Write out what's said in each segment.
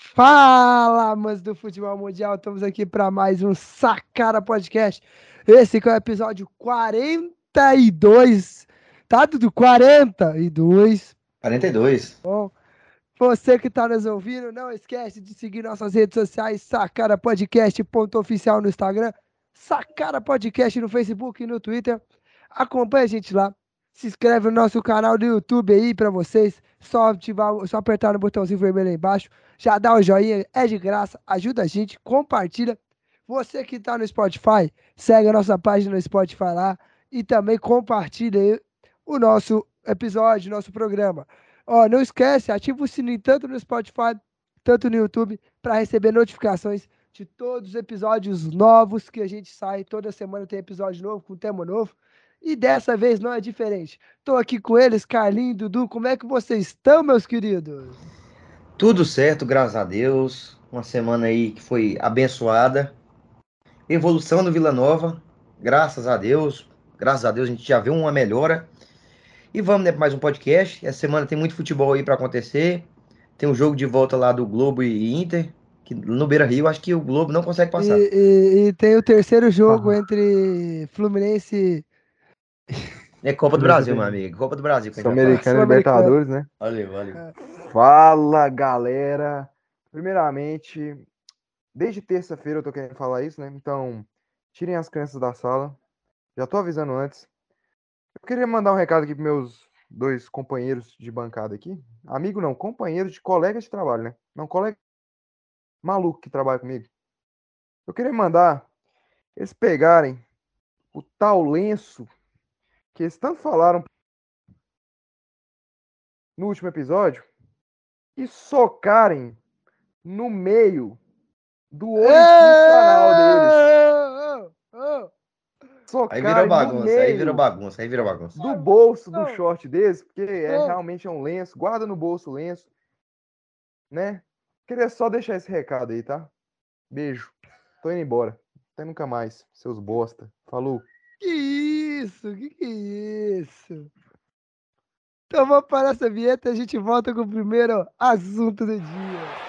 Fala, amas do futebol mundial, estamos aqui para mais um Sacara Podcast. Esse que é o episódio 42, tá, Dudu? 42. 42. Bom, você que está nos ouvindo, não esquece de seguir nossas redes sociais, Sacara Podcast, ponto oficial no Instagram, Sacara Podcast no Facebook e no Twitter. Acompanhe a gente lá. Se inscreve no nosso canal do YouTube aí para vocês. Só, ativar, só apertar no botãozinho vermelho aí embaixo. Já dá o joinha, é de graça, ajuda a gente, compartilha. Você que está no Spotify, segue a nossa página no Spotify lá e também compartilha o nosso episódio, nosso programa. Ó, não esquece, ativa o sininho tanto no Spotify, tanto no YouTube, para receber notificações de todos os episódios novos que a gente sai. Toda semana tem episódio novo, com tema novo. E dessa vez não é diferente. Estou aqui com eles, Carlinhos, Dudu. Como é que vocês estão, meus queridos? Tudo certo, graças a Deus. Uma semana aí que foi abençoada. Evolução do Vila Nova, graças a Deus. Graças a Deus a gente já viu uma melhora. E vamos né, para mais um podcast. Essa semana tem muito futebol aí para acontecer. Tem um jogo de volta lá do Globo e Inter. Que no Beira Rio, acho que o Globo não consegue passar. E, e, e tem o terceiro jogo ah. entre Fluminense é Copa do Brasil, meu amigo. Copa do Brasil. Sul-Americano e Libertadores, né? Valeu, valeu. Fala, galera. Primeiramente, desde terça-feira eu tô querendo falar isso, né? Então, tirem as crianças da sala. Já tô avisando antes. Eu queria mandar um recado aqui pros meus dois companheiros de bancada aqui. Amigo não, companheiro de colega de trabalho, né? Não, colega maluco que trabalha comigo. Eu queria mandar eles pegarem o tal lenço que eles tanto falaram no último episódio e socarem no meio do olho canal deles. Socarem aí vira bagunça, aí vira bagunça, aí vira bagunça. Do bolso do short deles, porque é realmente é um lenço. Guarda no bolso o lenço. Né? Queria só deixar esse recado aí, tá? Beijo. Tô indo embora. Até nunca mais, seus bosta. Falou. Que isso? Que que é isso? Então vamos parar essa vinheta e a gente volta com o primeiro assunto do dia.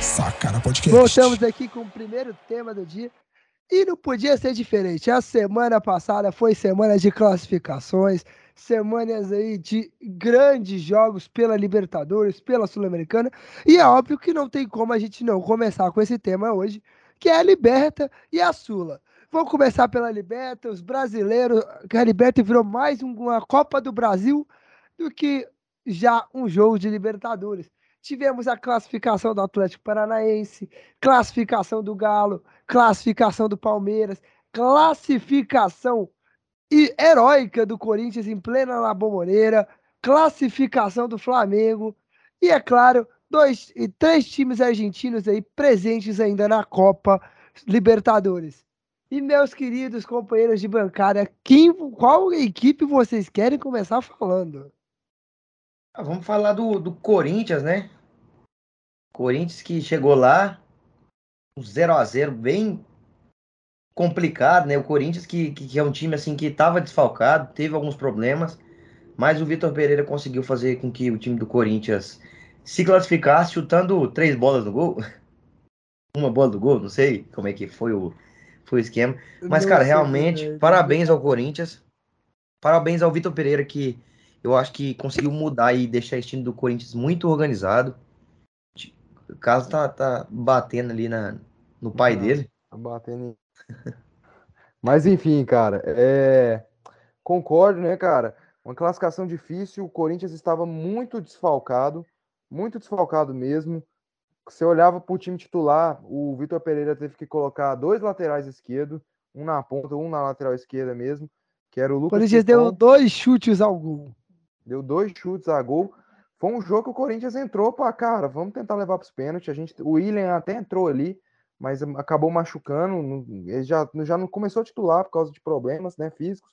Sacana Podcast. Voltamos aqui com o primeiro tema do dia. E não podia ser diferente. A semana passada foi semana de classificações semanas aí de grandes jogos pela Libertadores, pela Sul-Americana, e é óbvio que não tem como a gente não começar com esse tema hoje, que é a Liberta e a Sula. Vamos começar pela Liberta, os brasileiros, que a Liberta virou mais uma Copa do Brasil do que já um jogo de Libertadores. Tivemos a classificação do Atlético Paranaense, classificação do Galo, classificação do Palmeiras, classificação e heróica do Corinthians em plena La Bombonera, classificação do Flamengo e, é claro, dois e três times argentinos aí presentes ainda na Copa Libertadores. E meus queridos companheiros de bancada, quem, qual equipe vocês querem começar falando? Ah, vamos falar do, do Corinthians, né? Corinthians que chegou lá, um 0 a 0 bem complicado, né? O Corinthians, que, que, é um time assim que estava desfalcado, teve alguns problemas, mas o Vitor Pereira conseguiu fazer com que o time do Corinthians se classificasse chutando três bolas no gol. Uma bola do gol, não sei como é que foi o, foi o esquema. Mas, cara, realmente, parabéns ao Corinthians. Parabéns ao Vitor Pereira, que eu acho que conseguiu mudar e deixar esse time do Corinthians muito organizado. O caso tá, tá batendo ali na, no pai dele. Tá batendo mas enfim, cara, é... concordo, né, cara? Uma classificação difícil. O Corinthians estava muito desfalcado, muito desfalcado mesmo. Você olhava para o time titular, o Vitor Pereira teve que colocar dois laterais esquerdos, um na ponta, um na lateral esquerda mesmo, que era o Lucas. O Corinthians deu dois chutes ao gol. Deu dois chutes a gol. Foi um jogo que o Corinthians entrou para cara, vamos tentar levar para os pênaltis. A gente, o William até entrou ali, mas acabou machucando. Ele já, já não começou a titular por causa de problemas né, físicos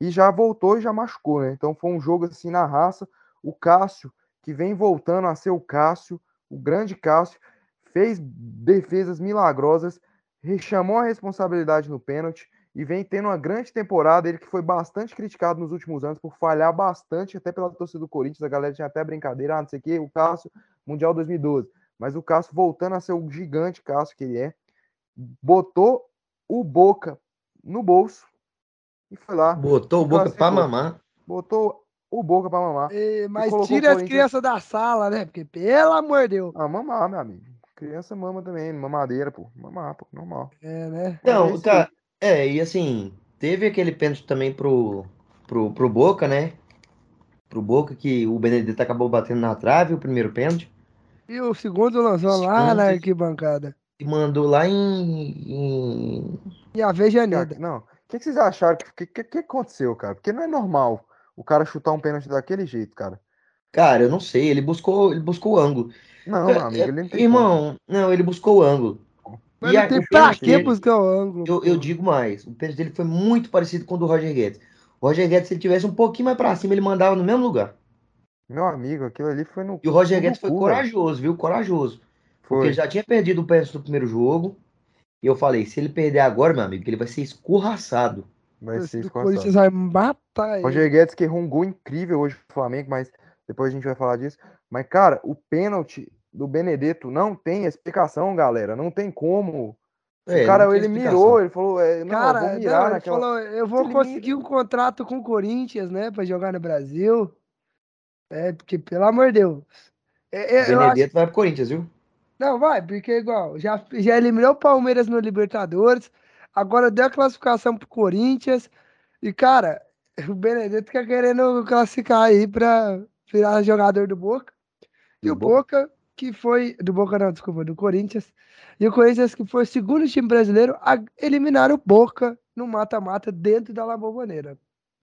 e já voltou e já machucou, né? Então foi um jogo assim na raça. O Cássio, que vem voltando a ser o Cássio, o grande Cássio, fez defesas milagrosas, chamou a responsabilidade no pênalti e vem tendo uma grande temporada. Ele que foi bastante criticado nos últimos anos por falhar bastante, até pela torcida do Corinthians. A galera tinha até brincadeira, ah, não sei o quê, o Cássio, Mundial 2012. Mas o Cássio voltando a ser o gigante Cássio que ele é, botou o Boca no bolso e foi lá. Botou o Boca pra mamar. Botou o Boca pra mamar. E, mas tira as crianças da sala, né? Porque, pelo amor de Deus. Ah, mamar, meu amigo. Criança mama também, mamadeira, pô. Mamar, pô, normal. É, né? Não, é tá. É, e assim, teve aquele pênalti também pro, pro, pro Boca, né? Pro Boca, que o Benedetto acabou batendo na trave, o primeiro pênalti. E o segundo lançou segundo, lá na arquibancada. E mandou lá em. Em, em Avejaneda. Não, o que, que, vocês acharam? O que, que, que aconteceu, cara? Porque não é normal o cara chutar um pênalti daquele jeito, cara. Cara, eu não sei, ele buscou, ele buscou o ângulo. Não, meu amigo, ele não tem Irmão, como. não, ele buscou o ângulo. Mas e não tem pra que buscar o ângulo? Eu, eu, digo mais, o pênalti dele foi muito parecido com o do Roger Guedes. O Roger Guedes, se ele tivesse um pouquinho mais pra cima, ele mandava no mesmo lugar. Meu amigo, aquilo ali foi no. E o Roger Guedes foi corajoso, viu? Corajoso. Foi. Porque ele já tinha perdido o pênalti do primeiro jogo. E eu falei, se ele perder agora, meu amigo, ele vai ser escorraçado. Vai ser escorraçado. O Corinthians vai matar ele. Roger Guedes que errou um gol incrível hoje pro Flamengo, mas depois a gente vai falar disso. Mas, cara, o pênalti do Benedetto não tem explicação, galera. Não tem como. É, o cara, ele mirou, ele falou, é, não, cara, eu vou mirar não, naquela... falou, eu vou conseguir um contrato com o Corinthians, né, pra jogar no Brasil. É, porque, pelo amor de Deus. É, é, Benedetto acho... vai pro Corinthians, viu? Não, vai, porque igual, já, já eliminou o Palmeiras no Libertadores, agora deu a classificação pro Corinthians, e, cara, o Benedetto quer querendo classificar aí pra virar jogador do Boca. E do o Boca, Boca que foi. Do Boca, não, desculpa, do Corinthians. E o Corinthians, que foi o segundo time brasileiro a eliminar o Boca no mata-mata dentro da La Bombonera.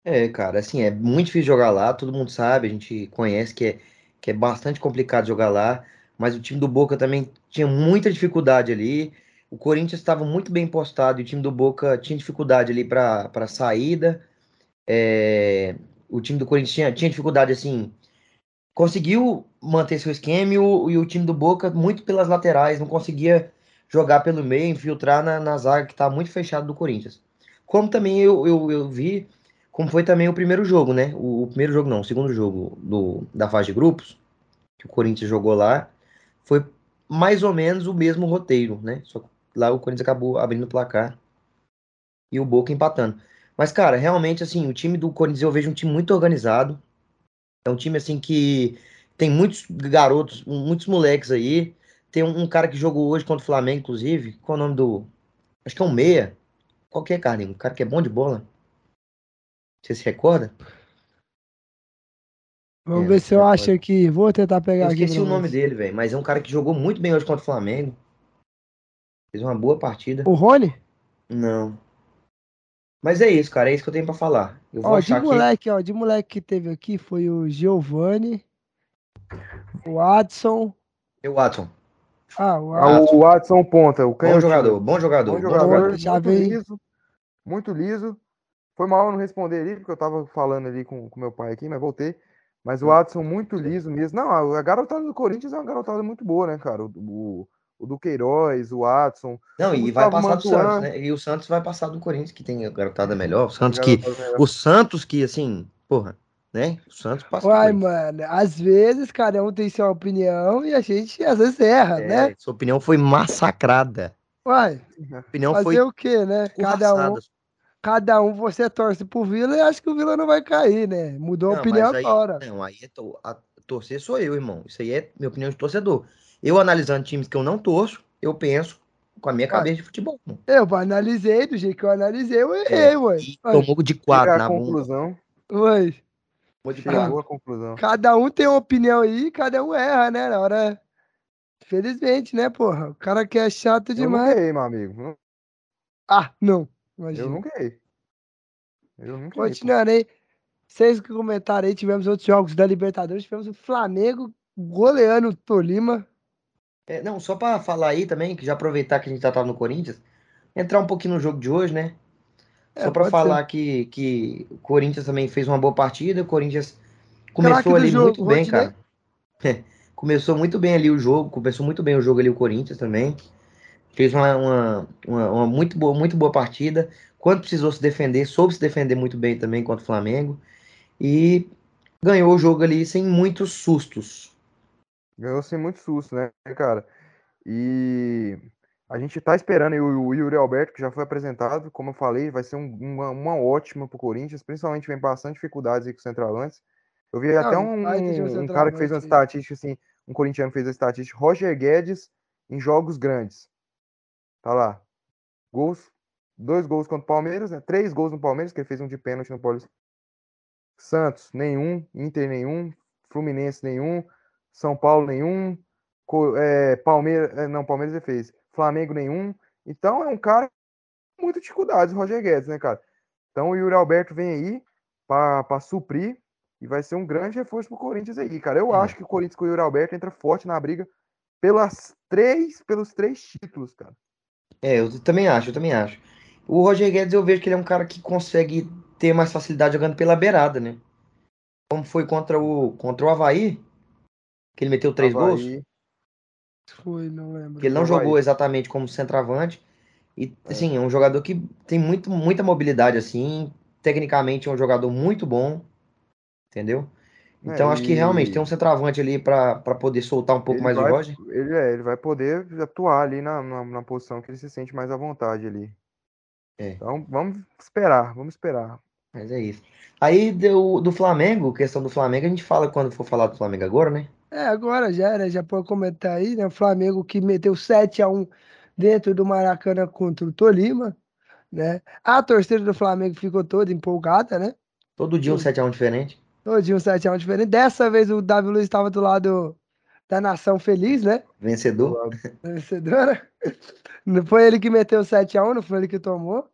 É, cara, assim, é muito difícil jogar lá, todo mundo sabe, a gente conhece que é, que é bastante complicado jogar lá, mas o time do Boca também tinha muita dificuldade ali. O Corinthians estava muito bem postado e o time do Boca tinha dificuldade ali para saída. É, o time do Corinthians tinha, tinha dificuldade, assim, conseguiu manter seu esquema e o, e o, time do Boca muito pelas laterais, não conseguia jogar pelo meio, infiltrar na, na zaga que está muito fechado do Corinthians. Como também eu, eu, eu, vi, como foi também o primeiro jogo, né? O, o, primeiro jogo não, o segundo jogo do, da fase de grupos, que o Corinthians jogou lá, foi mais ou menos o mesmo roteiro, né? Só que lá o Corinthians acabou abrindo o placar e o Boca empatando. Mas, cara, realmente, assim, o time do Corinthians eu vejo um time muito organizado, é um time assim que tem muitos garotos, muitos moleques aí. Tem um, um, cara que jogou hoje contra o Flamengo, inclusive. Qual é o nome do. Acho que é um meia. Qual que é, Carlinhos? Um cara que é bom de bola. Você se recorda? Vamos é, ver se eu acho aqui. Vou tentar pegar eu aqui. Esqueci o nome dele, velho. Mas é um cara que jogou muito bem hoje contra o Flamengo. Fez uma boa partida. O Rony? Não. Mas é isso, cara. É isso que eu tenho pra falar. Eu vou ó, achar de moleque, que... ó, de moleque que teve aqui foi o Giovanni, o Adson. E o Watson. Ah, o Watson. Ah, o Watson ponta. O bom jogador, bom jogador. Bom jogador, bom jogador já muito veio. liso. Muito liso. Foi mal não responder ali, porque eu tava falando ali com, com meu pai aqui, mas voltei. Mas o Watson muito liso mesmo. Não, a garotada do Corinthians é uma garotada muito boa, né, cara? O, o, o Duqueiroz, o Watson. Não, e vai passar Mantuan. do Santos, né? E o Santos vai passar do Corinthians, que tem a garotada melhor. O Santos que. O Santos que, assim, porra, né? O Santos passa. Uai, mano, às vezes cada um tem sua opinião e a gente às vezes erra, é, né? Sua opinião foi massacrada. Uai, a opinião fazer foi o quê, né? Cada um, cada um você torce pro Vila e acha que o Vila não vai cair, né? Mudou não, a opinião aí, agora. Não, aí é to, a, torcer sou eu, irmão. Isso aí é minha opinião de torcedor. Eu analisando times que eu não torço, eu penso com a minha cabeça de futebol. Mano. Eu analisei do jeito que eu analisei, eu errei, é, ué. Tomou de quatro na conclusão. Ué. Chegou a conclusão. Cada um tem uma opinião aí, cada um erra, né? Na hora. Felizmente, né, porra? O cara que é chato demais. Eu não errei, meu amigo. Ah, não. Imagina. Eu nunca errei. Eu nunca Continuando aí. Vocês que comentaram aí, tivemos outros jogos da Libertadores. Tivemos o Flamengo goleando o Tolima é, não, só para falar aí também, que já aproveitar que a gente já tá no Corinthians, entrar um pouquinho no jogo de hoje, né? É, só para falar que, que o Corinthians também fez uma boa partida, o Corinthians começou ali jogo, muito bem, cara. começou muito bem ali o jogo, começou muito bem o jogo ali o Corinthians também. Fez uma, uma, uma, uma muito, boa, muito boa partida. Quando precisou se defender, soube se defender muito bem também contra o Flamengo. E ganhou o jogo ali sem muitos sustos. Ganhou sem muito susto, né, cara? E a gente tá esperando aí o, o Yuri Alberto, que já foi apresentado, como eu falei, vai ser um- uma, uma ótima pro Corinthians, principalmente vem passando dificuldades aí com o centroavantes. Eu vi até Não, ter um um, um cara que fez uma aí. estatística assim, um corintiano fez a estatística, Roger Guedes em jogos grandes. Tá lá. Gols, dois gols contra o Palmeiras, né? Três gols no Palmeiras, que ele fez um de pênalti no Paulista. Santos, nenhum. Inter, nenhum. Fluminense, nenhum. São Paulo, nenhum. Co- é, Palmeiras, é, não, Palmeiras ele fez. Flamengo, nenhum. Então é um cara com muita dificuldade, o Roger Guedes, né, cara? Então o Yuri Alberto vem aí para suprir e vai ser um grande reforço pro Corinthians aí, cara. Eu É. acho que o Corinthians com o Yuri Alberto entra forte na briga pelas três, pelos três títulos, cara. É, eu também acho, eu também acho. O Roger Guedes eu vejo que ele é um cara que consegue ter mais facilidade jogando pela beirada, né? Como foi contra o, contra o Havaí, que ele meteu três gols. Avaí, Foi, não lembro. que ele não Havaí. jogou exatamente como centroavante. E, É. assim, é um jogador que tem muito, muita mobilidade, assim. Tecnicamente é um jogador muito bom, entendeu? É, Então acho que realmente tem um centroavante ali para poder soltar um pouco mais vai- o Roger. Ele, é, ele vai poder atuar ali na, na, na posição que ele se sente mais à vontade ali. É. Então vamos esperar, vamos esperar. Mas é isso. Aí do, do Flamengo, questão do Flamengo, a gente fala quando for falar do Flamengo agora, né? É, agora já, né? Já pode comentar aí, né? O Flamengo que meteu 7x1 dentro do Maracanã contra o Tolima, né? A torcida do Flamengo ficou toda empolgada, né? Todo dia um Hum. 7x1 diferente. Um 7x1 diferente. Dessa vez o Davi Luiz estava do lado da nação feliz, né? Vencedor. Vencedora. Não foi ele que meteu 7x1, não foi ele que tomou.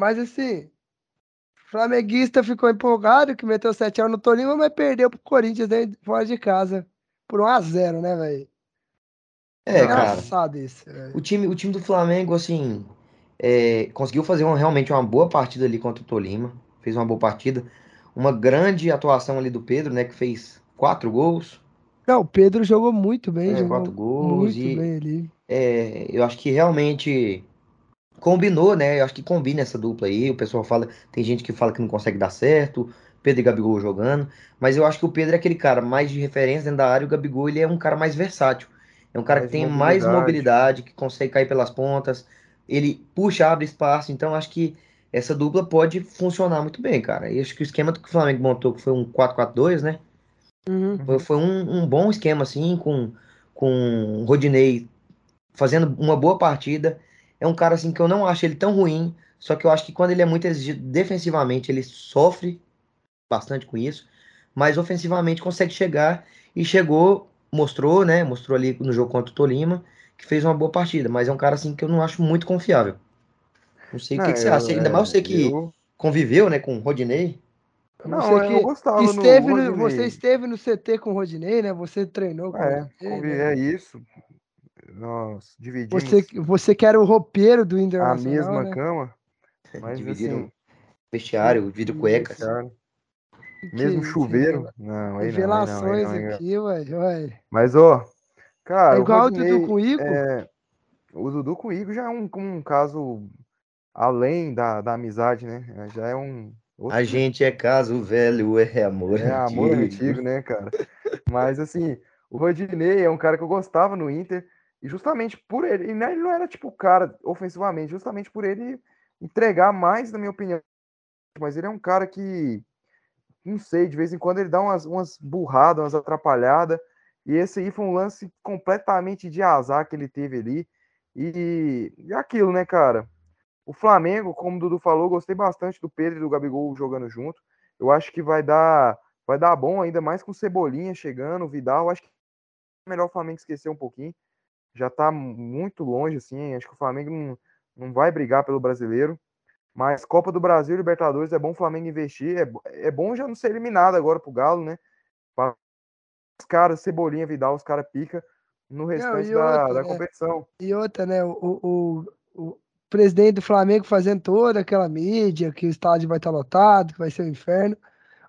Mas assim, o flamenguista ficou empolgado que meteu 7x1 no Tolima, mas perdeu pro Corinthians dentro, fora de casa por 1x0, né, velho? É, cara. Engraçado isso, velho. O time, o time do Flamengo, assim, é, conseguiu fazer uma- realmente uma boa partida ali contra o Tolima. Fez uma boa partida. Uma grande atuação ali do Pedro, né? Que fez quatro gols. Não, o Pedro jogou muito bem, É, jogou quatro gols muito e- bem ali. É, eu acho que realmente combinou, né? Eu acho que combina essa dupla aí. O pessoal fala, tem gente que fala que não consegue dar certo, Pedro e Gabigol jogando, mas eu acho que o Pedro é aquele cara mais de referência dentro da área, o Gabigol ele é um cara mais versátil. É um cara Mais que tem mais mobilidade. mobilidade, que consegue cair pelas pontas, ele puxa, abre espaço, então acho que essa dupla pode funcionar muito bem, cara. E acho que o esquema que o Flamengo montou, que foi um 4-4-2, né? Uhum. Foi, foi um, um bom esquema, assim, com, com o Rodinei fazendo uma boa partida. É um cara, assim, que eu não acho ele tão ruim, só que eu acho que quando ele é muito exigido defensivamente, ele sofre bastante com isso, mas ofensivamente consegue chegar e chegou, mostrou, né? Mostrou ali no jogo contra o Tolima, que fez uma boa partida, mas é um cara, assim, que eu não acho muito confiável. Não sei o que, Não, que você eu- acha, ainda mais você é, que eu- conviveu, né, com o Rodinei. Não, Você eu que gostava no esteve no- Rodinei. você esteve no CT com o Rodinei, né? Você treinou com o É, Rodinei, convi- né? é isso. Nós dividimos Você, você que era o roupeiro do a Internacional, mesma né? cama, mas Dividiram assim, vestiário, vidro cuecas. vestiário, Que mesmo isso, chuveiro. revela- Não, aí não, aí não, aí Revelações não, aí não. aqui, ué, ué. Mas, ó, cara, É o igual o Dudu Rodinei, com o Igor? é, o Dudu com o Igor já é um, um caso além da, da amizade, né? Já é um outro A gente é caso velho, é amor É amor antigo. né, cara? Mas assim, o Rodinei é um cara que eu gostava no Inter, e justamente por ele, e não- ele não era tipo o cara ofensivamente, justamente por ele entregar mais, na minha opinião. Mas ele é um cara que, não sei, de vez em quando ele dá umas, umas burradas, umas atrapalhadas, e esse aí foi um lance completamente de azar que ele teve ali. E, e aquilo, né, cara? O Flamengo, como o Dudu falou, gostei bastante do Pedro e do Gabigol jogando junto. Eu acho que vai dar, vai dar bom, ainda mais com Cebolinha chegando, Vidal. Acho que é melhor o Flamengo esquecer um pouquinho. Já tá muito longe, assim. Acho que o Flamengo não, não vai brigar pelo brasileiro. Mas Copa do Brasil e Libertadores é bom o Flamengo investir. É, é bom já não ser eliminado agora pro Galo, né? Pra- Os caras, Cebolinha, Vidal, os caras pica no restante da, outra, da né? competição. E outra, né? O, o, o presidente do Flamengo fazendo toda aquela mídia, que o estádio vai estar lotado, que vai ser um inferno.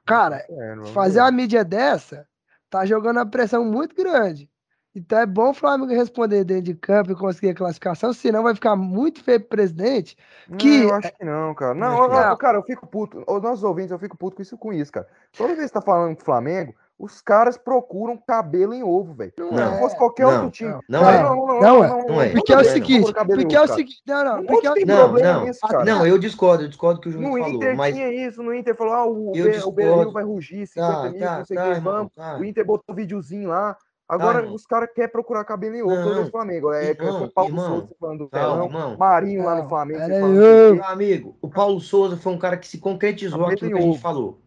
Cara, É, fazer ver. uma mídia dessa tá jogando uma pressão muito grande. Então é bom o Flamengo responder dentro de campo e conseguir a classificação, senão vai ficar muito feio pro presidente. Que- Não, eu acho que não, cara. Não, não. ó, cara, eu fico puto. Os nossos ouvintes, eu fico puto com isso, com isso, cara. Toda vez que você tá falando do Flamengo, os caras procuram cabelo em ovo, velho. Não Se é. fosse qualquer Não. outro time. Não é. Não, não, Não não, é. não, Não é. Porque é o Não, seguinte, porque é o seguinte, não, não, porque é tem Não, problema não. nisso, cara. Não, eu discordo, eu discordo que o No falou, Inter mas tinha isso, no Inter falou, ah, o, o vai rugir, 50 Tá, mil, tá, não sei o tá, que, irmão, vamos. tá. O Inter botou um videozinho lá. Agora os caras querem procurar cabelo em ovo, Não, do Flamengo. É, irmão, o Paulo irmão, Souza falando do calma, Pelão, irmão. Marinho lá no Não, Flamengo. não. Meu amigo, o Paulo Souza foi um cara que se concretizou aquilo que a gente falou.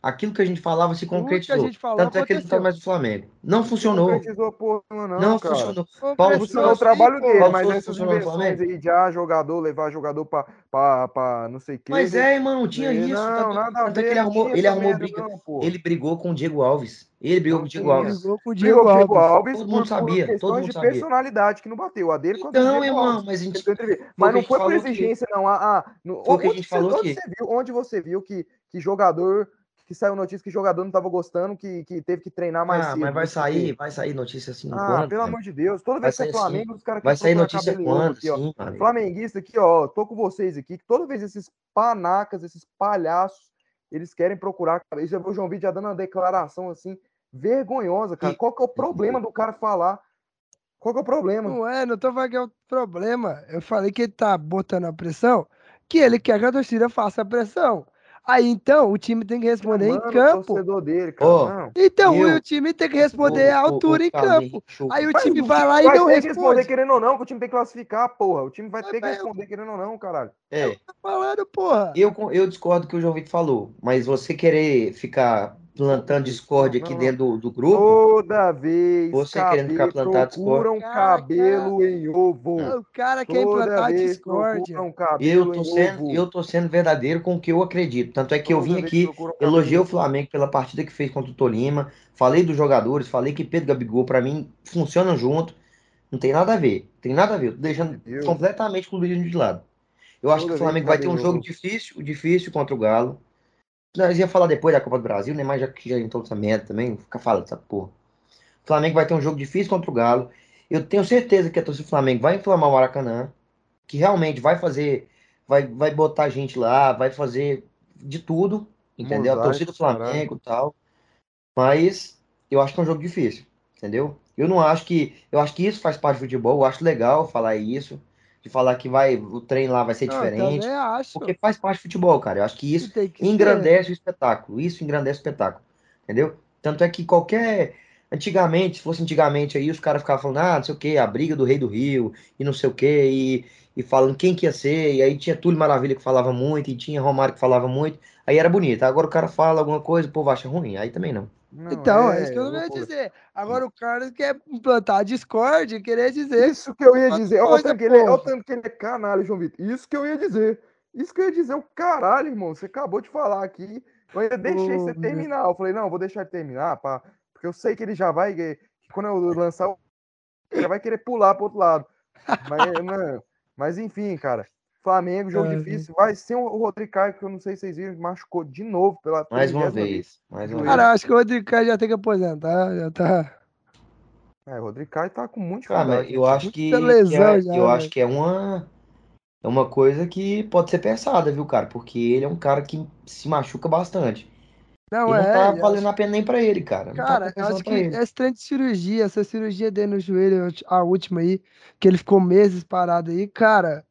Aquilo que a gente falava se que a concretizou. gente falou Tanto é que ele não tá mais no Flamengo. Não Não funcionou. concretizou porra nenhuma, não, Não cara. funcionou. Paulo um Funcionou o trabalho dele, Paulo mas essas Flamengo? aí de ah, jogador, levar jogador pra, pra, pra não sei o quê. Mas é, irmão, tinha Não, isso. tanto, nada a tanto é que ver, ele não arrumou, ele arrumou merda briga. não. Ele brigou com o Diego Alves. Ele brigou Não com o Diego. Alves. Brigou com o Diego o Diego Alves. Alves Todo por, mundo sabia, por todo mundo de sabia. personalidade que não bateu. A dele contra o Então, Diego irmão, Alves. mas a gente. O Mas a não foi por exigência, não. Ah, ah, no- o que a gente falou viu, onde você viu que, que jogador, que saiu notícia que jogador não tava gostando, que, que teve que treinar mais Ah, cedo. mas vai o sair, vai sair notícia assim. Ah, quando, pelo cara? amor de Deus. Toda Vai vez que é. Flamengo, os caras Vai querem sair notícia quando, aqui, ó. sim, amigo. Flamenguista aqui, ó, tô com vocês aqui, que toda vez esses panacas, esses palhaços, eles querem procurar. Isso eu vi o João Vitor já dando uma declaração assim, vergonhosa, cara. E- Qual que é o problema do cara falar? Qual que é o problema? Não é, não tô falando que é o problema. Eu falei que ele tá botando a pressão, que ele quer que a torcida faça a pressão. Aí então o time tem que responder em campo. torcedor dele, não. Então Eu- o time tem que responder à altura em campo. Aí o time vai lá e não que responder responde. querendo ou não, que o time tem que classificar, porra. O time vai Mas, ter que responder querendo ou não, caralho. É, Tá falando, porra. eu, eu discordo do que o João Vitor falou, mas você querer ficar plantando discórdia aqui Não. dentro do, do grupo, Toda vez Você querendo ficar plantado procuram Cara, cabelo em ovo. O cara quer implantar discórdia. cabelo eu tô, sendo, ovo. eu tô sendo verdadeiro com o que eu acredito. Tanto é que eu Toda vim vez aqui, elogiei o. Flamengo pela partida que fez contra o Tolima, falei dos jogadores, falei que Pedro Gabigol, pra mim, funcionam junto. Não tem nada a ver, tem nada a ver. Tô deixando Deus. completamente o clubismo de lado. Eu acho Toda que o Flamengo vai ter um jogo difícil, difícil contra o Galo. Nós ia falar depois da Copa do Brasil, né? Mas já que já entrou essa merda também, vou ficar falando essa porra. O Flamengo vai ter um jogo difícil contra o Galo. Eu tenho certeza que a torcida do Flamengo vai inflamar o Maracanã, que realmente vai fazer, vai, vai botar gente lá, vai fazer de tudo, entendeu? a Mosaico, torcida do. Flamengo e tal. Mas eu acho que é um jogo difícil, entendeu? Eu não acho que. Eu acho que isso faz parte do futebol, eu acho legal falar isso, de falar que vai, o treino lá vai ser diferente. Porque faz parte do futebol, cara. Eu acho que isso que ser. engrandece o espetáculo. Isso engrandece o espetáculo. Entendeu? Tanto é que qualquer. Antigamente, se fosse antigamente aí, os caras ficavam falando, ah, não sei o quê, a briga do Rei do Rio, e não sei o quê, e, e falando quem que ia ser, e aí tinha Túlio Maravilha que falava muito, e tinha Romário que falava muito, aí era bonito. Agora o cara fala alguma coisa, o povo acha ruim, aí também não. Não, Então, é, isso que eu não ia dizer. Agora o Carlos quer implantar a discórdia e querer dizer. Isso que eu ia dizer. Olha o tanto que ele é- olha o porra. tanto que ele é canalha, João Vitor. Isso que eu ia dizer. Isso que eu ia dizer. O caralho, irmão. Você acabou de falar aqui. Eu ainda deixei Ô, você terminar. Eu falei, não, vou deixar ele terminar, pá, porque eu sei que ele já vai. que Quando eu lançar, o- ele já vai querer pular pro outro lado. Mas, não, mas enfim, cara. Flamengo, jogo Ai, difícil. Vai ser o Rodrigo Caio, que eu não sei se vocês viram, machucou de novo pela Mais uma 30ª vez. Mais uma vez. Cara, eu acho que o Rodrigo Caio já tem que aposentar. Já tá. É, o Rodrigo Caio tá com muita Cara, dificuldade. eu acho que, que lesão é, já, eu velho. acho que é uma é uma coisa que pode ser pensada, viu, cara? Porque ele é um cara que se machuca bastante. Não, E não é. tá eu valendo acho- a pena nem pra ele, cara. Tá Cara, eu compensando acho que ele. esse trem de cirurgia, essa cirurgia dele no joelho, a última aí, que ele ficou meses parado aí, cara,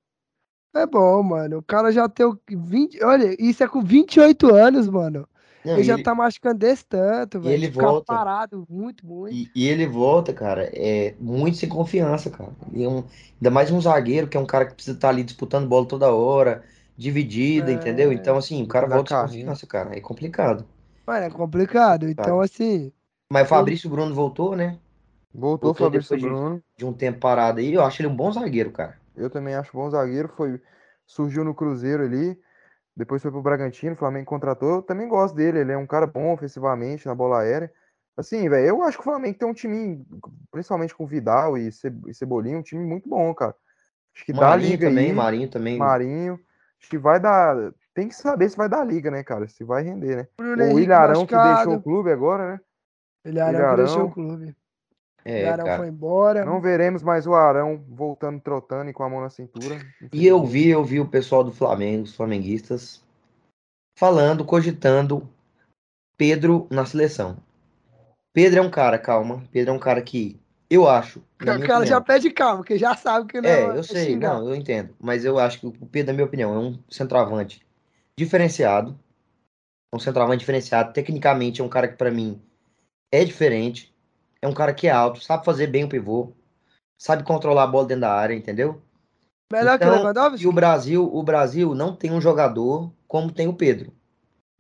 é bom, mano. O cara já tem o 20. Olha, isso é com 28 anos, mano. Não, Ele e já ele, tá machucando desse tanto, velho. ele volta. parado muito, muito. e, e ele volta, cara, é muito sem confiança, cara. Ele é um, ainda mais um zagueiro, que é um cara que precisa estar ali disputando bola toda hora, dividida, entendeu? É. Então, assim, o cara volta sem carrinho. confiança, cara. É complicado. Mano, é complicado. Então, assim, Mas o Fabrício Bruno voltou, né? Voltou o Voltou Fabrício depois de- Bruno. De um tempo parado aí. Eu acho ele um bom zagueiro, cara. Eu também acho bom zagueiro. Foi, surgiu no Cruzeiro ali. Depois foi pro Bragantino. O Flamengo contratou. Eu também gosto dele. Ele é um cara bom ofensivamente na bola aérea. Assim, velho, eu acho que o Flamengo tem um time, principalmente com Vidal e Ce- Cebolinha, um time muito bom, cara. Acho que dá Marinho liga também, aí. Marinho também. Marinho. Acho que vai dar. Tem que saber se vai dar liga, né, cara? Se vai render, né? Bruno O Henrique Ilharão que deixou machucado. o clube agora, né? Ilharão que Ilharão. deixou o clube. É, o Arão cara. foi embora. Não veremos mais o Arão voltando trotando e com a mão na cintura. E eu vi, eu vi o pessoal do Flamengo, os flamenguistas, falando, cogitando Pedro na seleção. Pedro é um cara, calma, Pedro é um cara que eu acho, o cara já pede calma, porque já sabe que não É, eu sei, xingar. não, eu entendo. Mas eu acho que o Pedro, na minha opinião, é um centroavante diferenciado. É um centroavante diferenciado. Tecnicamente, é um cara que, pra mim, é diferente. É um cara que é alto, sabe fazer bem o pivô. Sabe controlar a bola dentro da área, entendeu? Melhor que o Então, Lewandowski? E o Brasil, o Brasil não tem um jogador como tem o Pedro.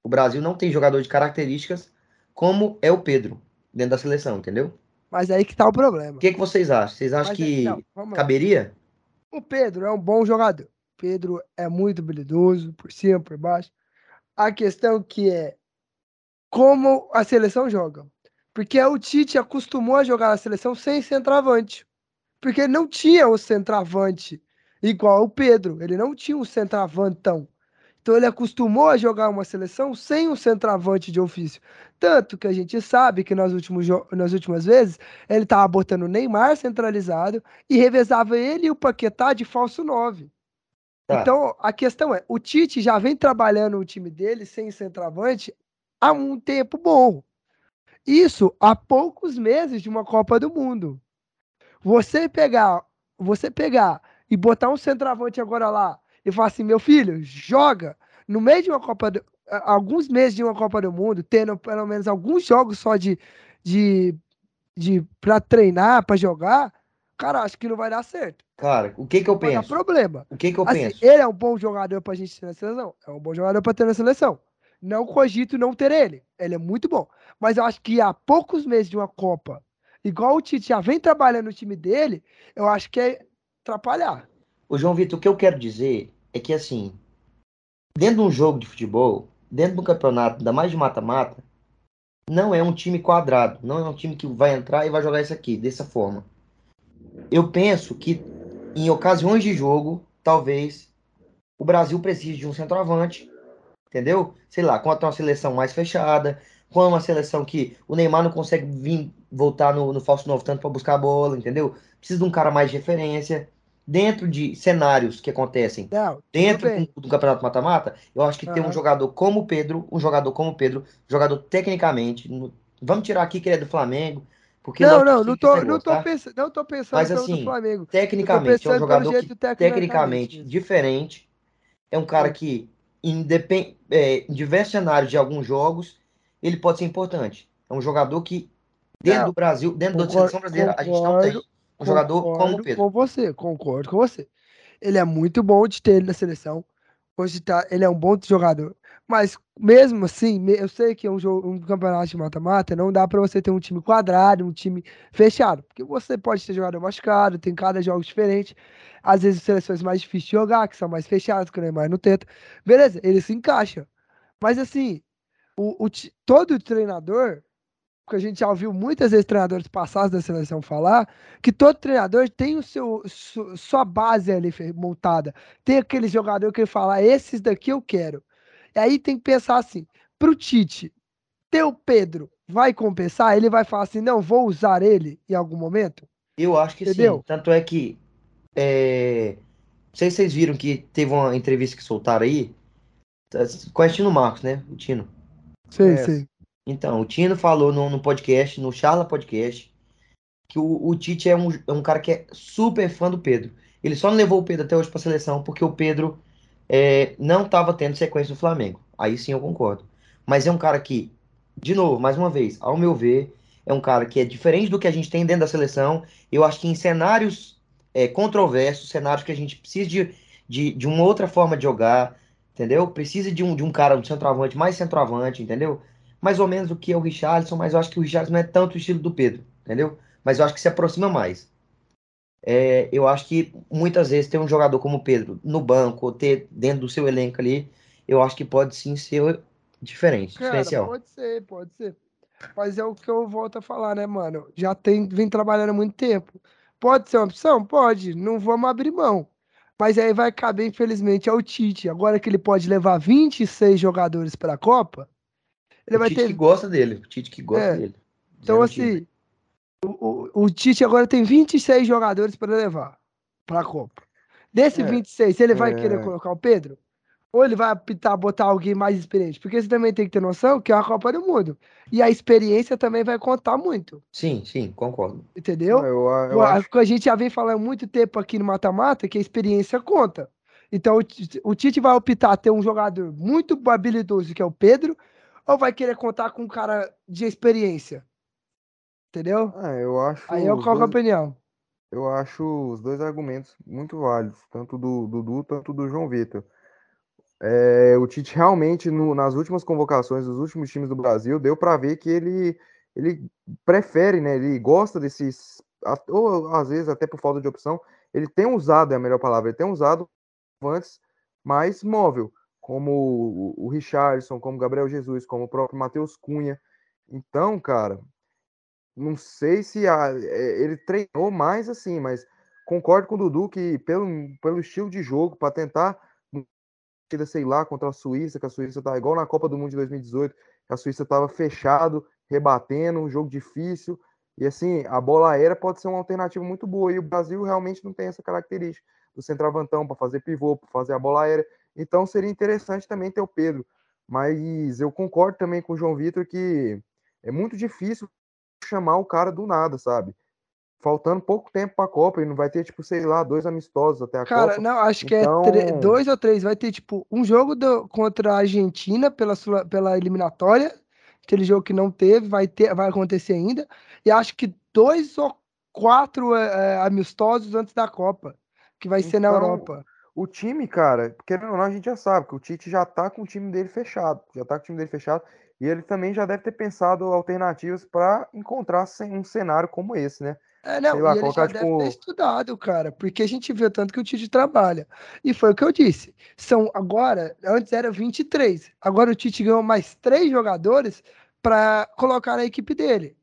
O Brasil não tem jogador de características como é o Pedro dentro da seleção, entendeu? Mas aí que tá o problema. O que, que vocês acham? Vocês acham Mas, que lá. caberia? O Pedro é um bom jogador. O Pedro é muito habilidoso, por cima, por baixo. A questão que é como a seleção joga. Porque o Tite acostumou a jogar a seleção sem centroavante. Porque ele não tinha o centroavante igual o Pedro. Ele não tinha um centroavantão. Então ele acostumou a jogar uma seleção sem um centroavante de ofício. Tanto que a gente sabe que nas, últimos nas últimas vezes ele estava botando o Neymar centralizado e revezava ele e o Paquetá de falso 9. Tá. Então, a questão é, o Tite já vem trabalhando o time dele sem centroavante há um tempo bom. Isso há poucos meses de uma Copa do Mundo. Você pegar, você pegar e botar um centroavante agora lá e falar assim, meu filho, joga no meio de uma Copa do, alguns meses de uma Copa do Mundo, tendo pelo menos alguns jogos só de de, de para treinar, para jogar, cara, acho que não vai dar certo. Cara, o que que eu Vai dar penso? problema. O que que eu Assim, penso? ele é um bom jogador pra gente ter na seleção? É um bom jogador pra ter na seleção. Não cogito não ter ele. Ele é muito bom. Mas eu acho que há poucos meses de uma Copa, igual o Tite já vem trabalhando no time dele, eu acho que é atrapalhar. Ô, João Vitor, o que eu quero dizer é que, assim, dentro de um jogo de futebol, dentro do campeonato, ainda mais de mata-mata, não é um time quadrado. Não é um time que vai entrar e vai jogar isso aqui, dessa forma. Eu penso que, em ocasiões de jogo, talvez o Brasil precise de um centroavante, entendeu? Sei lá, contra uma seleção mais fechada, com uma seleção que o Neymar não consegue vir voltar no, no falso novo tanto para buscar a bola, entendeu? Precisa de um cara mais de referência. Dentro de cenários que acontecem Não, dentro do, do campeonato mata-mata, eu acho que ter um jogador como o Pedro, um jogador como o Pedro, jogador tecnicamente, no- vamos tirar aqui que ele é do Flamengo, porque Não, não, não tô, não tô tá? pensando, não tô pensando Mas, assim, Flamengo. Tecnicamente, é um jogador que tecnicamente tecnicamente diferente, é um cara que independ, é, em diversos cenários de alguns jogos, ele pode ser importante. É um jogador que dentro do Brasil, dentro da concor- seleção brasileira, a gente não tem concordo, um jogador como o Concordo Pedro. com você, concordo com você. Ele é muito bom de ter ele na seleção. Hoje tá, ele é um bom jogador. Mas mesmo assim, eu sei que é um, jogo, um campeonato de mata-mata, não dá pra você ter um time quadrado, um time fechado. Porque você pode ter jogador machucado, tem cada jogo diferente. Às vezes seleções mais difíceis de jogar, que são mais fechadas, que o Neymar não tenta. Beleza, ele se encaixa. Mas assim, o, o todo treinador, porque a gente já ouviu muitas vezes treinadores passados da seleção falar, que todo treinador tem o seu su- sua base ali montada. Tem aquele jogador que ele fala, "Ah, esses daqui eu quero. E aí tem que pensar assim, pro Tite, ter o Pedro vai compensar? Ele vai falar assim, não, vou usar ele em algum momento? Eu acho que Entendeu? sim. Tanto é que. É... Não sei se vocês viram que teve uma entrevista que soltaram aí. Com o Tino Marcos, né? O Tino. Sei, É. sei. Então, o Tino falou no, no podcast, no Charla Podcast, que o, o Tite é um, é um cara que é super fã do Pedro. Ele só não levou o Pedro até hoje pra seleção porque o Pedro é, não estava tendo sequência no Flamengo. Aí sim eu concordo. Mas é um cara que, de novo, mais uma vez, ao meu ver, é um cara que é diferente do que a gente tem dentro da seleção. Eu acho que em cenários é, controversos, cenários que a gente precisa de, de, de uma outra forma de jogar, entendeu? Precisa de um, de um cara, um centroavante, mais centroavante, entendeu? Mais ou menos o que é o Richarlison, mas eu acho que o Richarlison não é tanto o estilo do Pedro, entendeu? Mas eu acho que se aproxima mais. É, eu acho que muitas vezes ter um jogador como o Pedro no banco, ou ter dentro do seu elenco ali, eu acho que pode sim ser diferente, Cara, diferencial. pode ser, pode ser. Mas é o que eu volto a falar, né, mano? Já tem, vem trabalhando há muito tempo. Pode ser uma opção? Pode. Não vamos abrir mão. Mas aí vai caber, infelizmente, ao Tite. Agora que ele pode levar 26 jogadores para a Copa, ele o vai Tite ter que gosta dele, o Tite que gosta É. dele. Então, assim, o, o, o Tite agora tem 26 jogadores para levar para a Copa. Desse É, 26, ele vai é. querer colocar o Pedro? Ou ele vai optar botar alguém mais experiente? Porque você também tem que ter noção que é a Copa do Mundo. E a experiência também vai contar muito. Sim, sim, concordo. Entendeu? Eu, eu Pô, acho A gente já vem falando há muito tempo aqui no mata-mata que a experiência conta. Então o Tite, o Tite vai optar ter um jogador muito habilidoso, que é o Pedro, ou vai querer contar com um cara de experiência? Entendeu? É, eu acho. Aí eu coloco a dois- opinião. eu acho os dois argumentos muito válidos, tanto do Dudu quanto do João Vitor. É, o Tite realmente, no- nas últimas convocações dos últimos times do Brasil, deu para ver que ele, ele prefere, né? Ele gosta desses, a- ou às vezes até por falta de opção, ele tem usado, é a melhor palavra, ele tem usado antes mais móvel, como o, Richarlison, como o Gabriel Jesus, como o próprio Matheus Cunha. Então, cara, não sei se a- é, ele treinou mais assim, mas concordo com o Dudu que pelo, pelo estilo de jogo, para tentar sei lá, contra a Suíça, que a Suíça tá igual na Copa do Mundo de 2018, que a Suíça estava fechado, rebatendo, um jogo difícil. E assim, a bola aérea pode ser uma alternativa muito boa. E o Brasil realmente não tem essa característica do centroavantão para fazer pivô, para fazer a bola aérea. Então seria interessante também ter o Pedro. Mas eu concordo também com o João Vitor que é muito difícil chamar o cara do nada, sabe? Faltando pouco tempo para a Copa, ele não vai ter, tipo, sei lá, dois amistosos até a Cara, Copa. não, acho que Então- é tre- dois ou três. Vai ter, tipo, um jogo do- contra a Argentina pela, pela eliminatória, aquele jogo que não teve, vai ter, vai acontecer ainda. E acho que dois ou quatro é, é, amistosos antes da Copa, que vai ser na Então, Europa. O time, cara, querendo ou não, a gente já sabe que o Tite já tá com o time dele fechado. Já tá com o time dele fechado. E ele também já deve ter pensado alternativas para encontrar um cenário como esse, né? É, não, sei lá, e ele já deve ter tipo- estudado, cara, porque a gente viu tanto que o Tite trabalha. E foi o que eu disse. São agora, antes era 23. Agora o Tite ganhou mais três jogadores para colocar na equipe dele.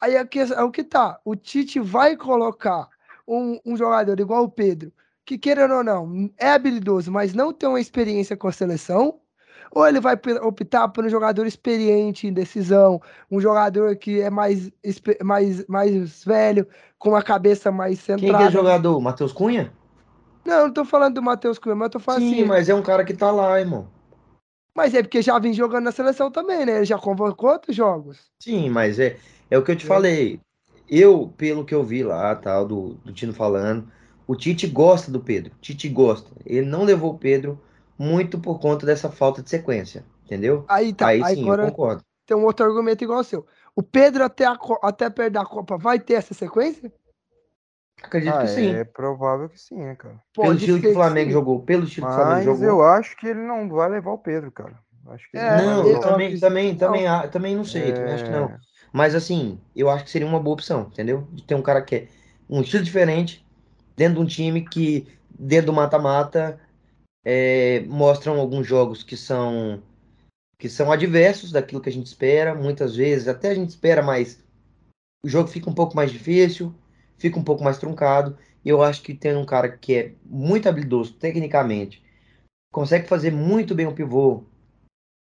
Aí aqui é o que tá. O Tite vai colocar um, um jogador igual o Pedro, que querendo ou não, é habilidoso, mas não tem uma experiência com a seleção. Ou ele vai optar por um jogador experiente em decisão, um jogador que é mais, mais, mais velho, com a cabeça mais Quem centrada. que é jogador? Matheus Cunha? Não, não tô falando do Matheus Cunha, mas eu tô falando Sim, assim. Mas... mas é um cara que tá lá, irmão. é porque já vem jogando na seleção também, né? Ele já convocou outros jogos. Sim, mas é, é o que eu te É. falei. Eu, pelo que eu vi lá, tal, do, do Tino falando, o Tite gosta do Pedro. Tite gosta. Ele não levou o Pedro muito por conta dessa falta de sequência, entendeu? Aí tá. Aí Aí sim, agora eu concordo. tem um outro argumento igual ao seu. O Pedro até, a, até perder a Copa vai ter essa sequência? Acredito Ah, que sim. é provável que sim, né, cara? Pelo Pode estilo que o Flamengo sim. jogou, pelo estilo que o Flamengo Mas jogou. eu acho que ele não vai levar o Pedro, cara. Acho que ele É, não eu também, também, não. também, ah, também não sei, também acho que não. É, Mas assim, eu acho que seria uma boa opção, entendeu? De ter um cara que é um estilo diferente, dentro de um time que, dentro do mata-mata, é, mostram alguns jogos que são que são adversos daquilo que a gente espera, muitas vezes até a gente espera, mas o jogo fica um pouco mais difícil, fica um pouco mais truncado. E eu acho que tem um cara que é muito habilidoso tecnicamente, consegue fazer muito bem o pivô,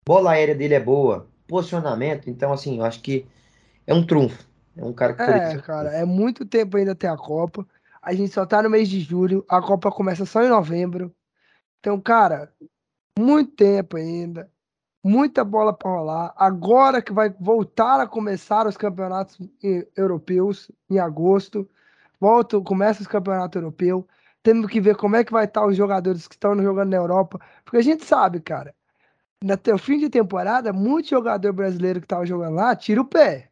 bola aérea dele é boa, posicionamento, então assim, eu acho que é um trunfo. É um cara que É, cara, é muito tempo ainda até a Copa. A gente só tá no mês de julho, a Copa começa só em novembro. Então, cara, muito tempo ainda, muita bola para rolar. Agora que vai voltar a começar os campeonatos europeus em agosto, volta, começa os campeonatos europeus. Temos que ver como é que vai estar os jogadores que estão jogando na Europa, porque a gente sabe, cara, até o fim de temporada, muito jogador brasileiro que tava jogando lá tira o pé.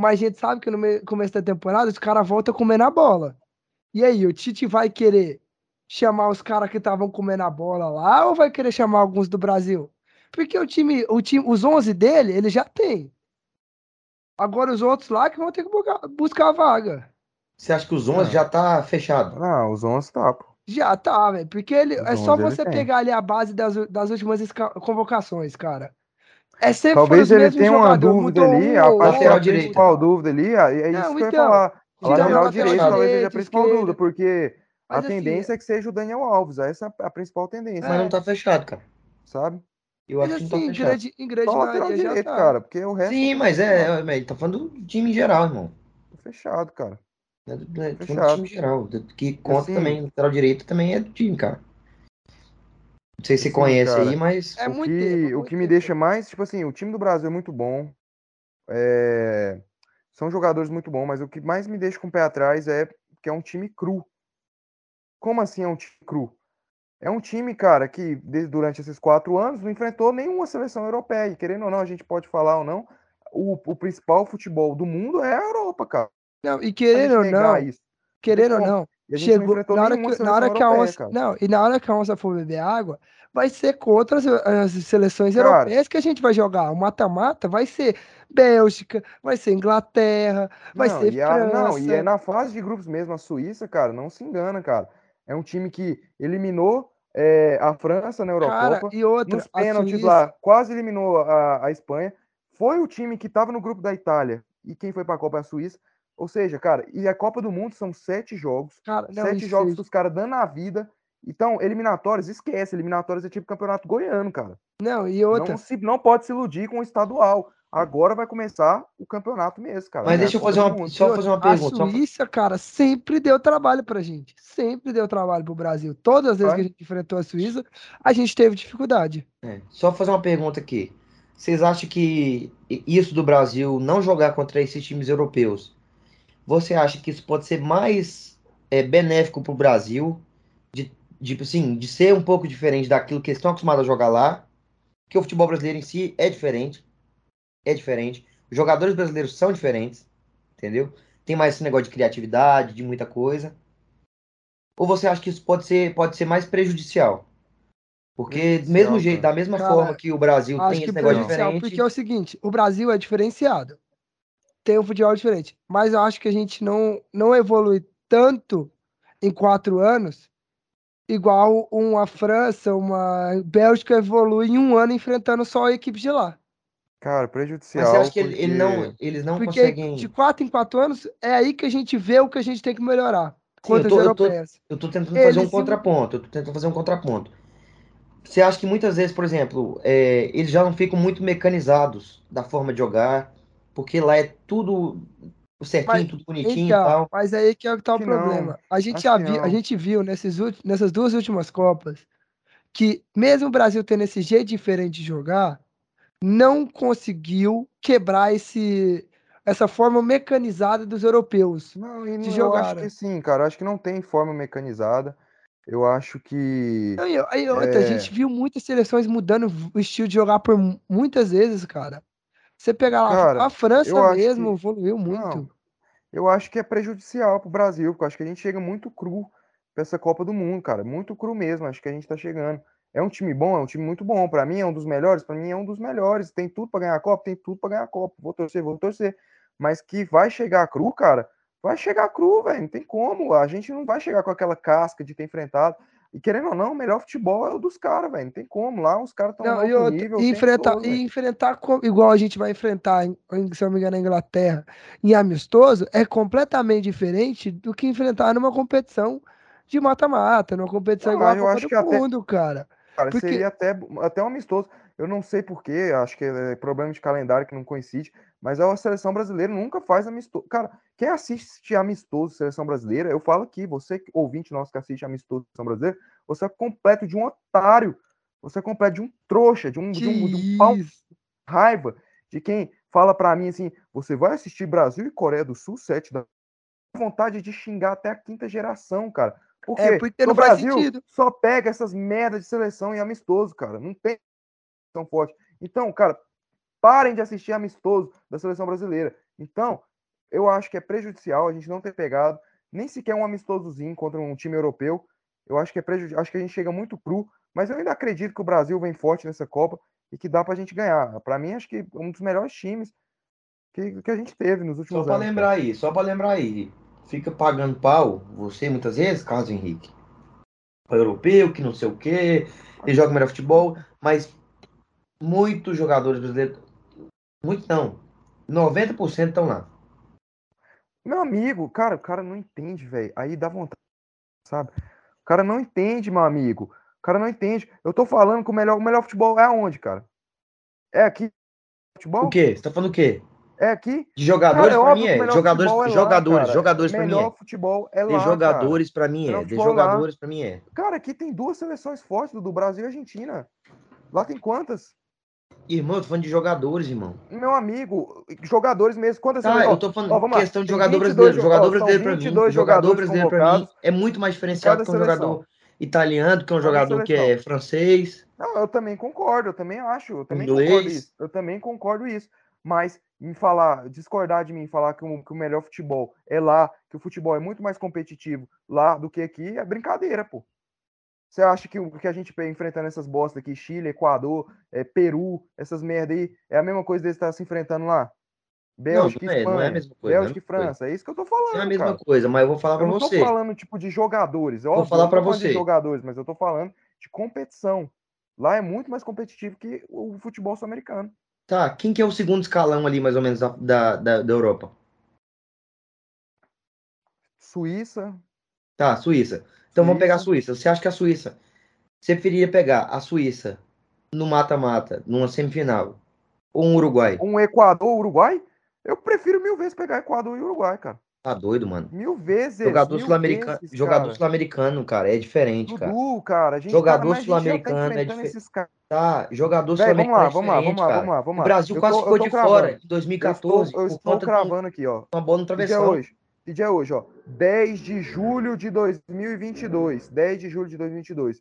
Mas a gente sabe que no me- começo da temporada os caras voltam comendo a bola. E aí, o Tite vai querer chamar os caras que estavam comendo a bola lá ou vai querer chamar alguns do Brasil? Porque o time, o time, os 11 dele, ele já tem. Agora os outros lá que vão ter que buscar, a vaga. Você acha que os 11 Ah. já tá fechado? Não, os 11 tá, pô. Já tá, velho. Porque ele, Os é só 11 ele você tem. pegar ali a base das, das últimas convocações, cara. É sempre Talvez ele tenha uma dúvida ali, um a, acho que lateral direita. principal dúvida ali, é isso Não, que eu ia então, falar. A Então, lateral direito talvez seja a principal dúvida, porque a assim, tendência é que seja o Daniel Alves, essa é a principal tendência, Mas não tá fechado, cara. sabe? Eu mas acho que não tá assim, em fechado. grande, em grande Só lateral já direito, tá. cara, porque o resto... Sim, mas é, é, ele tá falando do time em geral, irmão. Tô fechado, cara. É do, é do Fechado. time geral. Que conta assim- também, lateral direito também é do time, cara. Não sei se você Sim, conhece cara. aí, mas. É o muito que, tempo, o muito que me tempo. deixa mais, tipo assim, o time do Brasil é muito bom. é, São jogadores muito bons, mas o que mais me deixa com o pé atrás é que é um time cru. Como assim é um time cru? É um time, cara, que desde, durante esses quatro anos não enfrentou nenhuma seleção europeia. E querendo ou não, a gente pode falar ou não, o, o principal futebol do mundo é a Europa, cara. Não, e querendo ou não, isso. querendo ou não, chegou na hora que, na hora que a onça, cara. não, e na hora que a onça for beber água, vai ser contra as, as seleções Cara. europeias que a gente vai jogar. O mata-mata vai ser Bélgica, vai ser Inglaterra, vai Não, ser e a- não, e é França. na fase de grupos mesmo, a Suíça, cara, não se engana, cara. É um time que eliminou é, a França na Cara, Eurocopa, e outra, nos pênaltis Suíça, lá, quase eliminou a, a Espanha. Foi o time que estava no grupo da Itália e quem foi para a Copa é a Suíça. Ou seja, cara, e a Copa do Mundo são sete jogos, cara, não, sete jogos seja- dos caras dando a vida. Então, eliminatórias, esquece, eliminatórias é tipo campeonato goiano, cara. não, e outra, Não, se, não pode se iludir com o estadual. Agora vai começar o campeonato mesmo, cara. Mas é deixa eu fazer uma, só E fazer uma pergunta. A Suíça, cara, sempre deu trabalho pra gente. Sempre deu trabalho pro Brasil. Todas as vezes Vai. que a gente enfrentou a Suíça, a gente teve dificuldade. É, só fazer uma pergunta aqui. Vocês acham que isso do Brasil não jogar contra esses times europeus, você acha que isso pode ser mais é, benéfico para o Brasil, de, de, assim, de ser um pouco diferente daquilo que eles estão acostumados a jogar lá? Porque o futebol brasileiro em si é diferente. É diferente. Os jogadores brasileiros são diferentes, entendeu? Tem mais esse negócio de criatividade, de muita coisa. Ou você acha que isso pode ser, pode ser mais prejudicial? Porque do mesmo jeito, cara. da mesma Cara, forma que o Brasil tem esse negócio prejudicial, diferente. porque é o seguinte, o Brasil é diferenciado. Tem um futebol diferente. Mas eu acho que a gente não, não evolui tanto em quatro anos, igual uma França, uma Bélgica evolui em um ano enfrentando só a equipe de lá. Cara, Mas prejudicial. você acha que ele, ele não, porque- eles não Porque conseguem. de quatro em quatro anos é aí que a gente vê o que a gente tem que melhorar Sim, eu contra tô- eu tô-. Eu tô tentando fazer um Eles se- contraponto. Eu tô tentando fazer um contraponto. Você acha que muitas vezes, por exemplo, é, eles já não ficam muito mecanizados da forma de jogar, porque lá é tudo certinho, Mas- tudo bonitinho e Então, tal. mas aí que é que tá o que não. problema. A gente viu, a não. gente viu nesses, nessas duas últimas Copas que mesmo o Brasil tendo esse jeito diferente de jogar, não conseguiu quebrar esse, essa forma mecanizada dos europeus. Não, e de não- eu acho que sim, cara. Eu acho que não tem forma mecanizada. Eu acho que. Não, e aí outra, a É. gente viu muitas seleções mudando o estilo de jogar por mu- muitas vezes, cara. Você pegar lá, Cara, a França eu mesmo que- evoluiu muito. Não, eu acho que é prejudicial pro Brasil, porque eu acho que a gente chega muito cru pra essa Copa do Mundo, cara. Muito cru mesmo. Acho que a gente tá chegando. É um time bom, é um time muito bom. Pra mim é um dos melhores, pra mim é um dos melhores. Tem tudo pra ganhar a Copa, tem tudo pra ganhar a Copa. Vou torcer, vou torcer. Mas que vai chegar cru, cara, vai chegar cru, velho. Não tem como. A gente não vai chegar com aquela casca de ter enfrentado. E querendo ou não, o melhor futebol é o dos caras, velho. Não tem como. Lá os caras estão no e, nível. e enfrentar, todo, e enfrentar igual a gente vai enfrentar, se eu não me engano, na Inglaterra, em amistoso, é completamente diferente do que enfrentar numa competição de mata-mata, numa competição Não, igual a Copa do até- Mundo, cara. Cara, Porque- seria até, até um amistoso. Eu não sei porquê, acho que é problema de calendário que não coincide, mas a seleção brasileira nunca faz amistoso. Cara, quem assiste amistoso seleção brasileira, eu falo aqui, você ouvinte nosso que assiste amistoso seleção brasileira, você é completo de um otário, você é completo de um trouxa, de um, de um, de um pau raiva de quem fala pra mim assim: você vai assistir Brasil e Coreia do Sul, sete da vontade de xingar até a quinta geração, cara. Por quê? É, porque não o faz Brasil sentido. só pega essas merdas de seleção em amistoso, cara. Não tem tão forte. Então, cara, parem de assistir amistoso da seleção brasileira. Então, eu acho que é prejudicial a gente não ter pegado nem sequer um amistosozinho contra um time europeu. Eu acho que é prejudicial, acho que a gente chega muito cru, mas eu ainda acredito que o Brasil vem forte nessa Copa e que dá pra gente ganhar. Pra mim, acho que é um dos melhores times que, que a gente teve nos Só últimos pra anos. lembrar aí, só pra lembrar aí. Fica pagando pau, você muitas vezes, Carlos Henrique. Para europeu, que não sei o quê, ele joga melhor futebol, mas muitos jogadores brasileiros. Muitos não. 90% estão lá. Meu amigo, cara, o cara não entende, velho. Aí dá vontade, sabe? O cara não entende, meu amigo. O cara não entende. Eu tô falando que o melhor, o melhor futebol é aonde, cara? É aqui. Futebol? O quê? Você tá falando o quê? É aqui? De jogadores, Cara, é mim que é. Jogadores, é lá, jogadores, cara. jogadores pra mim é. futebol é De lá, jogadores pra mim é. De lá. jogadores pra mim é. Cara. Aqui tem duas seleções fortes, do Brasil e Argentina. Lá tem quantas? Irmão, eu tô falando de jogadores, irmão. Meu amigo, jogadores mesmo. Quantas Tá, eu tô falando Ó, lá. questão de jogador 22 brasileiro. jo- Jogador brasileiro pra mim. 22 Jogador brasileiro pra mim é muito mais diferenciado que um jogador italiano, do que um Cada jogador que é francês. Não, eu também concordo, eu também acho, eu também Inglês. concordo isso. Eu também concordo isso. Mas me falar, discordar de mim, falar que o, que o melhor futebol é lá, que o futebol é muito mais competitivo lá do que aqui, é brincadeira, pô. Você acha que o que a gente enfrentando essas bostas aqui, Chile, Equador, é, Peru, essas merda aí, é a mesma coisa deles estar se enfrentando lá? Bélgica, não é- não é a Espanha, mesma coisa, não é Bélgica e mesma coisa. França, é isso que eu tô falando, É a mesma cara. coisa, mas eu vou falar pra Eu não tô você. falando tipo de jogadores, é Vou falar eu não pra tô falando você. de jogadores, mas eu tô falando de competição. Lá é muito mais competitivo que o futebol sul-americano. Tá, quem que é o segundo escalão ali, mais ou menos, da, da, da, Europa? Suíça, Tá, Suíça. Então vamos pegar a Suíça. Suíça. Você acha que a Suíça. Você preferiria pegar a Suíça no mata-mata, numa semifinal? Ou um Uruguai? um Equador, Uruguai, eu prefiro mil vezes pegar Equador e Uruguai, cara. Tá doido, mano. Mil vezes. Jogador sul-americano, jogador sul-americano, cara, é diferente, cara. Dudu, cara, a gente, Jogador tá sul-americano é enfrentando dife- esses caras. Tá, jogador vamos sul-americano lá, é vamos lá, vamos diferente, lá, vamos lá, vamos O lá. Brasil Eu quase tô- eu ficou de fora em Eu 2014 estou, eu estou cravando aqui, ó. uma bola no é travessão. hoje? Que dia é hoje, ó? 10 de julho de 2022. 10 de julho de 2022.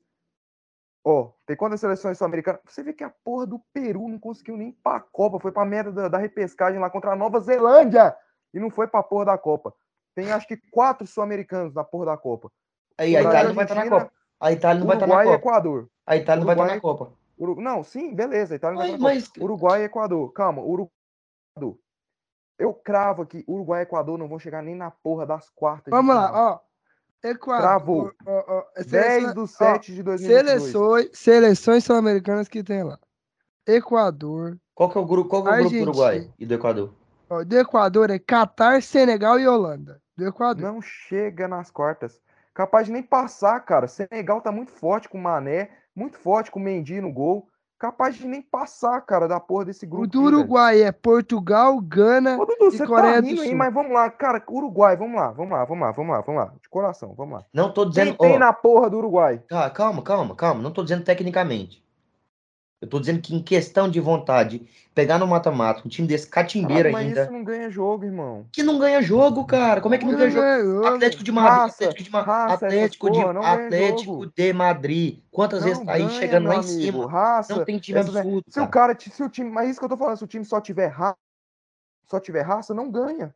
Ó, tem quantas seleções sul-americanas? Você vê que a porra do Peru não conseguiu nem ir pra Copa. Foi pra merda da, da repescagem lá contra a Nova Zelândia. E não foi pra porra da Copa. Tem acho que quatro sul-americanos na porra da Copa. Aí a Itália não vai estar na Argentina, Copa. A Itália não vai estar Uruguai na e Copa. Equador. A Itália não vai estar na Uruguai- Copa. Uru- Não, sim, beleza. Itália não Mas, vai pra Copa. mas Uruguai e Equador. Calma, Uruguai. Eu cravo aqui, Uruguai e Equador não vão chegar nem na porra das quartas. Vamos lá, ó. Equador. Travou. ó, ó, é 10 seleção- do ó, 7 de 2022. Seleções, seleções sul-americanas que tem lá. Equador. qual que é o grupo, qual que é o grupo do. Uruguai e do Equador? Ó, do Equador é Catar, Senegal e Holanda. Do Equador. Não chega nas quartas. Capaz de nem passar, cara. Senegal tá muito forte com o Mané, muito forte com o Mendy no gol. Capaz de nem passar, cara, da porra desse grupo. o do velho. Uruguai é Portugal, Gana. Ô, Dudu, e você Coreia tá do rindo aí, Sul. mas vamos lá, cara. Uruguai, vamos lá, vamos lá, vamos lá, vamos lá, vamos lá. De coração, vamos lá. Não tô Quem dizendo. tem ó, na porra do Uruguai? Tá, calma, calma, calma. Não tô dizendo tecnicamente. Eu tô dizendo que em questão de vontade, pegar no mata-mata, um time desse catimbeiro Caralho, mas ainda, isso não ganha jogo, irmão. que não ganha jogo, cara. Como é que não ganha jogo? Atlético de Madrid, Raça, Atlético de, raça, Atlético de, porra, não Atlético de Madrid. Quantas vezes Não tá aí ganha, chegando lá em amigo. cima? Raça, Não tem time essas- absurdo. Se o cara. cara, se o time, mas isso que eu tô falando, se o time só tiver raça, só tiver raça, não ganha.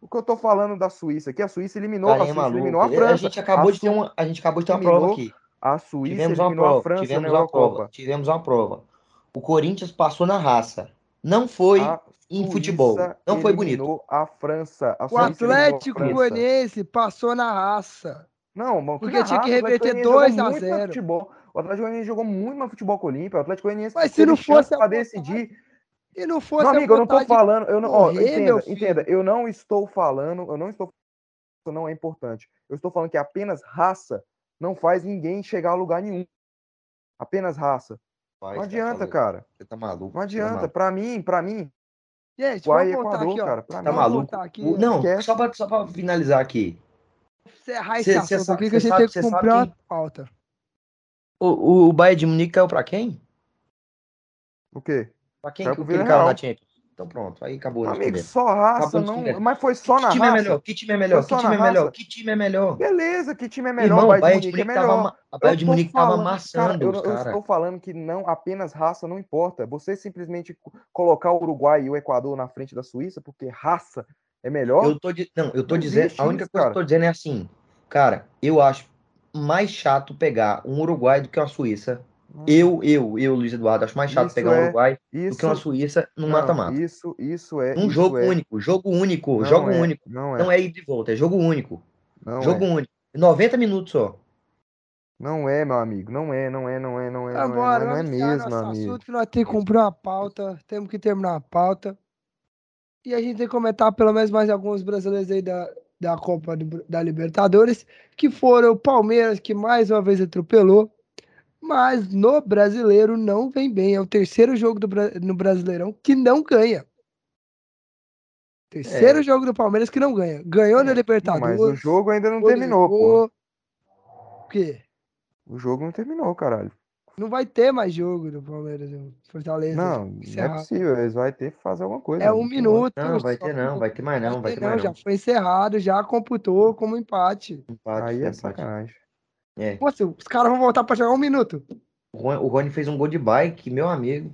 O que eu tô falando da Suíça aqui, a Suíça eliminou, Cara, a é Suíça maluco. eliminou a A França. gente acabou A de ter uma, a gente acabou de ter uma eliminou prova aqui. A Suíça Tivemos uma eliminou a prova, França tivemos na uma prova, tivemos uma prova. O Corinthians passou na raça. Não foi A em Suíça futebol. Não foi bonito. a França. A O Atlético. Goianiense passou na raça. Não, mano, Porque na tinha que raça, Atlético reverter Goianiense 2 a jogou muito mais 0. futebol. O Atlético Goianiense jogou muito mais futebol que o Olímpia. O Atlético Goianiense Mas se não fosse a pra vontade- decidir. E não fosse a amigo, eu não tô falando, eu não, ó, correr, entenda, meu filho. entenda, eu não estou falando, eu não estou isso não é importante. Eu estou falando que apenas raça não faz ninguém chegar a lugar nenhum. Apenas raça. Vai, Não tá adianta, maluco. cara. Você tá maluco. Não você tá adianta. maluco. Pra mim, pra mim, Gente, e vamos voltar Equador, aqui, ó. cara. Pra Tá mim, maluco? aqui, O- Não, esquece. só pra, só pra finalizar aqui. encerrar Cê- esse cê assunto sabe- aqui que a cê gente sabe- tem que cê cumprir uma pauta. O, o, o Bayern de Munique caiu pra quem? o quê? Pra quem Caiu que caiu Villarreal. na Champions? Então pronto, aí acabou. Amigo, só raça não, mas foi só Que na time é raça. melhor? Que time é melhor? Foi Que time é melhor? Que time é melhor? Beleza, que time é melhor, Irmão, o Bayern de Munique é melhor. a Bayern de Munique tava amassando cara, eu, os eu estou falando que não apenas raça não importa. Você simplesmente co- colocar o Uruguai e o Equador na frente da Suíça, porque raça é melhor. Eu tô, não, eu tô Não dizendo, a única isso, coisa cara. que eu tô dizendo é assim, cara, eu acho mais chato pegar um Uruguai do que uma Suíça. Hum, Eu, eu, eu, Luiz Eduardo, acho mais chato Isso pegar um é- Uruguai do isso, que uma Suíça não, mata-mata. Isso, isso é. Um isso jogo é, único, jogo único, não jogo é, único. Não é. Não é ida e volta, é jogo único. Não jogo é. único. 90 minutos só. Não é, meu amigo. Não é, não é, não é, não é, não é, não Vambora, é, não é mesmo, nosso amigo. assunto que nós temos que cumprir uma pauta. Temos que terminar a pauta. E a gente tem que comentar pelo menos mais alguns brasileiros aí da, da Copa do- da Libertadores, que foram o Palmeiras, que mais uma vez atropelou. Mas no brasileiro não vem bem. É o terceiro jogo do, no Brasileirão que não ganha. Terceiro É. jogo do Palmeiras que não ganha. Ganhou na Não, Libertadores. mas o jogo ainda não terminou, pô. O quê? O jogo não terminou, caralho. Não vai ter mais jogo do Palmeiras no Fortaleza. Não, não é possível. Eles vão ter que fazer alguma coisa. É um não tem minuto. Não, vai ter não, vai ter mais não, vai ter mais já não. foi encerrado, já computou como empate. Empate, Aí é empate. sacanagem. É. Pô, os caras vão voltar pra jogar um minuto. O Rony, o Rony fez um gol de bike, meu amigo.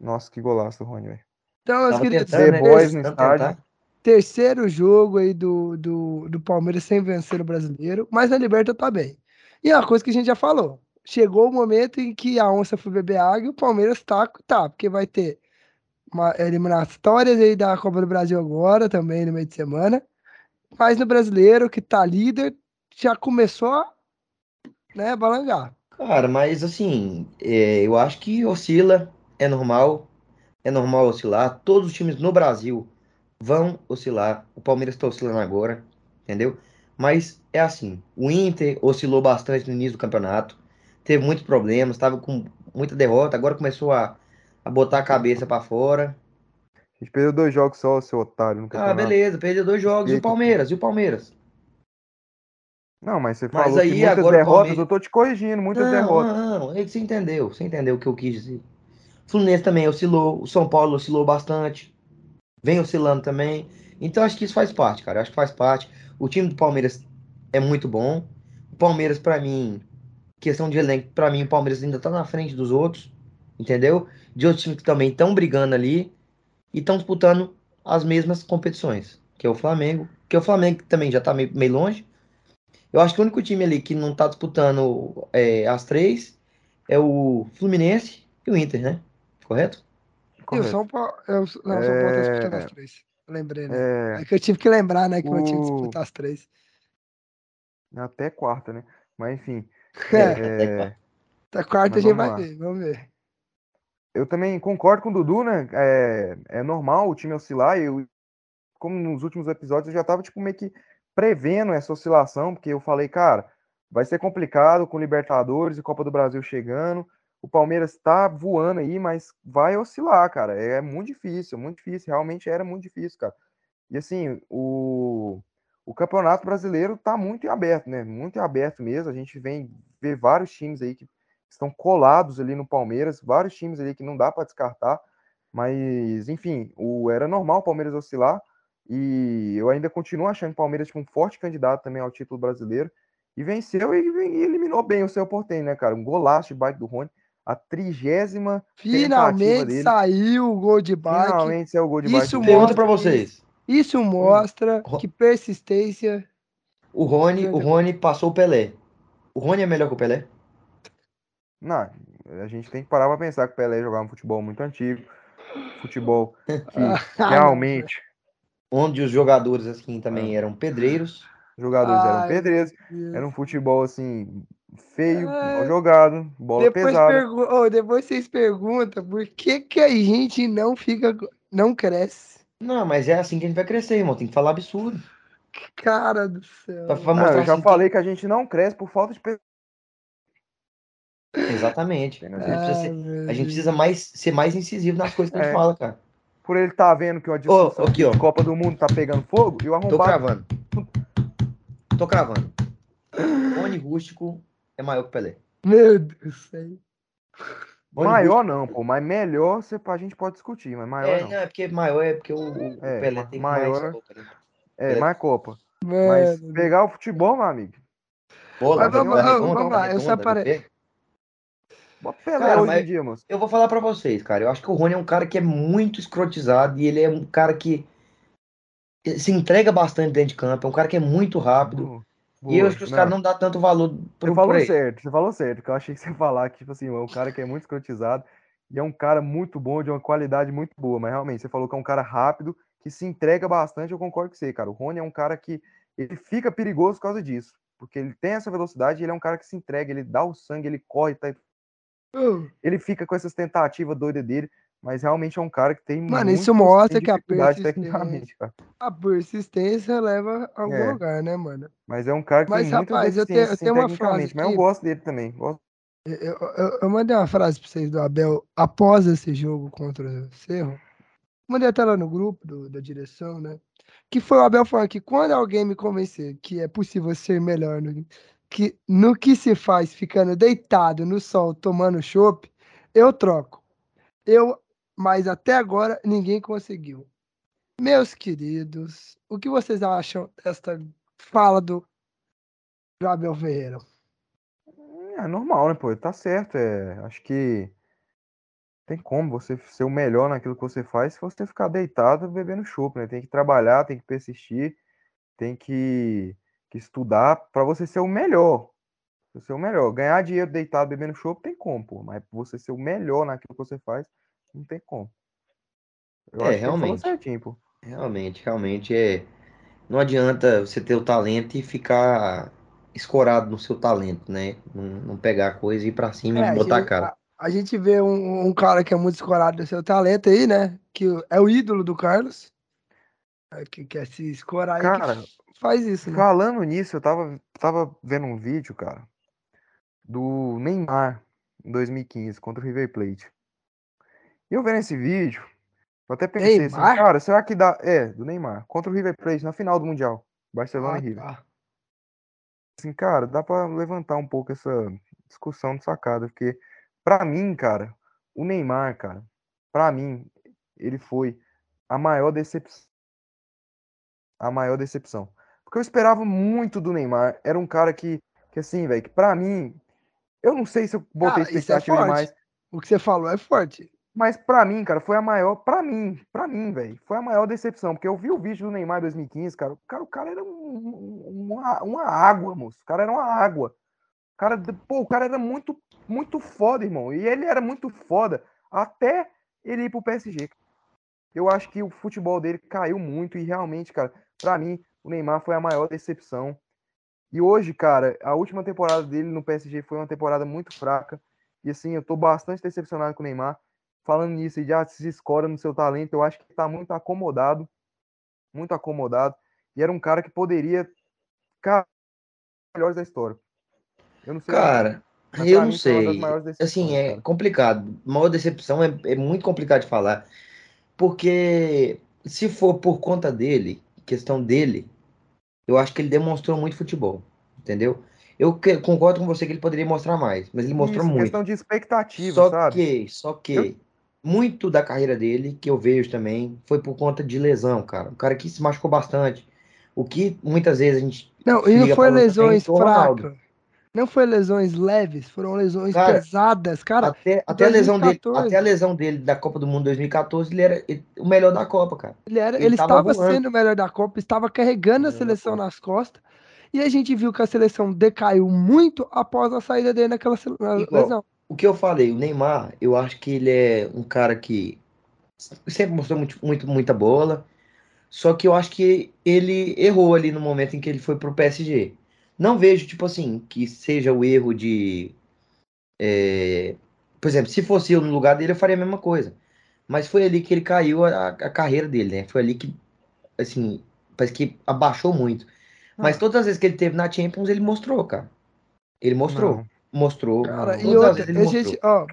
Nossa, que golaço do Rony, velho. Então, meus queridos, tentando, né? Boys no estádio. tentar. terceiro jogo aí do, do, do Palmeiras sem vencer o brasileiro, mas na Liberta tá bem. E é uma coisa que a gente já falou. Chegou o momento em que a onça foi beber água e o Palmeiras tá, tá porque vai ter uma eliminatórias aí da Copa do Brasil agora, também no meio de semana. Mas no brasileiro, que tá líder, já começou a né, balangar. Cara, mas assim, é, eu acho que oscila, é normal, é normal oscilar. Todos os times no Brasil vão oscilar. O Palmeiras está oscilando agora, entendeu? Mas é assim, o Inter oscilou bastante no início do campeonato, teve muitos problemas, estava com muita derrota, agora começou a, a botar a cabeça para fora. A gente perdeu dois jogos só, seu otário, no Ah, beleza, perdeu dois jogos. E o Eita. Palmeiras? E o Palmeiras? Não, mas você Mas falou aí, que muitas agora derrotas, Palmeiras- eu tô te corrigindo, muitas não, derrotas. Não, não, é que você entendeu. Você entendeu o que eu quis dizer. O Fluminense também oscilou. O São Paulo oscilou bastante. Vem oscilando também. Então acho que isso faz parte, cara. Acho que faz parte. O time do Palmeiras é muito bom. O Palmeiras, pra mim, questão de elenco, pra mim, o Palmeiras ainda tá na frente dos outros. Entendeu? De outros times que também estão brigando ali. E estão disputando as mesmas competições. Que é o Flamengo. Que é o Flamengo que também já tá meio, meio longe. Eu acho que o único time ali que não tá disputando é, as três é o Fluminense e o Inter, né? Correto? E o Correto. São Paulo. é, o- Não, o São Paulo tá disputando as três. Lembrei, né? É, É que eu tive que lembrar, né? Que eu tinha que o- disputar as três. até quarta, né? Mas enfim. É, é, da quarta a gente vai lá. ver, vamos ver. eu também concordo com o Dudu, né? É, é normal o time oscilar. Eu, como nos últimos episódios, eu já tava tipo, meio que prevendo essa oscilação, porque eu falei, cara, vai ser complicado com Libertadores e Copa do Brasil chegando. O Palmeiras tá voando aí, mas vai oscilar, cara. É muito difícil, muito difícil. Realmente era muito difícil, cara. E assim, o, o Campeonato Brasileiro tá muito aberto, né? Muito aberto mesmo. A gente vem ver vários times aí que estão colados ali no Palmeiras, vários times ali que não dá para descartar. Mas, enfim, o, era normal o Palmeiras oscilar. E eu ainda continuo achando o Palmeiras tipo, um forte candidato também ao título brasileiro. E venceu e, e eliminou bem o seu Portem, né, cara? Um golaço de bike do Rony. A trigésima Finalmente dele. saiu o gol de bike. Finalmente saiu o gol de bike Isso mostra pra vocês. Isso mostra Ro- que persistência. O Rony, o Rony passou o Pelé. O Rony é melhor que o Pelé? Não, a gente tem que parar pra pensar que o Pelé jogava um futebol muito antigo. Futebol que realmente Onde os jogadores assim também eram pedreiros. os jogadores eram Ai, pedreiros. Deus. Era um futebol assim, feio, mal jogado, bola Depois, pesada. pergu- ô, depois vocês perguntam por que, que a gente não fica. não cresce. Não, mas é assim que a gente vai crescer, irmão. Tem que falar absurdo. Cara do céu. Pra, pra mostrar eu já assim que- falei que a gente não cresce por falta de Exatamente. A gente, precisa Ai, ser, a gente precisa mais, ser mais incisivo nas coisas que a gente É. fala, cara. Por ele estar vendo que uma discussão ó. de Copa do Mundo tá pegando fogo e o Tô arrombado cravando. Tô cravando. Rony Rústico é maior que o Pelé. Meu Deus do maior não, pô, mas melhor você, a gente pode discutir, mas maior É, não. não, é porque maior é porque o, o É, Pelé tem maior- mais Copa, né? É, mais Copa. Mas Mano. pegar o futebol, meu amigo, Bola, Mas vamos- vamos- vamos lá, eu separei-. Bota Pelé Cara, hoje em dia, moço. Eu vou falar pra vocês, cara. Eu acho que o Rony é um cara que é muito escrotizado e ele é um cara que se entrega bastante dentro de campo. É um cara que é muito rápido. Boa, e eu acho que os caras não dão tanto valor pro, Você falou certo, você falou certo, que eu achei que você ia falar que, tipo assim, é um cara que é muito escrotizado e é um cara muito bom, de uma qualidade muito boa, mas realmente, você falou que é um cara rápido, que se entrega bastante, eu concordo com você, cara. O Rony é um cara que ele fica perigoso por causa disso, porque ele tem essa velocidade e ele é um cara que se entrega, ele dá o sangue, ele corre, tá? Ô, ele fica com essas tentativas doidas dele, mas realmente é um cara que tem Mano, isso mostra que a persistência-. A persistência leva a algum É. lugar, né, mano? Mas é um cara que Mas, tem muita rapaz, eu tenho- eu tenho uma frase mas eu gosto dele também. Gosto Eu, eu, eu mandei uma frase para vocês do Abel após esse jogo contra o Cerro. Mandei até lá no grupo do, da direção, né? Que foi o Abel falando que quando alguém me convencer que é possível ser melhor no que, no que se faz ficando deitado no sol tomando chopp, eu troco. Eu, mas até agora ninguém conseguiu. Meus queridos, o que vocês acham desta fala do Abel Ferreira? É normal, né, pô? Tá certo. É, acho que tem como você ser o melhor naquilo que você faz se você ficar deitado bebendo chopp, né? Tem que trabalhar, tem que persistir, tem que, que estudar para você ser o melhor. Você ser o melhor. Ganhar dinheiro deitado bebendo chopp tem como, pô. Mas você ser o melhor naquilo que você faz, não tem como. Eu é, realmente. certinho, pô. Realmente, realmente é. Não adianta você ter o talento e ficar escorado no seu talento, né? Não, não pegar a coisa e ir pra cima é, e botar a cara. A, a, gente vê um, um, cara que é muito escorado no seu talento aí, né? Que é o ídolo do Carlos. Que quer se escorar cara, faz isso. Né? Falando nisso, eu tava, tava vendo um vídeo, cara, do Neymar em 2015 contra o River Plate. E eu vendo esse vídeo, eu até pensei assim, cara, será que dá. É, do Neymar, contra o River Plate na final do Mundial. Barcelona ah, e River. Tá assim, cara, dá para levantar um pouco essa discussão de sacada, porque para mim, cara, o Neymar, cara, para mim, ele foi a maior decepção. A maior decepção. Porque eu esperava muito do Neymar. Era um cara que, que assim, velho, que pra mim, eu não sei se eu botei ah, expectativa é demais. O que você falou é forte. Mas para mim, cara, foi a maior. para mim, para mim, velho, foi a maior decepção. Porque eu vi o vídeo do Neymar em 2015, cara. O cara, o cara era um, uma, uma água, moço. O cara era uma água. O cara, pô, o cara era muito, muito foda, irmão. E ele era muito foda até ele ir pro PSG. Eu acho que o futebol dele caiu muito. E realmente, cara, para mim, o Neymar foi a maior decepção. E hoje, cara, a última temporada dele no PSG foi uma temporada muito fraca. E assim, eu tô bastante decepcionado com o Neymar falando nisso e já se escora no seu talento, eu acho que está muito acomodado, muito acomodado. E era um cara que poderia ficar melhores da história. Eu não sei. Cara, eu não sei. Assim, é cara. complicado. Maior decepção é, é muito complicado de falar. Porque se for por conta dele, questão dele, eu acho que ele demonstrou muito futebol. Entendeu? Eu que, concordo com você que ele poderia mostrar mais, mas ele mostrou Isso, muito. questão de expectativa, só sabe? Que, só que, eu muito da carreira dele, que eu vejo também, foi por conta de lesão, cara. Um cara que se machucou bastante. O que muitas vezes a gente. Não, e não foi lesões fracas. Não foi lesões leves, foram lesões cara, pesadas, cara. Até, até a lesão dele, até a lesão dele da Copa do Mundo 2014, ele era o melhor da Copa, cara. Ele era, ele, ele estava sendo o melhor da Copa, estava carregando a seleção nas costas. E a gente viu que a seleção decaiu muito após a saída dele naquela lesão o que eu falei, o Neymar, eu acho que ele é um cara que sempre mostrou muito, muito, muita bola. Só que eu acho que ele errou ali no momento em que ele foi pro PSG. Não vejo, tipo assim, que seja o erro de. É, por exemplo, se fosse eu no lugar dele, eu faria a mesma coisa. Mas foi ali que ele caiu a, a carreira dele, né? Foi ali que, assim, parece que abaixou muito. Mas ah. todas as vezes que ele teve na Champions, ele mostrou, cara. Ele mostrou. Não. Mostrou. Cara, e outra, a gente, ó,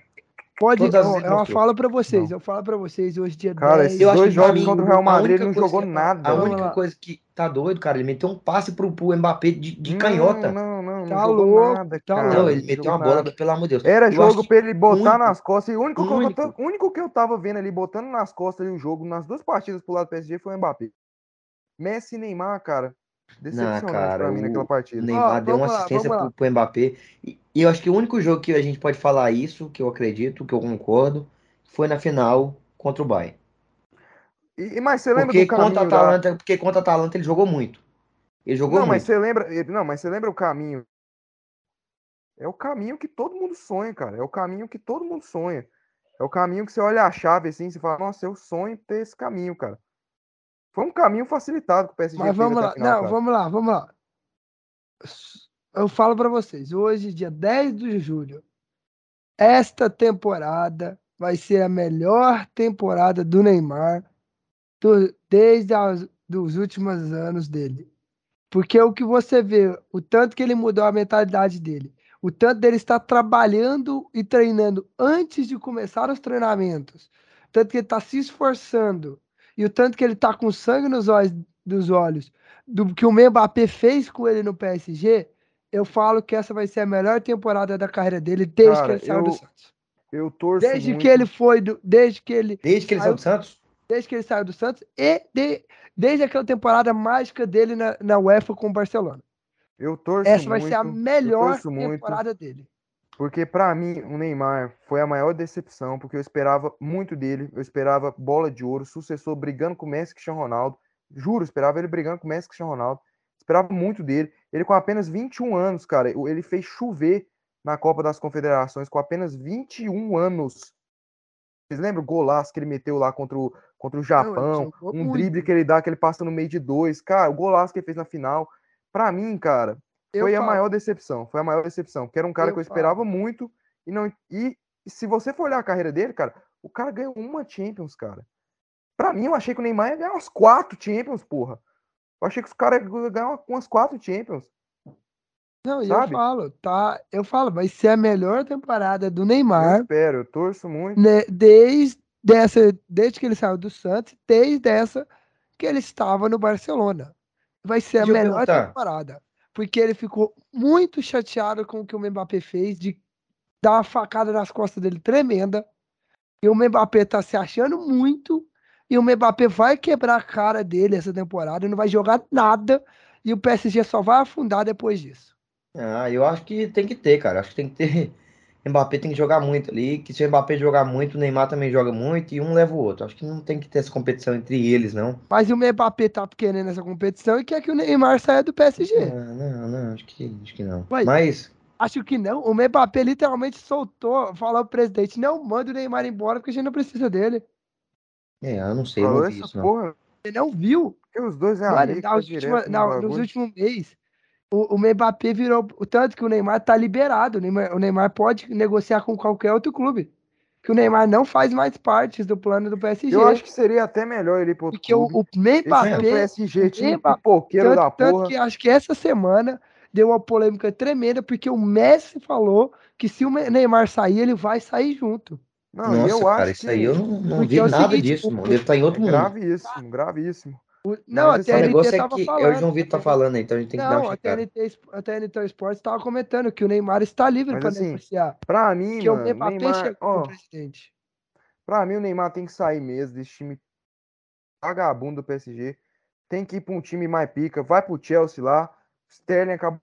pode, ó, eu falo para vocês, não. eu falo para vocês hoje dia cara, 10. Cara, esses dois jogos contra o Real Madrid ele não jogou nada. A única coisa que tá doido, cara, ele meteu um passe pro, pro Mbappé de, de não, canhota. Não, não, não, tá não louco, nada, tá cara. Não, ele meteu uma bola nada. que, pelo amor de Deus. Era jogo pra ele botar único, nas costas. E o único, único. Que eu, único que eu tava vendo ali botando nas costas ali o jogo, nas duas partidas pro lado do PSG, foi o Mbappé. Messi e Neymar, cara, Decepcionante não, cara, pra mim naquela partida. O Neymar oh, deu uma assistência lá, pro, pro Mbappé. E, e, eu acho que o único jogo que a gente pode falar isso, que eu acredito, que eu concordo, foi na final contra o Bayern. E, mas você lembra porque do contra Atalanta, Porque contra a Atalanta ele jogou muito. Ele jogou não, muito. Mas você lembra, não, mas você lembra o caminho. É o caminho que todo mundo sonha, cara. É o caminho que todo mundo sonha. É o caminho que você olha a chave assim e fala, nossa, eu sonho ter esse caminho, cara. Foi um caminho facilitado que o PSG Mas vamos lá, final, não, cara. vamos lá, vamos lá. Eu falo para vocês, hoje, dia 10 de julho, esta temporada vai ser a melhor temporada do Neymar do, desde os últimos anos dele. Porque o que você vê, o tanto que ele mudou a mentalidade dele, o tanto dele estar trabalhando e treinando antes de começar os treinamentos, tanto que ele está se esforçando e o tanto que ele está com sangue nos olhos, dos olhos do que o Mbappé fez com ele no PSG, eu falo que essa vai ser a melhor temporada da carreira dele desde Cara, que ele saiu eu- do Santos. Eu torço Desde muito. que ele foi do, desde que ele Desde que ele saiu do Santos? desde que ele saiu do Santos e de- desde aquela temporada mágica dele na, na UEFA com o Barcelona. Eu torço Essa vai muito, ser a melhor torço muito. temporada dele. Porque pra mim, o Neymar foi a maior decepção, porque eu esperava muito dele, eu esperava bola de ouro, sucessor brigando com o Messi e Cristiano Ronaldo. Juro, esperava ele brigando com o Messi e Cristiano Ronaldo. Esperava muito dele. Ele com apenas 21 anos, cara, ele fez chover na Copa das Confederações com apenas 21 anos. Vocês lembram o golaço que ele meteu lá contra o, contra o Japão? jogou um muito. drible que ele dá, que ele passa no meio de dois. Cara, o golaço que ele fez na final. Pra mim, cara, Eu foi a falo, maior decepção. Foi a maior decepção. Porque era um cara Eu que eu falo. esperava muito. E, não, e, se você for olhar a carreira dele, cara, o cara ganhou uma Champions, cara. Pra mim, eu achei que o Neymar ia ganhar umas quatro Champions, porra. Eu achei que os caras iam ganhar uma- umas quatro Champions. Não, e eu falo, tá? Eu falo, vai ser a melhor temporada do Eu Neymar espero, eu torço muito. né, desde dessa, desde que ele saiu do Santos, desde essa que ele estava no Barcelona. Vai ser a eu melhor perguntar. temporada, porque ele ficou muito chateado com o que o Mbappé fez de dar uma facada nas costas dele tremenda. E o Mbappé tá se achando muito e o Mbappé vai quebrar a cara dele essa temporada, não vai jogar nada e o PSG só vai afundar depois disso. Ah, eu acho que tem que ter, cara. Acho que tem que ter. Mbappé tem que jogar muito ali. Que se o Mbappé jogar muito, o Neymar também joga muito e um leva o outro. Acho que não tem que ter essa competição entre eles, não. Mas o Mbappé tá querendo essa competição e quer que o Neymar saia do PSG. Ah, não, não, acho que, acho que não. Vai. Mas, Acho que não. O Mbappé literalmente soltou, falou pro presidente: não manda o Neymar embora porque a gente não precisa dele. é, eu não sei, eu não vi isso, não. porra. Ele não viu. Porque os dois é Mano, na tá última- na- nos últimos meses, o, o Mbappé virou. O tanto que o Neymar tá liberado. O Neymar, o Neymar pode negociar com qualquer outro clube. Que o Neymar não faz mais parte do plano do PSG. Eu acho que seria até melhor ele ir pro porque o, clube. o time do Mbappé. PSG, time Mbappé- pipoqueiro da Tanto, tanto porra. que acho que essa semana deu uma polêmica tremenda, porque o Messi falou que se o Neymar sair, ele vai sair junto. Não, Nossa, eu cara, acho isso que aí eu não, não vi é o nada seguinte, disso, o- mano. Deve estar em outro é mundo. gravíssimo, gravíssimo. O- não, Mas a O TNT negócio é tava que falando. o João Vitor tá falando aí, então a gente tem que dar Não, uma a checada. TNT, a TNT Esportes estava comentando que o Neymar está livre para assim, negociar. Pra mim, o mano, Mbappé Neymar, chegou ó, com o presidente. pra mim o Neymar tem que sair mesmo desse time vagabundo do PSG. Tem que ir pra um time mais pica. Vai pro Chelsea lá. Sterling acabou.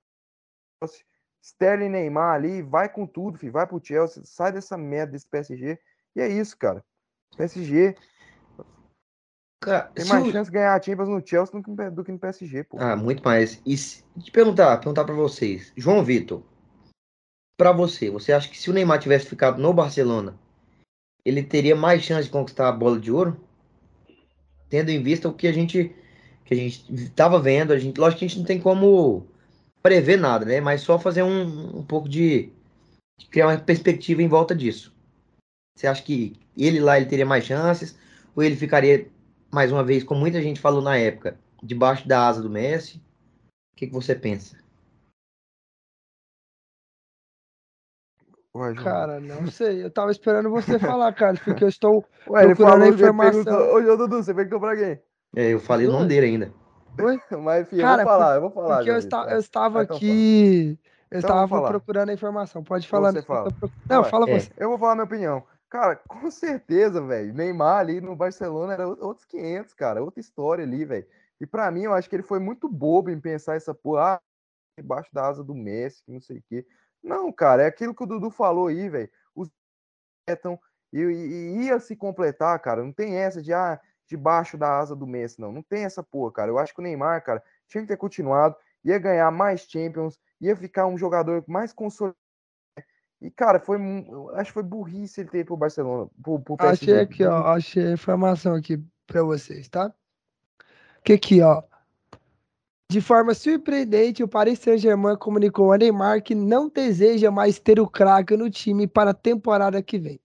Sterling Neymar ali, vai com tudo, filho. Vai pro Chelsea, sai dessa merda desse PSG. E é isso, cara. PSG Cara, tem mais o- chance de ganhar a Champions no Chelsea do que no, do que no PSG, pô. Ah, muito mais. E se... te perguntar, perguntar para vocês, João Vitor, para você, você acha que se o Neymar tivesse ficado no Barcelona, ele teria mais chance de conquistar a bola de ouro? Tendo em vista o que a gente que a gente estava vendo, a gente, lógico que a gente não tem como prever nada, né? Mas só fazer um, um pouco de, de criar uma perspectiva em volta disso. Você acha que ele lá ele teria mais chances ou ele ficaria mais uma vez, como muita gente falou na época, debaixo da asa do Messi. O que, que você pensa? Ué. Cara, não sei. Eu tava esperando você falar, cara, porque eu estou. Ué, ele procurando a falou, ele informação. perguntou, Ô, Dudu, você perguntou pra quem? É, eu falei o nome Oi? dele ainda. Mas, filho, Cara, eu vou falar, eu vou falar. Porque eu, Vitor, eu estava Vai, então aqui. Eu Então estava procurando a informação. Pode Então falar. você fala. Não, fala é. você. Eu vou falar minha opinião. Cara, com certeza, velho. Neymar ali no Barcelona era ou- outros 500, cara. Outra história ali, velho. E pra mim, eu acho que ele foi muito bobo em pensar essa porra, ah, debaixo da asa do Messi, que não sei o quê. Não, cara, é aquilo que o Dudu falou aí, velho. Os completam e, e- e ia se completar, cara. Não tem essa de, ah, debaixo da asa do Messi, não. Não tem essa porra, cara. Eu acho que o Neymar, cara, tinha que ter continuado, ia ganhar mais Champions, ia ficar um jogador mais consolidado. E, cara, foi, acho que foi burrice ele ter ido pro Barcelona, pro, pro PSG. Achei aqui, ó. Achei a informação aqui pra vocês, tá? Que aqui, ó. De forma surpreendente, o Paris Saint-Germain comunicou a Neymar que não deseja mais ter o craque no time para a temporada que vem.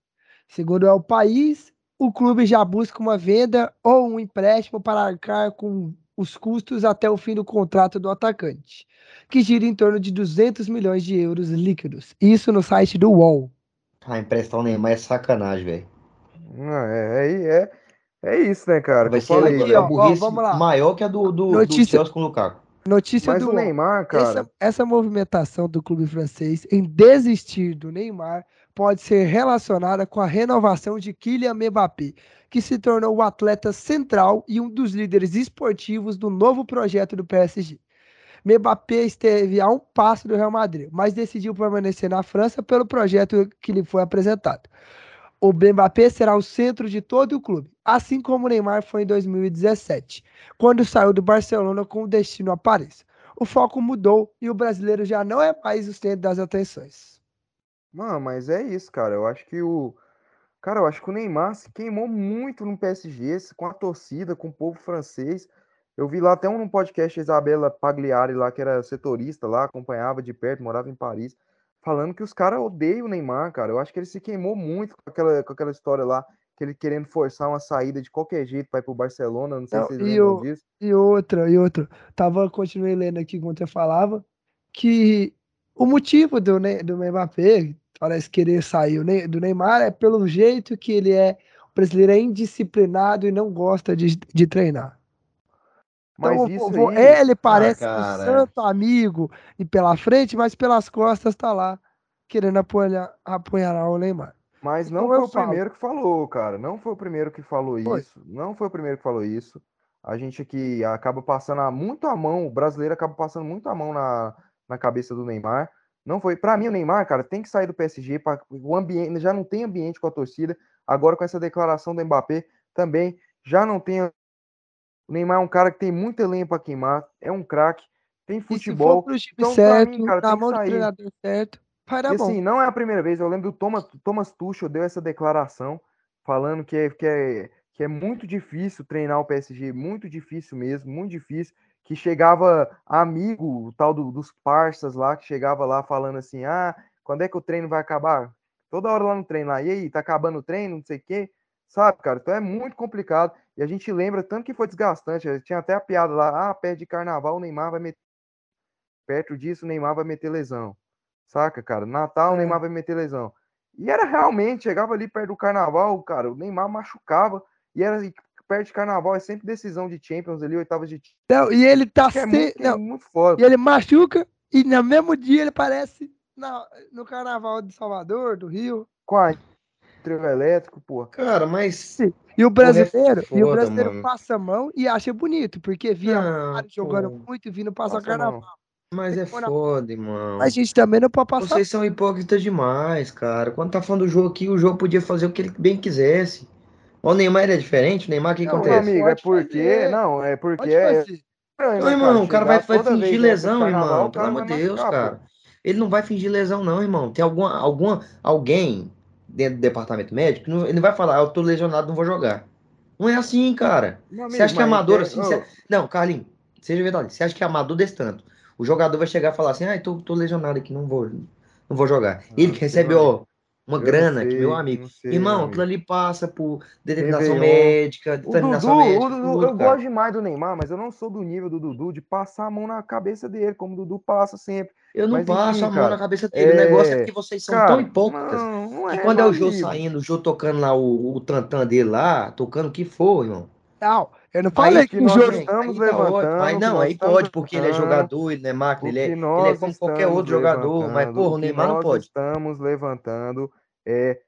Segundo o país, o clube já busca uma venda ou um empréstimo para arcar com os custos até o fim do contrato do atacante, que gira em torno de 200 milhões de euros líquidos. Isso no site do UOL. Ah, emprestar o Neymar é sacanagem, velho. É, é, é, é isso, né, cara? Vai ser falei, a, aqui, ó, ó, vamos lá. maior que a do, do, do Notícia- Chelsea com o Lukaku. Notícia Mas do o. Neymar, cara. Essa, essa movimentação do clube francês em desistir do Neymar pode ser relacionada com a renovação de Kylian Mbappé, que se tornou o atleta central e um dos líderes esportivos do novo projeto do PSG. Mbappé esteve a um passo do Real Madrid, mas decidiu permanecer na França pelo projeto que lhe foi apresentado. O Mbappé será o centro de todo o clube, assim como o Neymar foi em 2017, quando saiu do Barcelona com destino a Paris o foco mudou e o brasileiro já não é mais o centro das atenções. Não, mas é isso, cara. Eu acho que o. Cara, eu acho que o Neymar se queimou muito no PSG, com a torcida, com o povo francês. Eu vi lá até um podcast a Isabela Pagliari lá, que era setorista lá, acompanhava de perto, morava em Paris, falando que os caras odeiam o Neymar, cara. Eu acho que ele se queimou muito com aquela, com aquela história lá, que ele querendo forçar uma saída de qualquer jeito para ir pro Barcelona. Não sei Não, se vocês e lembram o- disso. E outra, e outra. Tava, continuei lendo aqui enquanto você falava, que o motivo do, Ne- do Mbappé, parece querer sair do Neymar, é pelo jeito que ele é, o brasileiro é indisciplinado e não gosta de, de treinar. Mas Então, isso vo- aí. ele parece um cara. santo amigo e pela frente, mas pelas costas tá lá querendo apunhar, apunhalar o Neymar. Mas Então não foi eu o falo. primeiro que falou, cara. Não foi o primeiro que falou Foi. isso. Não foi o primeiro que falou isso. A gente aqui acaba passando muito a mão, o brasileiro acaba passando muito a mão na, na cabeça do Neymar. Não foi. Pra mim, o Neymar, cara, tem que sair do PSG. Pra, o ambiente já não tem ambiente com a torcida. Agora, com essa declaração do Mbappé, também já não tem. O Neymar é um cara que tem muito elenco pra queimar. É um craque. Tem E se for futebol. pro Então, certo, mim, cara, na tem que mão do sair. treinador certo, dar E bom. assim, não é a primeira vez. Eu lembro do Thomas, Thomas Tuchel deu essa declaração falando que é, que, é, que é muito difícil treinar o PSG, muito difícil mesmo, muito difícil. Que chegava amigo, o tal do- dos parças lá, que chegava lá falando assim: ah, quando é que o treino vai acabar? Toda hora lá no treino lá, e aí, tá acabando o treino, não sei o quê. Sabe, cara? Então é muito complicado. E a gente lembra tanto que foi desgastante. Tinha até a piada lá: ah, perto de carnaval, o Neymar vai meter. Perto disso, o Neymar vai meter lesão. Saca, cara? Natal, o É. Neymar vai meter lesão. E era realmente, chegava ali perto do carnaval, cara, o Neymar machucava. E era perto de carnaval, é sempre decisão de Champions ali, oitavas de Não, e ele tá é muito, que é não, muito foda. e ele machuca e no mesmo dia ele aparece na- no carnaval de Salvador, do Rio. Com a trio elétrico, pô. Cara, mas. E o brasileiro, e o foda, brasileiro mano. passa a mão e acha bonito, porque via Não, jogando pô, muito e vindo passar Passa a mão. carnaval. Mas é foda, irmão. A gente também não pode passar. Vocês são hipócritas demais, cara. Quando tá falando do jogo aqui, o jogo podia fazer o que ele bem quisesse. O Neymar ele é diferente, o Neymar o que Não, Não, acontece? amigo, é porque. fazer. Não, é porque. É Não, né, irmão, o cara vai, Chegar vai fingir lesão, irmão. Pelo amor de Deus, cara. Ele não vai fingir lesão, não, irmão. Tem alguma, alguma, alguém dentro do departamento médico, que não- ele não vai falar, ah, eu tô lesionado, não vou jogar. Não é assim, cara. Você acha que é amador tem- assim? Você- Não, Carlinhos, seja verdade. Você acha que é amador desse tanto? O jogador vai chegar e falar assim, ah, tô, tô lesionado aqui, não vou, não vou jogar. Ah, Ele que recebe, ó, uma eu grana, que sei, meu amigo. sei, Irmão, meu aquilo amigo. ali passa por determinação Réveillon. médica, determinação Dudu, médica, Dudu, tudo, eu cara. gosto demais do Neymar, mas eu não sou do nível do Dudu de passar a mão na cabeça dele, como o Dudu passa sempre. Eu não Mas passo enfim, a mão cara, na cabeça dele. O negócio é é, porque vocês são Cara, tão hipócritas. não, não que é, quando é meu o Jô amigo. saindo, o Jô tocando lá o, o tantã dele lá, tocando o que for, irmão. Não, eu não Aí falei que que nós jogo. estamos aí tá ótimo. levantando, Aí não, aí pode, porque ele é jogador, ele não é máquina, ele é, ele é como qualquer outro jogador, mas porra, o o Neymar não nós pode. estamos levantando é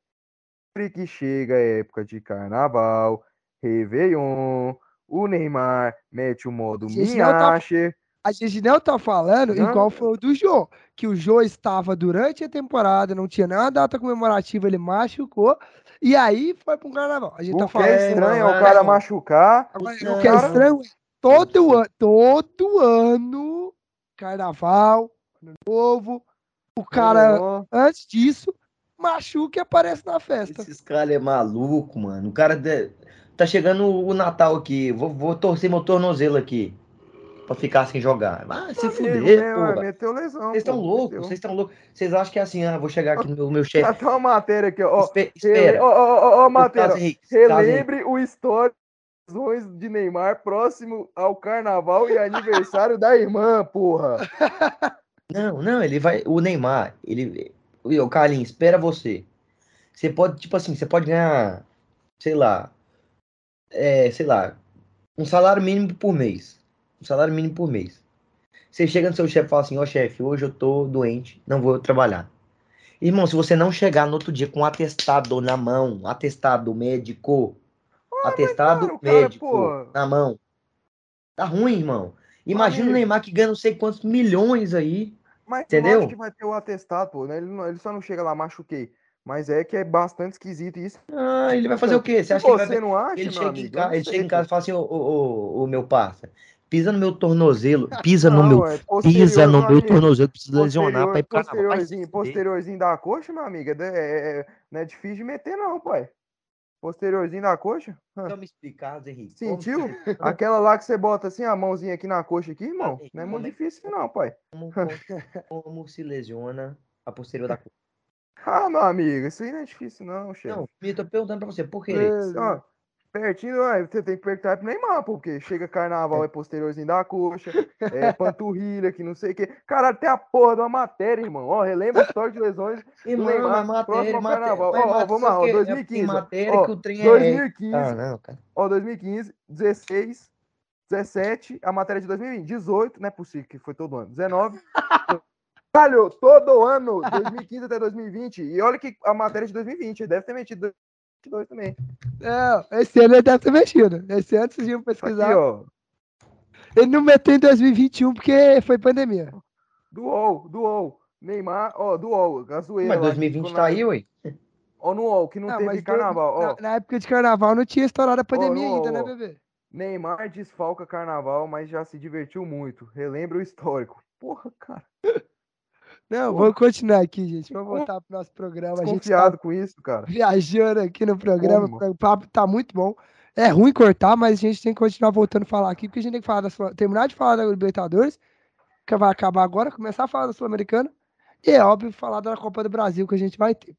sempre que chega a época de carnaval, Réveillon, o Neymar mete o modo tá- Minhache. A gente não tá falando Não. igual foi o do Jô, que o Jô estava durante a temporada, não tinha nenhuma data comemorativa, ele machucou, e aí foi pro carnaval. A gente tá O que é falando. estranho é o cara não. machucar. Agora, o que é estranho é todo ano, todo ano, carnaval, ano novo, o cara, Réveillon. antes disso, machuca e aparece na festa. Esses caras é maluco, mano. O cara de- tá chegando o Natal aqui. Vou, vou torcer meu tornozelo aqui. Pra ficar sem jogar. Vai se fuder, meu, porra. Meteu lesão. Vocês estão pô, loucos, vocês estão loucos. Vocês acham que é assim, ah, vou chegar aqui no meu, meu chefe. tem uma matéria aqui, ó. Espe- Espera. Ó, ó, ó, ó, matéria. Relembre o histórico de Neymar próximo ao carnaval e aniversário da irmã, porra. Não, não, ele vai. O Neymar, ele. O Carlinhos, espera você. Você pode, tipo assim, você pode ganhar, sei lá, é, sei lá, um salário mínimo por mês. Um salário mínimo por mês. Você chega no seu chefe e fala assim, ó oh, chefe, hoje eu tô doente, não vou trabalhar. Irmão, se você não chegar no outro dia com um atestado na mão, atestado médico, ah, atestado cara, médico cara, na mão, tá ruim, irmão. Imagina o Neymar que ganha não sei quantos milhões aí. Mas entendeu? que vai ter o atestado, pô. Né? Ele, não, ele só não chega lá, machuquei. Mas é que é bastante esquisito isso. Ah, ele vai fazer o quê? Você acha você que vai... não acha, ele chega, amigo, em casa, ele chega em casa e fala assim, ô, ô, ô, ô, meu parça, pisa no meu tornozelo, pisa não, no meu, é pisa no meu tornozelo, precisa lesionar pra ir pra posteriorzinho, posteriorzinho da coxa, meu amigo, é, é, é, não é difícil de meter não, pai. Posteriorzinho da coxa? Vamos explicar, Henrique. Sentiu? Aquela lá que você bota assim, a mãozinha aqui na coxa aqui, irmão, não é muito difícil não, pai. Como, como, se lesiona a posterior da coxa? Ah, meu amigo, isso aí não é difícil, não, chefe. Não, eu tô perguntando pra você, por quê? É, pertinho, você tem que perguntar pro Neymar, porque chega carnaval, é, é posteriorzinho da coxa, é panturrilha, que não sei o quê. Caralho, tem a porra de uma matéria, irmão. Ó, relembra a história de lesões irmão, Neymar, matéria, próximo matéria, carnaval. Ó, ó, vamos lá, ó, 2015. É matéria ó, que o trem 2015, é... ah, não, cara. Ó, 2015, 16, 17, a matéria de 2020, 18, não é possível que foi todo ano, 19... Caralho, todo ano, 2015 até 2020. E olha que a matéria é de 2020, ele deve ter metido 2022 também. É, esse ano ele deve ter mexido. Esse ano vocês iam pesquisar. Aqui, ó. Ele não meteu em 2021 porque foi pandemia. Do UOL, do UOL. Neymar, ó, do UOL, gazoeira. Mas 2020 tá aí, ué. Ó, no UOL, que não, não teve carnaval. Ó. Na, na, época de carnaval não tinha estourado a pandemia ó, ainda, né, bebê? Neymar desfalca carnaval, mas já se divertiu muito. Relembra o histórico. Porra, cara. Não, Pô. vamos continuar aqui, gente. Vamos voltar pro nosso programa. Desconfiado a gente tá com isso, cara. Viajando aqui no programa. Como? O papo tá muito bom. É ruim cortar, mas a gente tem que continuar voltando a falar aqui, porque a gente tem que falar da, terminar de falar da Libertadores, que vai acabar agora, começar a falar da Sul-Americana, e é óbvio falar da Copa do Brasil que a gente vai ter.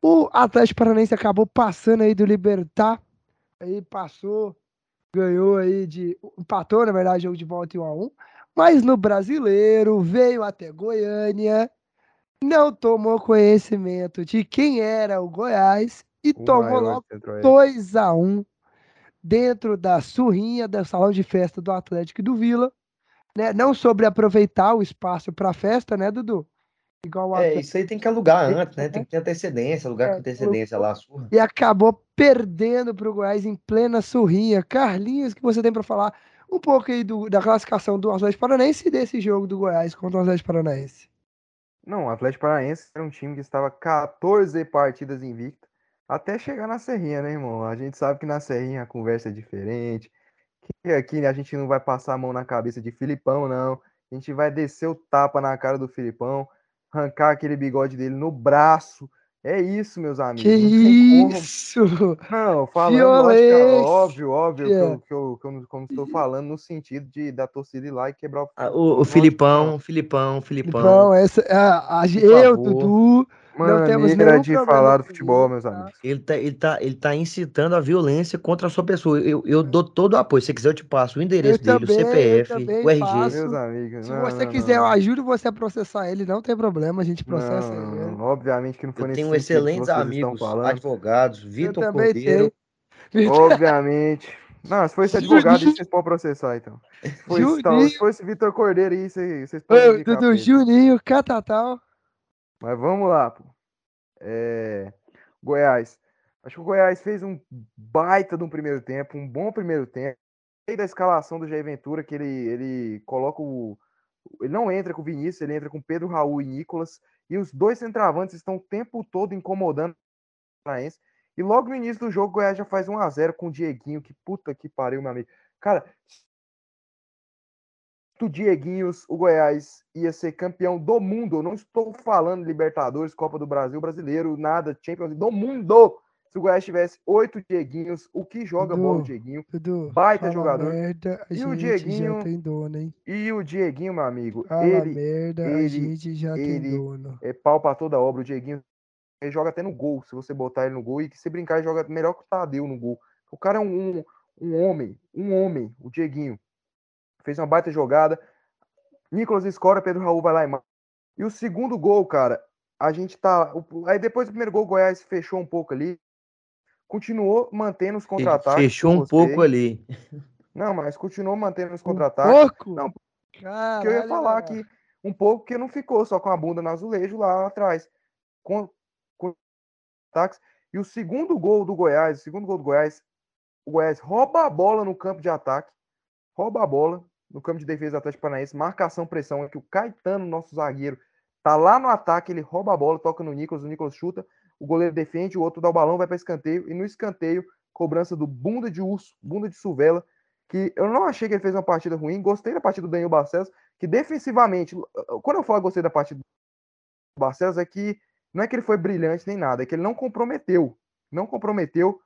O Atlético Paranaense acabou passando aí do Libertar, aí passou, ganhou aí de. empatou, na verdade, jogo de volta em 1 a 1 mas no brasileiro veio até Goiânia, não tomou conhecimento de quem era o Goiás e o tomou logo 2 a 1 dentro da surrinha do salão de festa do Atlético e do Vila. Né? Não sobre aproveitar o espaço para festa, né, Dudu? Igual é, isso aí tem que alugar antes, né? Tem que ter antecedência, alugar é, com antecedência lá, surra. E acabou perdendo para o Goiás em plena surrinha. Carlinhos, que você tem para falar um pouco aí do, da classificação do Atlético Paranaense e desse jogo do Goiás contra o Atlético Paranaense. Não, o Atlético Paranaense era um time que estava 14 partidas invicto até chegar na Serrinha, né, irmão? A gente sabe que na Serrinha a conversa é diferente, que aqui a gente não vai passar a mão na cabeça de Filipão, não. A gente vai descer o tapa na cara do Filipão, arrancar aquele bigode dele no braço, é isso, meus amigos. Que isso! Não, falando, Violência. óbvio, óbvio, que eu, que eu, que eu, como estou falando no sentido de da torcida ir lá e quebrar o. Ah, o, o Filipão, Filipão, Filipão. Filipão, essa, a, a, eu, Dudu, não temos nem de falar do futebol, meus tá? amigos. Ele tá, ele, tá, ele tá incitando a violência contra a sua pessoa. Eu, eu dou todo o apoio. Se você quiser, eu te passo o endereço eu dele, também, o CPF, o RG. Passo. Meus amigos. Se não, você não, quiser, não. eu ajudo você a processar ele, não tem problema, a gente processa ele. Obviamente que não foi eu nesse Tenho excelentes amigos, advogados, Vitor Cordeiro. Obviamente. Não, se for esse advogado, aí, vocês podem processar, então. Esse, se for esse Vitor Cordeiro aí, vocês, vocês podem. Dudu Juninho, Catatal. Mas vamos lá, pô. É... Goiás. Acho que o Goiás fez um baita de um primeiro tempo, um bom primeiro tempo. E da escalação do Jair Ventura, que ele, ele coloca o. Ele não entra com o Vinícius, ele entra com Pedro Raul e Nicolas. E os dois centravantes estão o tempo todo incomodando o Goiás. E logo no início do jogo, o Goiás já faz 1 a 0 com o Dieguinho. Que puta que pariu, meu amigo. Cara, do Dieguinhos, o Goiás ia ser campeão do mundo. Eu não estou falando Libertadores, Copa do Brasil, Brasileiro, nada, Champions do mundo. Se o Goiás tivesse oito Dieguinhos, o que joga Dudu, bola o Dieguinho? Dudu, baita jogador. Merda, e o Dieguinho já tem dono, hein? E o Dieguinho, meu amigo, fala ele, merda, ele, a gente já ele tem dono. É pau pra toda obra. O Dieguinho ele joga até no gol. Se você botar ele no gol e que se brincar, ele joga melhor que o Tadeu no gol. O cara é um, um, um homem, um homem, o Dieguinho. Fez uma baita jogada. Nicolas escora, Pedro Raul vai lá e mata. E o segundo gol, cara, a gente tá. Aí depois do primeiro gol, o Goiás fechou um pouco ali. Continuou mantendo os contra-ataques. Fechou um pouco ali. Não, mas continuou mantendo os Um contra-ataques. pouco? Não, Caralho, que eu ia falar mano. que um pouco que não ficou só com a bunda no azulejo lá atrás. Com, com ataques. E o segundo gol do Goiás, o segundo gol do Goiás, o Goiás rouba a bola no campo de ataque, rouba a bola no campo de defesa do Atlético Paranaense, marcação, pressão, é que o Caetano, nosso zagueiro, tá lá no ataque, ele rouba a bola, toca no Nicolas, o Nicolas chuta, o goleiro defende, o outro dá o balão, vai para escanteio, e no escanteio, cobrança do bunda de urso, bunda de suvela, que eu não achei que ele fez uma partida ruim, gostei da partida do Daniel Barcelos, que defensivamente, quando eu falo gostei da partida do Barcelos, é que não é que ele foi brilhante nem nada, é que ele não comprometeu, não comprometeu,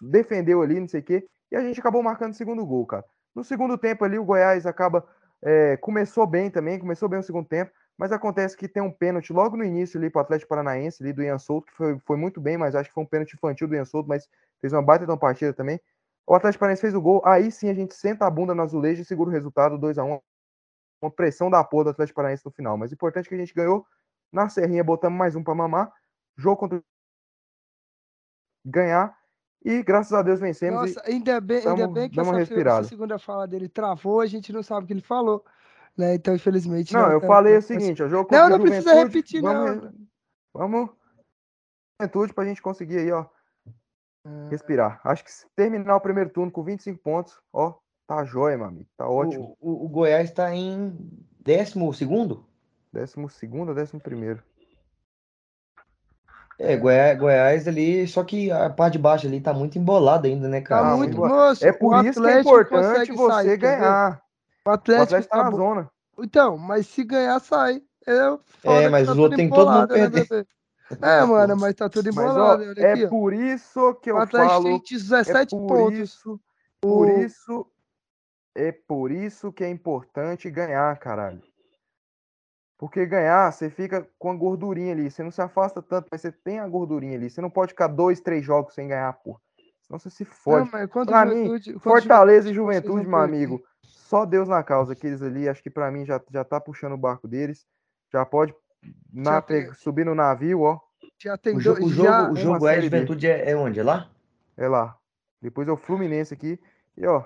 defendeu ali, não sei o quê, e a gente acabou marcando o segundo gol, cara. No segundo tempo ali, o Goiás acaba, é, começou bem também, começou bem o segundo tempo, mas acontece que tem um pênalti logo no início ali para o Atlético Paranaense, ali do Ian Souto, que foi, foi muito bem, mas acho que foi um pênalti infantil do Ian Souto, mas fez uma baita de uma partida também. O Atlético Paranaense fez o gol, aí sim a gente senta a bunda no azulejo e segura o resultado 2 a 1 Uma pressão da porra do Atlético Paranaense no final. Mas o importante é que a gente ganhou na Serrinha, botamos mais um para mamar. Jogo contra ganhar e graças a Deus vencemos. Nossa, ainda bem, ainda damos- bem que essa, essa segunda fala dele travou, a gente não sabe o que ele falou. Né? Então, infelizmente. e... Não, eu tá- falei o tá- seguinte, ó, jogo Não, não o precisa repetir, vamos, não. Vamos Juventude pra gente conseguir aí, ó, Ah, respirar. Acho que se terminar o primeiro turno com 25 pontos, ó, tá jóia, meu amigo. Tá ótimo. O, o, o Goiás está em décimo segundo? Décimo segundo ou décimo primeiro? É, Goiás, Goiás ali, só que a parte de baixo ali tá muito embolada ainda, né, Tá cara? Ah, muito, moço. É o por isso que é Atlético importante você sair, ganhar. O O Atlético, Atlético tá na zona. Então, mas se ganhar, sai. É, É, mas tá os tudo outros tem que todo mundo né, perder. bebê? É, mano, mas tá tudo Mas, ó, embolado. olha aqui, é ó. por isso que eu O Atlético falo. tem 17 é por pontos. isso, por O- isso, é por isso que é importante ganhar, caralho. Porque ganhar, você fica com a gordurinha ali. Você não se afasta tanto, mas você tem a gordurinha ali. Você não pode ficar dois, três jogos sem ganhar, pô. Senão você se Não, fode. mas contra Pra mim, Juventude, o Fortaleza e Juventude, meu amigo. Só Deus na causa. Aqueles ali, acho que pra mim já, já tá puxando o barco deles. Já pode na, Já tem- subir no navio, ó. Já tem O, jo- dois. o já... jogo, o jogo B. Juventude é, é onde? É lá? É lá. Depois é o Fluminense aqui. E, ó,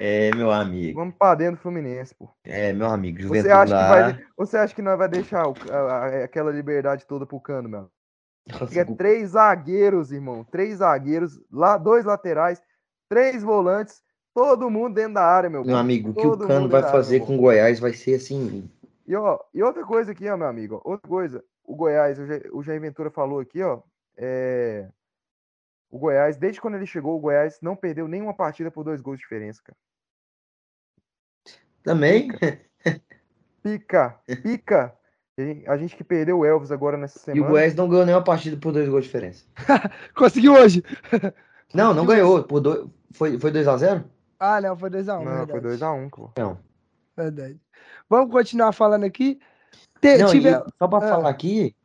É, meu amigo. vamos pra dentro do Fluminense, pô. É, meu amigo. Você Juventude acha, que lá. vai, de- você acha que nós vai deixar o- a- aquela liberdade toda pro cano, meu? Nossa, É três zagueiros, irmão. Três zagueiros, lá, dois laterais, três volantes, todo mundo dentro da área, meu. Meu pô. amigo, o que o Cano vai área, fazer meu com o Goiás vai ser assim. E, ó, e outra coisa aqui, ó, meu amigo. Outra coisa. O Goiás, o Jair Ventura falou aqui, ó. é, O Goiás, desde quando ele chegou, o Goiás não perdeu nenhuma partida por dois gols de diferença, cara. Também. Pica, pica. A gente- que perdeu o Elvis agora nessa E o semana. Goiás não ganhou nenhuma partida por dois gols de diferença. Conseguiu hoje. Não, não ganhou. Por dois... Foi, foi 2x0? Ah, não, foi 2x1. Não, foi 2x1, pô. Não. Verdade. Vamos continuar falando aqui. Te- Não, tive- e só pra Ah. falar aqui,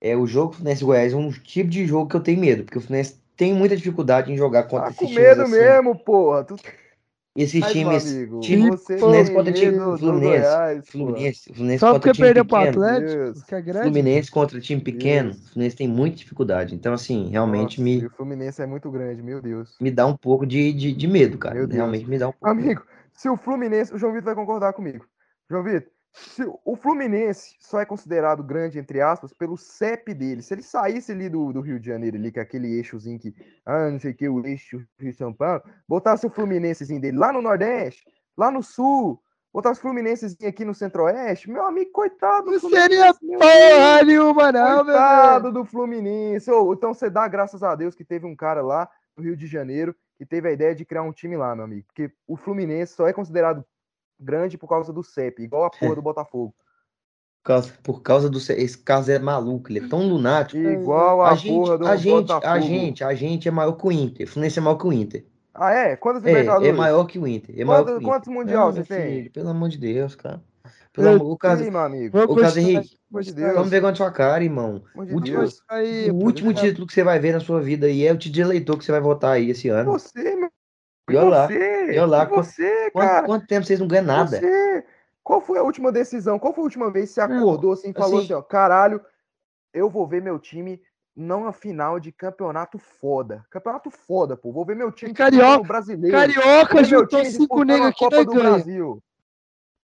é o jogo Fluminense Goiás é um tipo de jogo que eu tenho medo, porque o Fluminense tem muita dificuldade em jogar contra Tá esses com times medo assim. mesmo, porra. Tu... Esses meu times, amigo, time você Fluminense contra time do Fluminense, Goiás. Fluminense, Fluminense Só contra porque time perdeu pro pequeno, Atlético, Deus. que é grande. Fluminense contra time pequeno, Deus. o Fluminense tem muita dificuldade. Então, assim, realmente Nossa, me, o Fluminense é muito grande, meu Deus. me dá um pouco de, de, de medo, cara. Realmente me dá um pouco. Amigo, se o Fluminense. O João Vitor vai concordar comigo. João Vitor, o Fluminense só é considerado grande, entre aspas, pelo CEP dele. Se ele saísse ali do, do Rio de Janeiro, ali, com aquele eixozinho que. Ah, não sei o que, o eixo Rio São Paulo, botasse o Fluminensezinho dele lá no Nordeste, lá no Sul, botasse o Fluminensezinho aqui no Centro-Oeste, meu amigo, coitado do Não seria porra nenhuma, não, meu Coitado do Fluminense. Ô, então você dá graças a Deus que teve um cara lá no Rio de Janeiro que teve a ideia de criar um time lá, meu amigo. Porque o Fluminense só é considerado grande por causa do CEP, igual a porra do Botafogo. Por causa, por causa do. Esse caso é maluco, ele é tão lunático. Igual a, A gente, porra do a gente, Botafogo. a gente, a gente é maior que o Inter. O Fluminense é maior que o Inter. Ah, é? Quantas É, Libertadores? é maior que o Inter. É maior Quantos, que o Inter. quantos mundial você tem? filho, pelo amor de Deus, cara. Pelo amor, o caso, meu amigo. Vamos ô, caso Henrique, vamos de continuar. vamos vergonha na sua cara, irmão. De Último- Deus. Aí, o último título que você vai ver na sua vida aí é o título de eleitor que você vai votar aí esse ano. Você, meu. E lá, Você, e olha lá, você, Quanto, cara. quanto tempo vocês não ganham nada? Você. Qual foi a última decisão? Qual foi a última vez que você Não, acordou assim e falou assim- assim, ó, caralho, eu vou ver meu time não a final de campeonato foda. Campeonato foda, pô. Vou ver meu time Carioca- disputando o brasileiro. Carioca juntou cinco disputando negros aqui Copa do ganha. Brasil.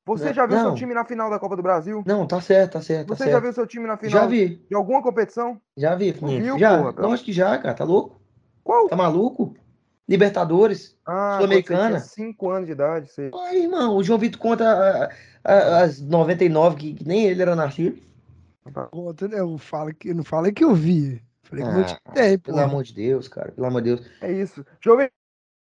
Você Não, já viu seu não. time na final da Copa do Brasil? Não, tá certo, tá certo. Tá Você certo. já viu seu time na final Já vi, de alguma competição? já vi, Não Felipe. viu, já, porra, pelo- lógico que já, cara, tá louco? Qual? Tá maluco? Libertadores? Ah, Sul-Americana. 5 anos de idade. Você... Ai, irmão, o João Vitor conta a- a- as 99 que, que nem ele era nascido. Conta, né? Eu falo que, não falei que eu vi. Falei que Ah, pô. Pelo amor de Deus, cara, pelo amor de Deus. É isso.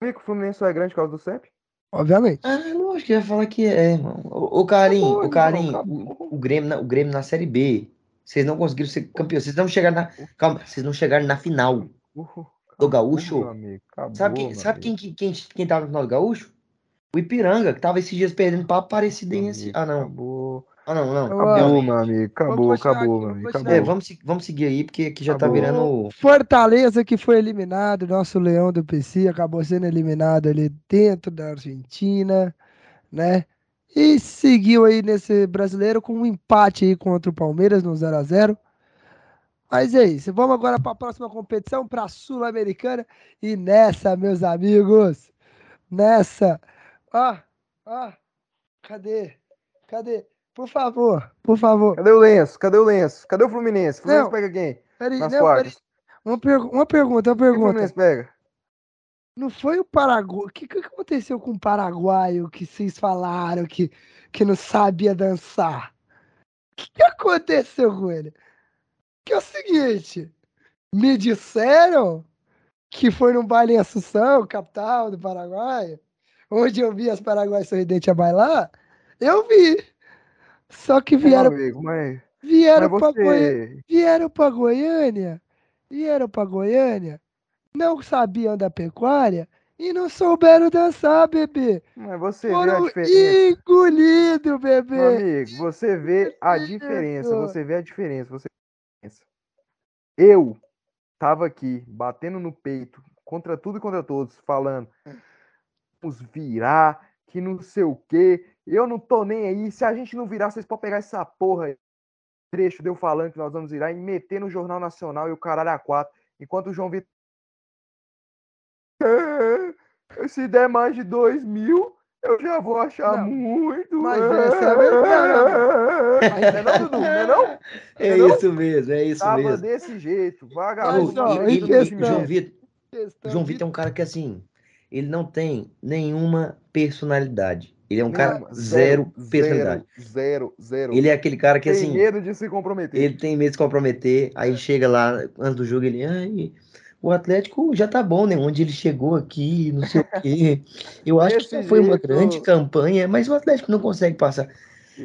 Ver que o Fluminense só é grande por causa do CEP. Obviamente. Ah, lógico que ia falar que é, irmão. O, Carim, o Carim, o, o Grêmio, na- o Grêmio na Série B. Vocês não conseguiram ser campeões. Vocês não chegaram na. Calma, vocês não chegaram na final Uh, do Gaúcho. meu amigo, acabou, Sabe, quem, meu sabe quem, quem, quem, quem tava no final do Gaúcho? O Ipiranga, que tava esses dias perdendo pra Aparecidense. Amigo, Ah, não. Acabou. Ah, não, não. Acabou, Acabou, meu amigo. Acabou, acabou, aqui, meu vamos amigo. continuar. É, Acabou. vamos, vamos seguir aí, porque aqui já tá Acabou. virando. Fortaleza que foi eliminado, nosso leão do PC acabou sendo eliminado ali dentro da Argentina, né? E seguiu aí nesse brasileiro com um empate aí contra o Palmeiras no 0 a 0 Mas é isso. Vamos agora para a próxima competição, para a Sul-Americana. E nessa, meus amigos, nessa. Ó, ó, cadê? Cadê? Por favor, por favor. Cadê o lenço? Cadê o lenço? Cadê o Fluminense? O Fluminense Não. pega quem? Peraí, Nas não, quartas. peraí. Uma, pergu- uma pergunta, uma Quem o pergunta. Fluminense pega? Não foi o Paraguai. O que, que aconteceu com o paraguaio que vocês falaram que, que não sabia dançar? O que, que aconteceu com ele? Que é o seguinte: me disseram que foi num baile em Assunção, capital do Paraguai, onde eu vi as paraguaias sorridentes a bailar. Eu vi. Só que Meu vieram, amigo, mas, vieram mas pra você... vieram para Goiânia, vieram para Goiânia, não sabiam da pecuária e não souberam dançar, bebê. Mas você vê a Foram diferença. engolidos, Meu bebê. amigo, você vê a diferença. Você vê a diferença. Você diferença. Eu tava aqui batendo no peito contra tudo e contra todos, falando vamos virar, que não sei o quê. Eu não tô nem aí. Se a gente não virar, vocês podem pegar essa porra aí, trecho de eu falando que nós vamos virar e meter no Jornal Nacional e o caralho a quatro. Enquanto o João Vitor. "É, Se der mais de dois mil, eu já vou achar Não, muito. mas essa é a verdade, Mas não é não, Dudu? Não é não? É Não? isso mesmo, é isso Tava mesmo. desse jeito, vagabundo. E- e- João. Vitor, João Vitor é um cara que assim, ele não tem nenhuma personalidade. Ele é um cara Nenhuma. zero, personalidade. Zero, zero. Ele é aquele cara que tem assim, medo de se comprometer. ele tem medo de se comprometer, aí chega lá antes do jogo ele, ai, o Atlético já tá bom, né? Onde ele chegou aqui, não sei o quê. Eu acho que não foi uma jeito. grande campanha, mas o Atlético não consegue passar.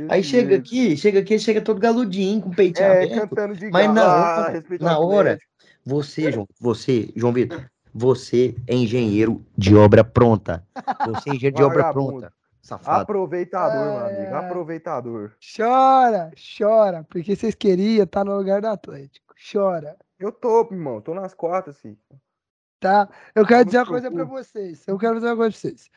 Aí chega jeito. aqui, chega aqui, chega todo galudinho, com o peitinho É, aberto. cantando de mas na hora- na hora. Você, João, você, João Vitor, você é engenheiro de obra pronta. Você é engenheiro de obra pronta. Safado. Aproveitador, meu Ai, amigo. ai. Aproveitador. Chora, chora, porque vocês queriam estar no lugar do Atlético. Chora, Eu tô, irmão. Tô nas quartas, filho. tá? Eu quero dizer uma coisa pra vocês. Eu quero dizer uma coisa pra vocês.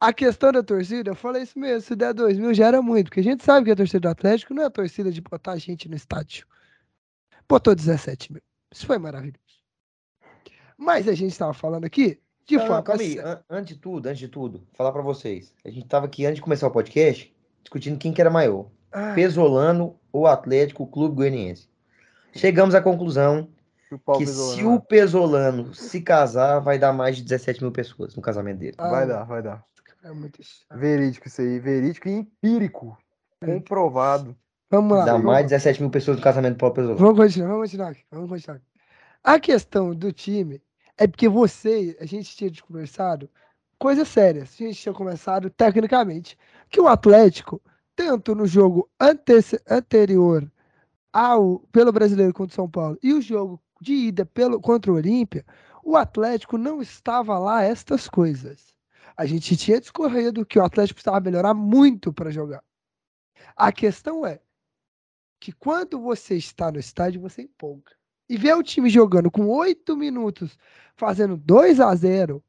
A questão da torcida, eu falei isso mesmo, se der dois mil já era muito, porque a gente sabe que a torcida do Atlético não é a torcida de botar gente no estádio. Botou 17 mil. Isso foi maravilhoso. Mas a gente estava falando aqui de Não, forma calma aí. An- Antes de tudo, antes de tudo, falar pra vocês. A gente tava aqui antes de começar o podcast discutindo quem que era maior. Ah, Pesolano ou Atlético Clube Goianiense. Chegamos à conclusão Que o que se né? o Pesolano se casar, vai dar mais de 17 mil pessoas no casamento dele. Vai ah, dar, vai dar. É muito chato. Verídico isso aí. Verídico e empírico. Comprovado. Vamos lá. Dá vamos mais de 17 mil pessoas no casamento do Paulo Pesolano. Vamos continuar, vamos continuar aqui, vamos continuar aqui. A questão do time é porque você, a gente tinha conversado coisas sérias. A gente tinha começado tecnicamente que o Atlético, tanto no jogo antece- anterior ao pelo Brasileiro contra o São Paulo e o jogo de ida pelo contra o Olímpia, o Atlético não estava lá estas coisas. A gente tinha discorrido que o Atlético precisava melhorar muito para jogar. A questão é que quando você está no estádio, você empolga. E ver o time jogando com oito minutos, fazendo 2 a 0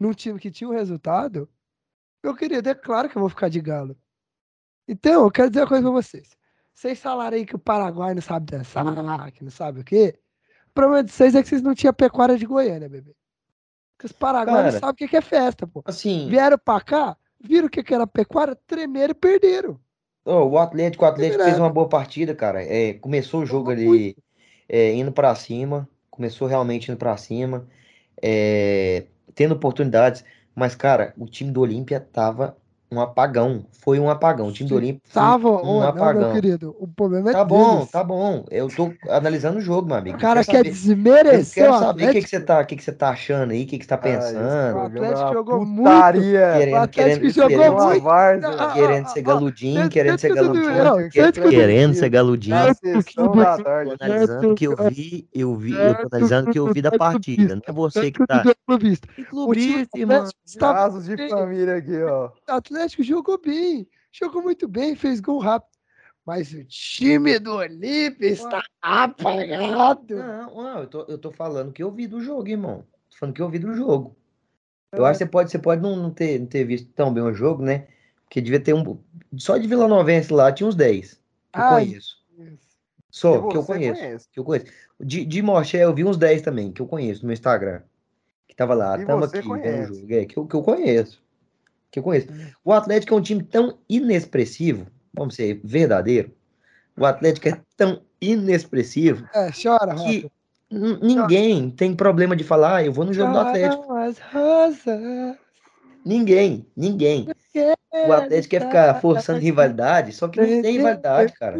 num time que tinha um resultado, meu querido, é claro que eu vou ficar de galo. Então, eu quero dizer uma coisa pra vocês. Vocês falaram aí que o Paraguai não sabe dançar, que não sabe o quê. O problema de vocês é que vocês não tinham pecuária de Goiânia, bebê. Porque os paraguaios Cara, sabem o que é festa, pô. Assim, Vieram pra cá, viram o que era pecuária, tremeram e perderam. ó, o Atlético, o Atlético fez uma boa partida, cara. É, começou o jogo ali é, indo pra cima, começou realmente indo pra cima, é, tendo oportunidades, mas, cara, o time do Olímpia tava um apagão. Foi um apagão. O time do Tava um ou não, meu apagão. querido. O problema é Tá bom, deles. tá bom. Eu tô analisando o jogo, meu amigo. O Eu cara quero quer saber, eu desmerecer quero o saber o que que você Atlético. tá, o que que você tá achando aí, o que que você tá Ah, pensando. O programa Atlético jogou muito. putaria. O Querendo, Atlético querendo, jogou Querendo muito. várzea. Ah, ah, querendo ah, ser ah, galudinho, querendo ser eu- galudinho, eu- querendo ser galudinho. Tô analisando o que eu vi, eu vi, eu tô analisando o que eu vi da partida. Não é você que tá. clubista. O clubista, irmão. Atlético estava Casos de família aqui, ó. O Atlético jogou bem, jogou muito bem, fez gol rápido. Mas o time do Olímpia está apagado. Não, não, eu tô, eu tô falando que eu vi do jogo, irmão. Tô falando que eu vi do jogo. Eu acho que você pode, você pode não, não, ter, não ter visto tão bem o jogo, né? Porque devia ter um. Só de Vila Novense lá tinha uns 10. Que eu Ai, conheço. Só, Que que eu conheço. conhece. Que eu conheço. De, de Moché eu vi uns 10 também, que eu conheço no meu Instagram. Que tava lá, E tamo aqui vendo o jogo. É, que eu, que eu conheço. Que eu conheço. O Atlético é um time tão inexpressivo, vamos ser verdadeiro. O Atlético é tão inexpressivo É, chora, que Rafa. ninguém tem problema de falar, ah, eu vou no jogo do Atlético. Choram as rosas. Ninguém, ninguém. O Atlético quer ficar forçando rivalidade, só que não tem rivalidade, cara.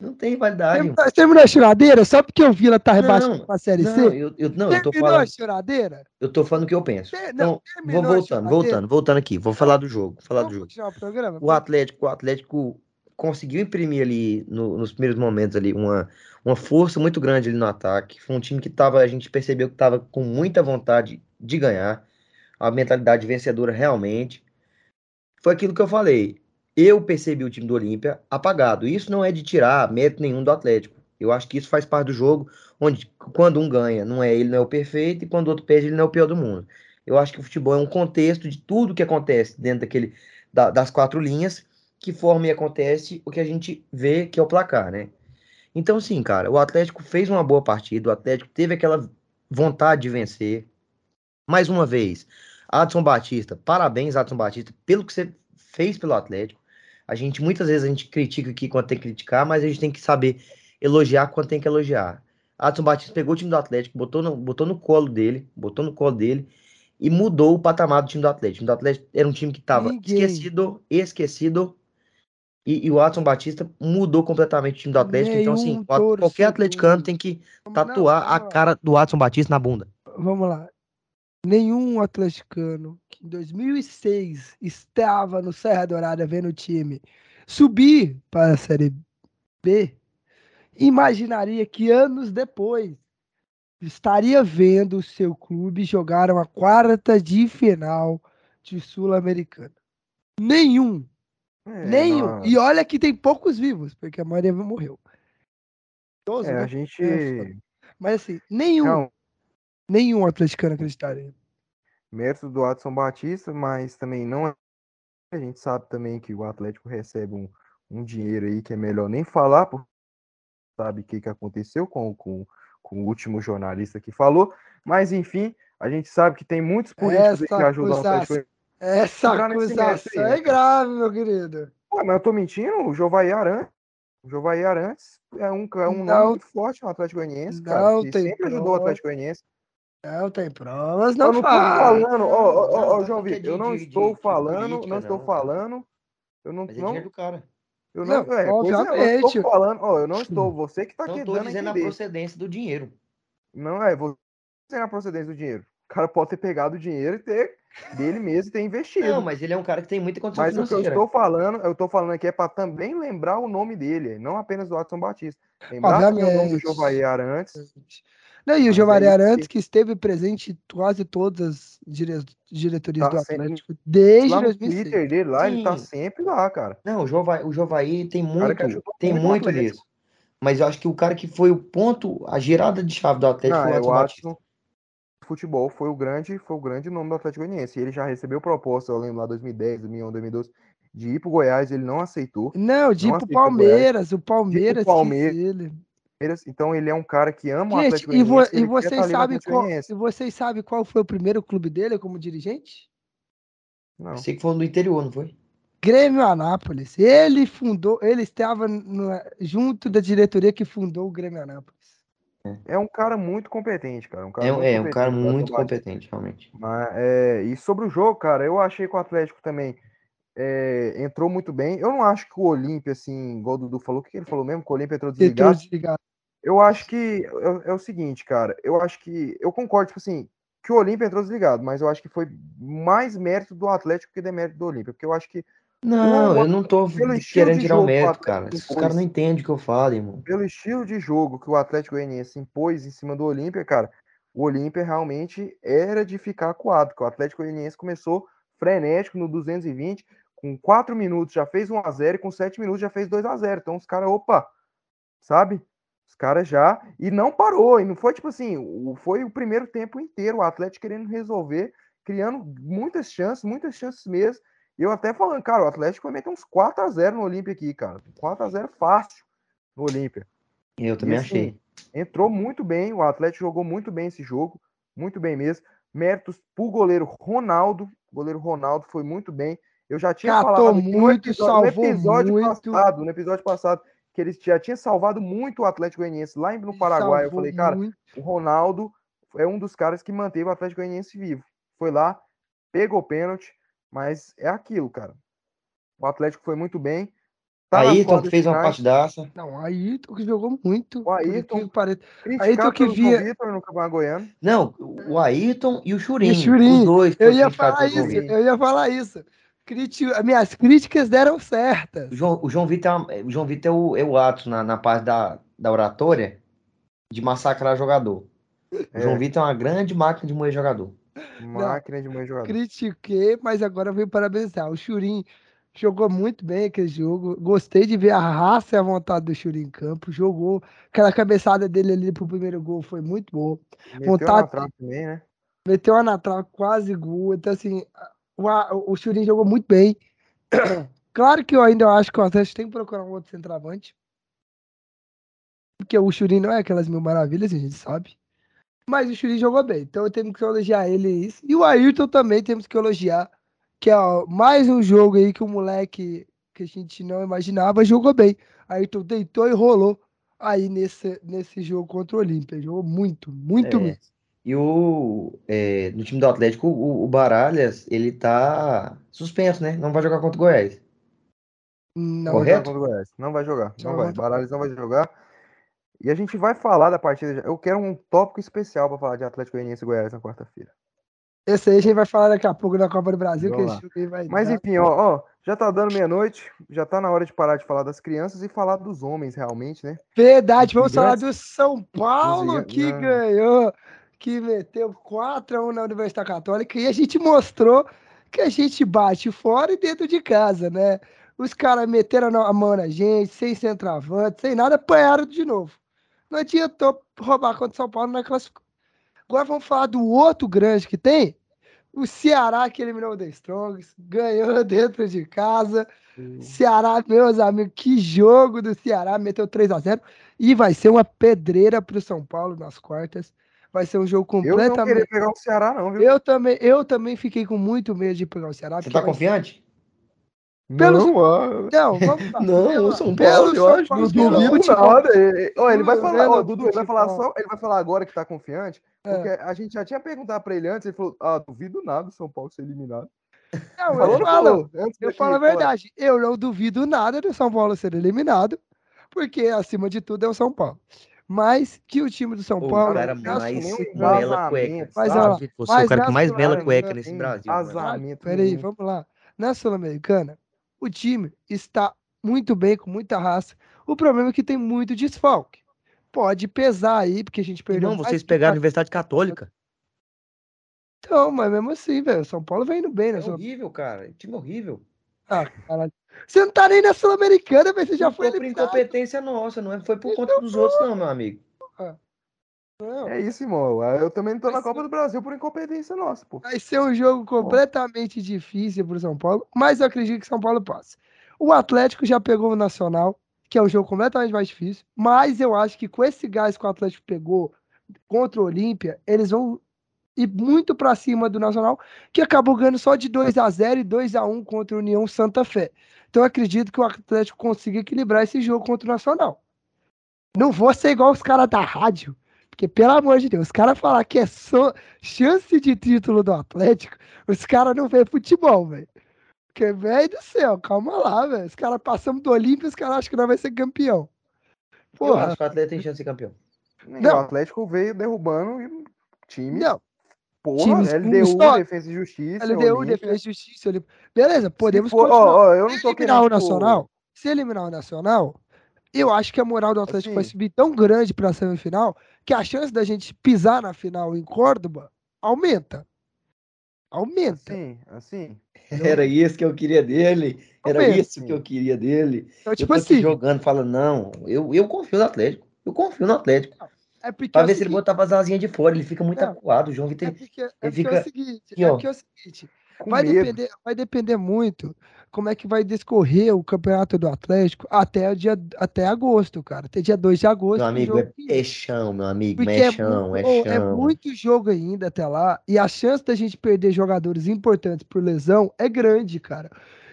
Não tem rivalidade. irmão. Terminou, terminou a choradeira só porque o Vila tá Não, rebaixado pra Série Não, C? eu, eu, não, eu tô Terminou a falando, choradeira? eu tô falando o que eu penso. Ter- Então, não, terminou vou voltando, voltando, voltando aqui. Vou falar do jogo, falar do jogo. o programa? O Atlético, o Atlético conseguiu imprimir ali no- nos primeiros momentos ali uma, uma força muito grande ali no ataque. Foi um time que tava, a gente percebeu que tava com muita vontade de ganhar, a mentalidade vencedora realmente. Foi aquilo que eu falei. Eu percebi o time do Olímpia apagado. Isso não é de tirar mérito nenhum do Atlético. Eu acho que isso faz parte do jogo, onde quando um ganha, não é ele não é o perfeito e quando o outro perde, ele não é o pior do mundo. Eu acho que o futebol é um contexto de tudo que acontece dentro daquele da- das quatro linhas que forma e acontece o que a gente vê que é o placar, né? Então, sim, cara, o Atlético fez uma boa partida, o Atlético teve aquela vontade de vencer. Mais uma vez, Adson Batista, parabéns, Adson Batista, pelo que você fez pelo Atlético. A gente, muitas vezes, a gente critica aqui quando tem que criticar, mas a gente tem que saber elogiar quando tem que elogiar. Adson Batista pegou o time do Atlético, botou no, botou no colo dele, botou no colo dele e mudou o patamar do time do Atlético. O time do Atlético era um time que estava esquecido, esquecido, e, e o Adson Batista mudou completamente o time do Atlético. então, assim, Nenhum o at- qualquer atleticano tem que tatuar a cara do Adson Batista na bunda. Vamos lá. Nenhum atleticano que em 2006 estava no Serra Dourada vendo o time subir para a Série B imaginaria que anos depois estaria vendo o seu clube jogar uma quarta de final de Sul-Americana. Nenhum. É, nenhum. não, E olha que tem poucos vivos, porque a maioria morreu. Idoso, é, né? a gente. É. Mas assim, nenhum, Não, nenhum atleticano acreditaria. mérito do Adson Batista, mas também não é. A gente sabe também que o Atlético recebe um, um dinheiro aí que é melhor nem falar, porque sabe o que, que aconteceu com, com, com o último jornalista que falou. Mas enfim, a gente sabe que tem muitos políticos que ajudam o Atlético. Essa acusação é né? grave, meu querido. Pô, mas eu tô mentindo? O Jovaí Arantes. O Jovaí Arantes é um, é um Não. nome muito forte no Atlético Goianiense, cara. Que tem sempre ajudou o. Atlético Goianiense. Não tem provas, Eu não, não tô fala. falando, ó, ó, ó, Não, João não é Vitor, eu não de- estou de- falando, política, não estou não, falando, eu não, Mas é não, do cara. eu não, Não, é, é, eu não obviamente. estou falando, ó, eu não estou, você que tá Não aqui tô dando a dizendo a procedência do dinheiro. Não é, você dizendo a procedência do dinheiro. O cara pode ter pegado o dinheiro e ter dele mesmo e ter investido. Não, mas ele é um cara que tem muita condição Mas o que eu financeira. estou falando, eu estou falando aqui é para também lembrar o nome dele, não apenas do Adson Batista. Lembrar o nome do Obviamente. Jovaí Arantes. Não, e o Giovanni aí- Arantes, que esteve presente em quase todas as dire- diretorias Tá do sempre- Atlético desde Lá no 2006. Twitter dele, lá, ele tá Sim. sempre lá, cara. Não, o Jovaí, o Jovaí tem muito, tem muito o muito Atlético. nisso. Mas eu acho que o cara que foi o ponto, a girada de chave do Atlético Não, foi o eu Adson acho Batista. que o futebol foi o grande, foi o grande nome do Atlético Goianiense. Ele já recebeu proposta, eu lembro lá 2010, 2011, 2012, de ir pro Goiás, ele não aceitou. Não, de ir Não pro aceitou o Palmeiras. O Palmeiras Palmeiras. quis ele. Então ele é um cara que ama o Gente, Atlético e, vo- e vocês sabem qual, e vocês sabem qual foi o primeiro clube dele como dirigente? Não. Eu sei que foi no interior, não foi? Grêmio Anápolis. Ele fundou, ele estava no- junto da diretoria que fundou o Grêmio Anápolis. É um cara muito competente, cara. Um cara É, muito é um cara o muito competente, realmente. Mas, é, e sobre o jogo, cara, eu achei que o Atlético também é, entrou muito bem. Eu não acho que o Olímpia, assim, igual o Dudu falou, o que ele falou mesmo? Que o Olímpia entrou Entrou desligado. Eu acho que é, é o seguinte, cara. Eu acho que. Eu concordo, tipo assim, que o Olímpia entrou desligado, mas eu acho que foi mais mérito do Atlético que demérito do Olímpia. Porque eu acho que, Não, O- eu não tô querendo tirar o mérito, cara. Os caras não entendem o que eu falo, irmão. pelo estilo de jogo que o Atlético Goianiense impôs em cima do Olímpia, cara, o Olímpia realmente era de ficar acuado, porque o Atlético Goianiense começou frenético no 220, com 4 minutos já fez 1 a 0 e com 7 minutos já fez 2 a 0 Então os caras, opa, sabe? Os caras já. E não parou, e não foi tipo assim, foi o primeiro tempo inteiro o Atlético querendo resolver, criando muitas chances, muitas chances mesmo. E eu até falando, cara, o Atlético vai meter uns 4 a 0 no Olímpia aqui, cara. 4 a 0 fácil no Olímpia. Eu também assim, achei. Entrou muito bem, o Atlético jogou muito bem esse jogo, muito bem mesmo. Méritos pro goleiro Ronaldo, o goleiro Ronaldo foi muito bem. Eu já tinha Catou falado aqui no muito, episódio, no salvou episódio muito. passado, no episódio passado, que ele já tinha salvado muito o Atlético Goianiense lá no Paraguai. Eu falei, cara, muito. o Ronaldo é um dos caras que manteve o Atlético Goianiense vivo. Foi lá, pegou o pênalti, mas é aquilo, cara. O Atlético foi muito bem. Tá Ayrton fez uma partidaça. Não, o Ayrton que jogou muito. O Ayrton- Ayrton que via- Vitor no Campeonato Goiano. Não, o Ayrton e o Churinho. Churinho. Os dois. Eu ia falar isso, eu ia falar isso. As minhas críticas deram certas. O João, o João Vitor, é uma- o João Vitor é o, é o ato na, na parte da, da oratória de massacrar jogador. O É. João Vitor é uma grande máquina de moer jogador. Máquina de mãe jogador. Critiquei, mas agora veio parabenizar. O Churin jogou muito bem aquele jogo. Gostei de ver a raça e a vontade do Churin em campo. Jogou. Aquela cabeçada dele ali pro primeiro gol foi muito boa. Meteu vontade- na trave também, né? Meteu uma na trave quase gol. Então, assim, o, o Churin jogou muito bem. Claro que eu ainda acho que o Atlético tem que procurar um outro centroavante. Porque o Churin não é aquelas mil maravilhas, a gente sabe. Mas o Churin jogou bem. Então temos que elogiar ele isso. E o Ayrton também temos que elogiar. Que é ó, mais um jogo aí que o moleque que a gente não imaginava jogou bem. Ayrton deitou e rolou aí nesse, nesse jogo contra o Olímpia. Jogou muito, muito É. mesmo. E o é, no time do Atlético, o, o Baralhas, ele tá suspenso, né? Não vai jogar contra o Goiás. Não, Não vai jogar Correto? contra o Goiás. Não vai jogar. Só Não vai. vai- Baralhos não vai jogar. E a gente vai falar da partida. Eu quero um tópico especial para falar de Atlético Goianiense e Goiás na quarta-feira. Esse aí a gente vai falar daqui a pouco da Copa do Brasil, Mas dar. enfim, ó, ó, já tá dando meia-noite, já tá na hora de parar de falar das crianças e falar dos homens realmente, né? Verdade, vamos falar do São Paulo que não. ganhou, que meteu 4x1 na Universidade Católica e a gente mostrou que a gente bate fora e dentro de casa, né? Os caras meteram a mão na gente, sem centroavante, sem nada, apanharam de novo. Não adiantou roubar contra o São Paulo na classificação. Agora vamos falar do outro grande que tem, o Ceará que eliminou o The Strongs, ganhou dentro de casa. Ceará, meus amigos, que jogo do Ceará, meteu 3 a 0 e vai ser uma pedreira pro São Paulo nas quartas. Vai ser um jogo Eu não completamente. queria pegar o Ceará, não, viu? Eu também, eu também fiquei com muito medo de pegar o Ceará. Você tá confiante? pelo- Não, ah, Não, vamos lá. Não, Pelo- o São pelo Paulo, eu acho não duvido futebol. nada. Ó, ele vai falar, ó, Dudu, ele vai falar só, ele vai falar agora que tá confiante, É. porque a gente já tinha perguntado pra ele antes, ele falou: "Ah, duvido nada o São Paulo ser eliminado". Não, Falou ou eu não falo, eu falo a verdade. Eu não duvido nada do São Paulo ser eliminado, porque acima de tudo é o São Paulo. Mas que o time do São Paulo. o cara não mais mela embasamento, cueca. Mas, ó, é o cara nessa- mais mela cara, cueca nesse Brasil. Vazamento. Peraí, vamos lá. Na Sul-Americana, o time está muito bem, com muita raça. O problema é que tem muito desfalque. pode pesar aí, porque a gente perdeu. Não, vocês pegaram a quatro- Universidade Católica. Então, mas mesmo assim, velho, o São Paulo vem indo bem, né? É horrível, cara. Time horrível. Ah, caralho. Você não tá nem na Sul-Americana, velho. Você já Não foi foi por incompetência nossa, não é? Foi por conta dos outros, não, meu amigo. Não. É isso, irmão. Eu também não tô na Mas Copa do Brasil por incompetência nossa, pô. Vai ser um jogo completamente difícil pro São Paulo, mas eu acredito que São Paulo passa. O Atlético já pegou o Nacional, que é um jogo completamente mais difícil, mas eu acho que com esse gás que o Atlético pegou contra o Olímpia, eles vão ir muito pra cima do Nacional, que acabou ganhando só de 2 a 0 e 2 a 1 contra o União Santa Fé. Então eu acredito que o Atlético consiga equilibrar esse jogo contra o Nacional. Não vou ser igual os caras da rádio, porque pelo amor de Deus, os caras falar que é só chance de título do Atlético, os caras não vê futebol, velho. Porque, velho do céu, calma lá, velho. Os caras passamos do Olímpia, os caras acham que nós vai ser campeão. Eu Porra, acho que o Atlético tem chance de ser campeão. E Não. O Atlético veio derrubando e time. não. Porra, times LDU. Defesa e Justiça. LDU, Olímpia. Defesa e Justiça, Olímpia. Beleza, podemos Se for- continuar. ó, ó, eu não Se tô eliminar querendo, o Nacional, se eliminar o Nacional, eu acho que a moral do Atlético vai Assim. subir tão grande pra semifinal que a chance da gente pisar na final em Córdoba aumenta. Aumenta. Assim, assim. Era isso que eu queria dele. Era Aumenta. isso que eu queria dele. Então, eu tipo tô aqui assim, jogando, falando, não, eu, eu confio no Atlético. Eu confio no Atlético. É porque Pra é ver se ele botava as asinhas de fora. Ele fica muito Não. acuado. O João Vitor. É porque, é ele é fica o seguinte, aqui, é é o seguinte, vai medo. depender, vai depender muito como é que vai discorrer o campeonato do Atlético até o dia até agosto, cara. Até dia 2 de agosto. Meu amigo, jogo é, é chão, meu amigo. Porque é é, chão, é muito, é chão. muito jogo ainda até lá, e a chance da gente perder jogadores importantes por lesão é grande, cara.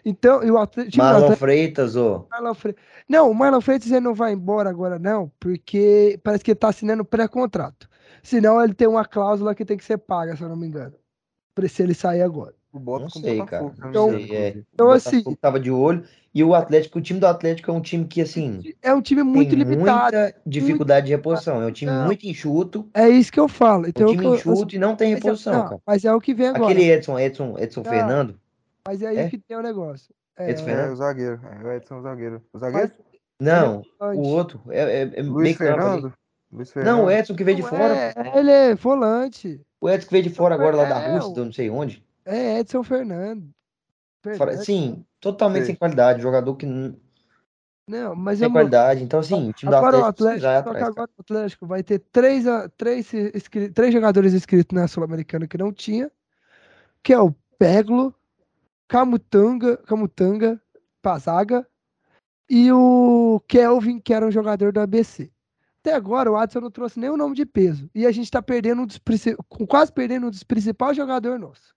Então, e o Atlético, Marlon Atlético- Freitas, ô. Marlon Freitas. Não, o Marlon Freitas ele não vai embora agora, não, porque parece que ele tá assinando pré-contrato. Senão ele tem uma cláusula que tem que ser paga, se eu não me engano. Pra se ele sair agora. O Bota Não sei, cara. eu Então- sei, é. inclusive. Então, o assim, tava de olho. E o Atlético, o time do Atlético é um time que, assim, é um time muito tem limitado. muita dificuldade de reposição. É um time Não. muito enxuto. É isso que eu falo. É Então, um time eu- enxuto e não tem é- reposição, não, cara. Mas é o que vem agora. Aquele Edson, Edson, Edson Não. Fernando. Mas é aí É? que tem o negócio. É, Edson É, Fernando? o zagueiro. É, o Edson é o zagueiro. O zagueiro? Não, volante. o outro. É, é, é Luiz. Fernando? Luiz Fernando. Não, o Edson que veio de Não fora. é, ele é volante. O Edson que veio de fora agora lá da É, Rússia, de não sei onde. É Edson Fernando. Fora- Fernandes. Sim, totalmente Sei. sem qualidade. Jogador que não Não, mas tem eu qualidade. Então, assim, o time do Agora o Atlético Atlético, que atrás. cara. agora o Atlético vai ter três, a- três, três jogadores inscritos na Sul-Americana que não tinha, que é o Peglo, Camutanga, Camutanga, Pazaga e o Kelvin, que era um jogador do ABC. Até agora o Adson não trouxe nenhum nome de peso e a gente tá perdendo um dos, quase perdendo um dos principais jogadores nossos.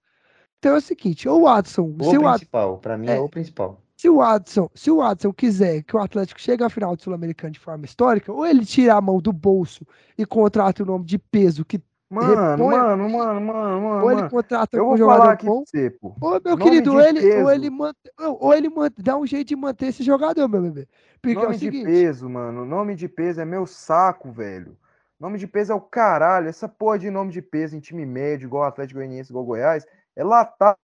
Então é o seguinte, ou o Adson, O se principal, pra mim é, É. o principal. se o Watson, se o Watson quiser que o Atlético chegue à final do Sul-Americano de forma histórica, ou ele tira a mão do bolso e contrata o nome de peso, que, Mano, Reponha- mano, mano, mano, mano. ou ele contrata Eu um vou jogador falar aqui pra bom, você, pô. ou, meu Nome querido, de ele, ou ele, mantém, ou ele mantém, dá um jeito de manter esse jogador, meu bebê. Porque é Nome o de seguinte, peso, mano. Nome de peso é meu saco, velho. Nome de peso é o caralho. Essa porra de nome de peso em time médio, igual Atlético Goianiense, igual Goiás, é latado.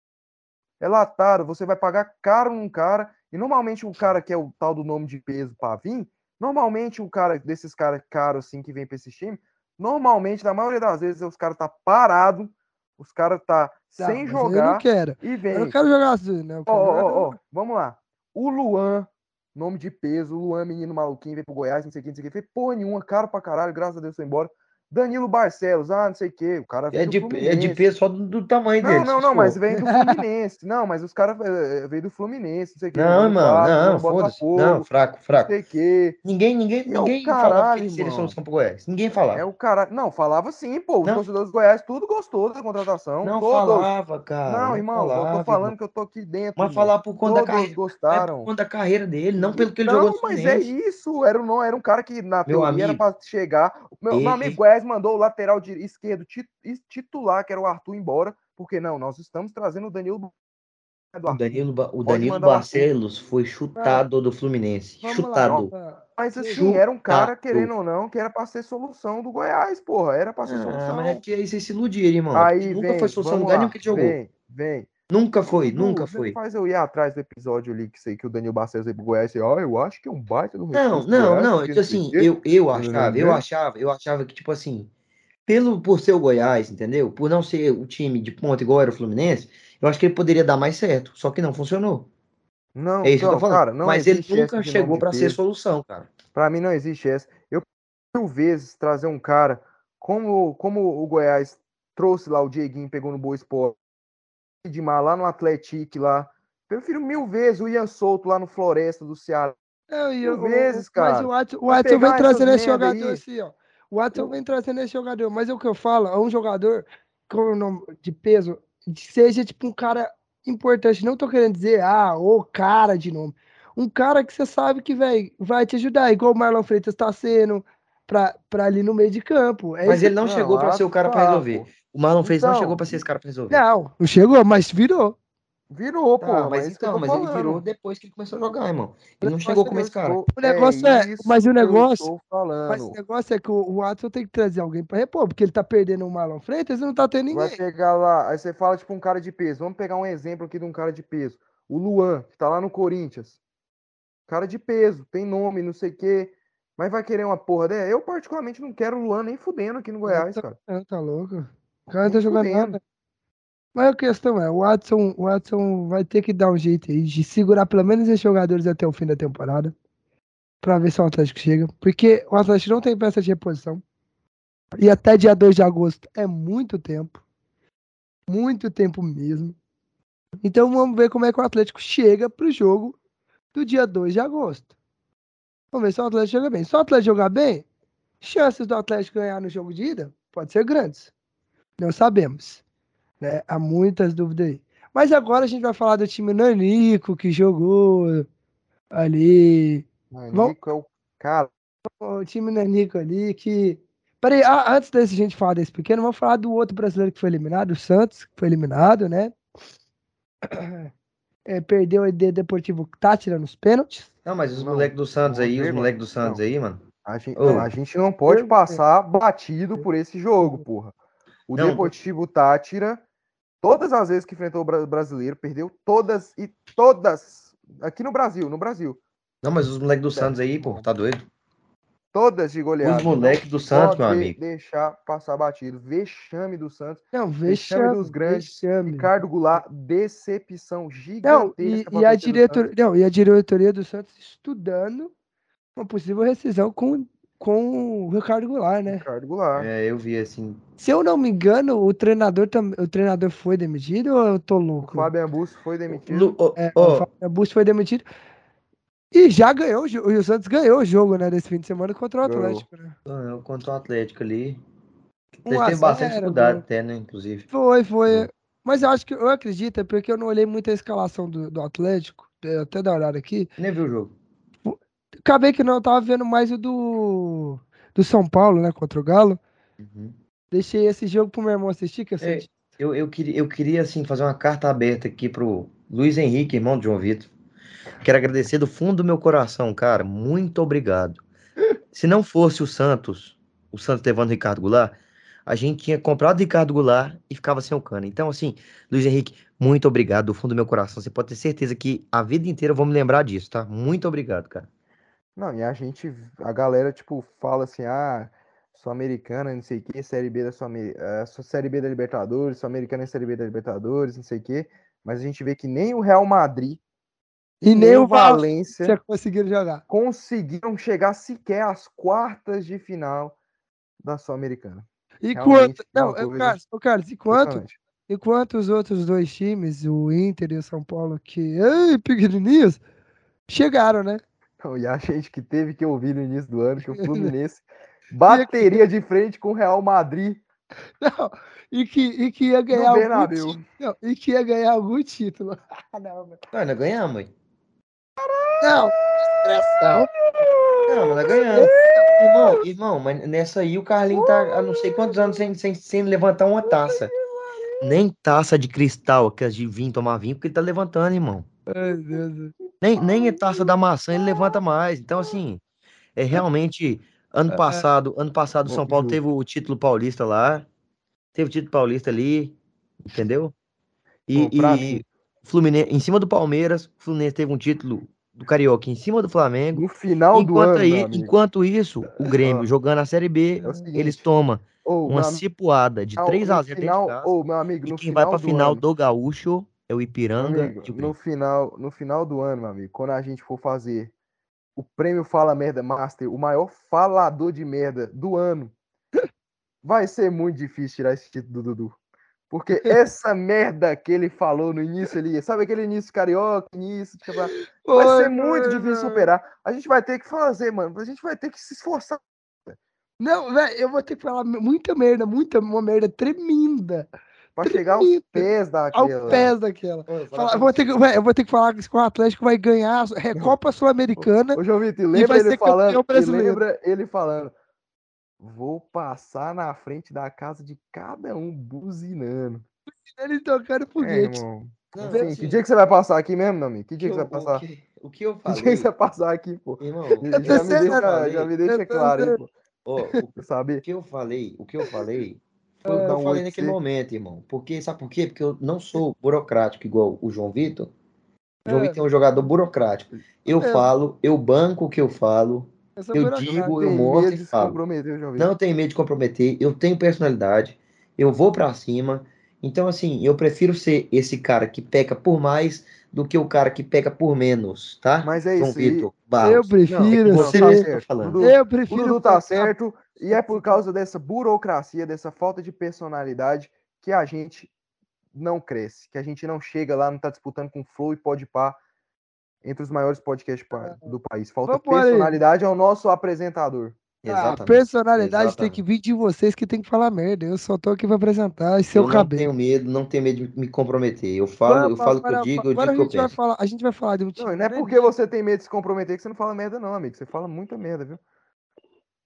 É latado. Você vai pagar caro num cara. E normalmente o cara que é o tal do nome de peso pra vir, normalmente o cara desses caras caros assim que vem pra esse time, normalmente, na maioria das vezes, os caras tá parado, os caras tá tá, sem mas Eu não jogar quero. e Eu vem. não quero jogar assim, né? Eu Ó, ó, jogar- ó, ó, vamos lá. O Luan, nome de peso, o Luan, menino maluquinho, veio pro Goiás, não sei o que, não sei o que, fez porra nenhuma, caro pra caralho, graças a Deus foi embora. Danilo Barcelos, ah, não sei o que, o cara É de, é de peso só do, do tamanho dele. Não, não, não, mas veio do Fluminense. Não, mas os caras eh, veio do Fluminense, não sei o que. Não, Vasco, não, foda-se. Não, fraco, não fraco. sei o que. Ninguém, ninguém, é ninguém falava caralho, que ele seria irmão. solução pro Goiás. Ninguém falava. É o cara. Não, falava sim, pô. Os Não. torcedores do Goiás tudo gostou da contratação. Não todos. falava, cara. Não, irmão, eu falava, tô falando irmão. que eu tô aqui dentro. Mas irmão. falar por conta da Todos carreira. É gostaram. por conta da carreira dele, não pelo que ele não, jogou no mas é isso. Era, um, não, era um cara que, na teoria, era pra chegar. Meu, amigo Goiás mandou o lateral de esquerdo ti- titular, que era o Arthur, embora. Porque não, nós estamos trazendo o Danilo. do O. Danilo, o Danilo. Barcelos foi chutado do Fluminense. Chutado. lá. Mas assim, Chutado. era um cara, querendo ou não, que era pra ser solução do Goiás, porra. Era pra ser Ah, solução. mas é que aí vocês se iludiram, irmão. Aí Nunca vem, foi solução vamos lugar nenhum que ele jogou. Vem, vem. Nunca foi, nunca foi. Faz eu ir atrás do episódio ali que sei que o Daniel Barcelos veio pro Goiás e ó, eu acho que é um baita do Não, recurso do não, Goiás, não. Tipo não o assim, eu, eu Não, achava, não, eu não. achava, eu achava que, tipo assim, pelo, por ser o Goiás, entendeu? Por não ser o time de ponta igual era o Fluminense, eu acho que ele poderia dar mais certo. Só que não funcionou. Não, É isso que eu não, tô falando. cara, não Mas ele nunca chegou pra ser solução, cara. Pra mim não existe essa. Eu mil vezes trazer um cara como, como o Goiás trouxe lá o Dieguinho, pegou no Boa Esporte, Edmar lá no Atlético lá. Prefiro mil vezes o Ian Souto lá no Floresta do Ceará. E Mil eu- vezes, Mas cara. o Watson, o Watson vem trazendo esse jogador aí. assim, ó. O Watson vem trazendo esse jogador, mas é o que eu falo, é um jogador com de peso, seja tipo um cara importante. Não tô querendo dizer, ah, o cara de nome. Um cara que você sabe que véi, vai te ajudar, igual o Marlon Freitas tá sendo pra, pra ali no meio de campo. É Mas ele não, chegou pra acho ser o cara tá, resolver. pô. O Marlon não Então, chegou pra ser esse cara pra resolver. Não, não chegou, mas virou. Virou, Tá, porra, mas mas é então, mas ele falando. virou depois que ele começou a jogar, irmão. Ele não chegou é como esse cara. Estou- O negócio é- isso mas o que eu negócio- Mas falando. o negócio é que o o Watson tem que trazer alguém pra repor, porque ele tá perdendo o Marlon Freitas e não tá tendo Vai ninguém. pegar lá, aí você fala tipo um cara de peso. Vamos pegar um exemplo aqui de um cara de peso. O Luan, que tá lá no Corinthians. Cara de peso, tem nome, não sei o quê. Mas vai querer uma porra dessa? Eu particularmente não quero o Luan nem fudendo aqui no Goiás, tá- cara. Ah, tá louco. O cara não tá jogando fudendo. nada. Mas a questão é, o Watson, o Watson vai ter que dar um jeito aí de segurar pelo menos esses jogadores até o fim da temporada. Pra ver se o Atlético chega. Porque o Atlético não tem peça de reposição. E até dia 2 de agosto é muito tempo. Muito tempo mesmo. Então vamos ver como é que o Atlético chega pro jogo do dia 2 de agosto. Vamos ver se o Atlético chega bem. Se o Atlético jogar bem, chances do Atlético ganhar no jogo de ida pode ser grandes. Não sabemos. né? Há muitas dúvidas aí. Mas agora a gente vai falar do time Nanico que jogou ali. Mano, Vamos- Nico é o cara. O time Nanico ali que. Peraí, ah, antes desse gente falar desse pequeno, vamos falar do outro brasileiro que foi eliminado, o Santos, que foi eliminado, né? É, perdeu o ED Deportivo Tátira nos pênaltis. Não, mas os Não, moleques do Santos não aí, os moleques do Santos não. aí, mano. A gente, Ô. a gente não pode passar batido por esse jogo, porra. O Não, Deportivo Tátira, todas as vezes que enfrentou o bra- brasileiro, perdeu todas e todas. Aqui no Brasil, no Brasil. Não, mas os moleques do Santos aí, pô, tá doido? Todas de goleada. Os moleques do Santos, meu amigo. deixar passar batido. Vexame do Santos. Não, Vexame vexame, dos grandes. vexame. Ricardo Goulart, decepção Não, gigantesca. e, pra e a diretor, não, e a diretoria do Santos estudando uma possível rescisão com, com o Ricardo Goulart, né? Ricardo Goulart. É, eu vi assim. Se eu não me engano, o treinador também, o treinador foi demitido ou eu tô O louco? Fábio Ambusso foi demitido. Lu- ó, É, ó, o Fábio foi demitido. E já ganhou, o Santos ganhou o jogo, né, desse fim de semana contra o. Atlético, né? ganhou contra o Atlético ali. Ele a teve bastante dificuldade gol. até, né, inclusive. Foi, foi. Hum. Mas eu acho que, eu acredito, é porque eu não olhei muito a escalação do, do Atlético, é, até dar olhada aqui. Nem viu o jogo. Acabei que não, eu tava vendo mais o do, do São Paulo, né, contra o Galo. Uhum. Deixei esse jogo pro meu irmão assistir, que eu É, sei. Eu, eu, queria, eu queria, assim, fazer uma carta aberta aqui pro Luiz Henrique, irmão de João Vitor. Quero agradecer do fundo do meu coração, cara. Muito obrigado. Se não fosse o Santos, o Santos levando o Ricardo Goulart, a gente tinha comprado o Ricardo Goulart e ficava sem o cano. Então, assim, Luiz Henrique, muito obrigado do fundo do meu coração. Você pode ter certeza que a vida inteira eu vou me lembrar disso, tá? Muito obrigado, cara. Não, e a gente, a galera, tipo, fala assim, ah, Sul-Americana, não sei o quê, Série B da Sul Série B da Libertadores, Sul-Americana é Série B da Libertadores, não sei o quê, mas a gente vê que nem o Real Madrid, E nem o Valência Valência conseguiram jogar. conseguiram chegar sequer às quartas de final da Sul-Americana. Enquanto. É Não, eu, coisa Carlos, Carlos, enquanto, enquanto os outros dois times, o Inter e o São Paulo, que, ei, pequenininhos, chegaram, né? Não, e a gente que teve que ouvir no início do ano que o Fluminense bateria de frente com o Real Madrid Não, e que, e que ia ganhar algum ti- não, e que ia ganhar algum título. Ah, não. Não, nós ganhamos. Não, não. Não, mas nós ganhamos. Irmão, irmão, mas nessa aí o Carlinho tá há não sei quantos anos sem, sem, sem levantar uma taça. Nem taça de cristal, aquelas de vinho, tomar vinho, porque ele tá levantando, irmão. Ai. Nem, nem a taça da maçã ele levanta mais. Então, assim, é realmente. Ano É. passado, ano passado São Paulo teve o título paulista lá. Teve o título paulista ali. Entendeu? E, Bom, e mim- Fluminense, em cima do Palmeiras, o Fluminense teve um título do Carioca em cima do Flamengo. No final do Enquanto, ano, aí, enquanto isso, o Grêmio Ah. jogando a Série B, É seguinte, eles tomam ô, uma cipuada de ao- 3 no a 0 dentro final, casa. ô, meu amigo, E quem vai pra do final ano, do Gaúcho é o Ipiranga amigo, no final, no final do ano, meu amigo, quando a gente for fazer o prêmio Fala Merda Master, o maior falador de merda do ano, vai ser muito difícil tirar esse título do Dudu. Porque essa merda que ele falou no início ali, sabe aquele início carioca, início campeonato, vai Oi, ser muito difícil superar. A gente vai ter que fazer, mano. A gente vai ter que se esforçar. Não, velho, eu vou ter que falar muita merda, muita, uma merda tremenda. Pra chegar aos pés Ao daquela. pés daquela. Fala- vou ter que, véi, eu vou ter que falar que o Atlético vai ganhar a Recopa Sul-Americana. Ô, João Vitor, lembra ele falando? Lembra ele falando. Vou passar na frente da casa de cada um buzinando. Ele tocando É, foguete. irmão. Não, Assim, assim, que dia que você vai passar aqui mesmo, meu amigo? Que o dia que que você eu- vai o passar? que- O que eu Que falei, dia que você vai passar aqui, pô? irmão, Já, o me que eu deixa, falei- já me deixa Eu claro aí, pô. ó, o eu saber. O que eu falei, o que eu falei foi o que Dá eu um falei naquele você. momento, irmão. Porque, sabe por quê? Porque eu não sou burocrático igual o João Vitor. O João É. Vitor é um jogador burocrático. Eu É. falo, eu banco o que eu falo, Eu sou eu digo, eu mostro medo e falo. Não tenho medo de comprometer, eu tenho personalidade, eu vou pra cima. Então, assim, eu prefiro ser esse cara que peca por mais do que o cara que peca por menos, tá? Mas é João isso. Vitor Eu Barros. prefiro não, Você tá mesmo ser. tá falando. Eu O prefiro. Dudu tá certo, e é por causa dessa burocracia, dessa falta de personalidade, que a gente não cresce, que a gente não chega lá, não tá disputando com Flow e Podpah entre os maiores podcasts do país. Falta Vamos aí. personalidade ao nosso apresentador. A Exatamente. personalidade tem Exatamente. que vir de vocês que tem que falar merda. Eu só tô aqui pra apresentar e seu Eu não cabelo. tenho medo, não tenho medo de me comprometer. Eu falo, eu Vamos falo o que eu digo, eu agora digo o a que gente eu vai penso. falar, a gente vai falar de um time. Não, não é porque você tem medo de se comprometer que você não fala merda, não, amigo. Você fala muita merda, viu?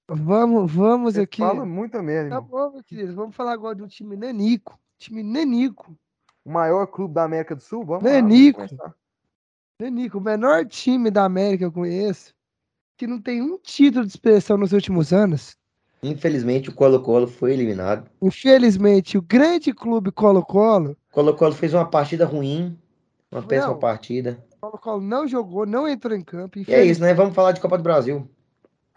Vamos, vamos Você aqui. fala muita merda, Tá irmão. bom, meu querido. Vamos falar agora do time Nanico. Time Nanico. O maior clube da América do Sul? Vamos lá, vamos Nanico. começar. Nanico, o menor time da América que eu conheço, que não tem um título de expressão nos últimos anos. Infelizmente, o Colo-Colo foi eliminado. Infelizmente, o grande clube Colo-Colo, Colo-Colo fez uma partida ruim, uma péssima Não. partida. Colo-Colo não jogou, não entrou em campo. E é isso, né? Vamos falar de Copa do Brasil.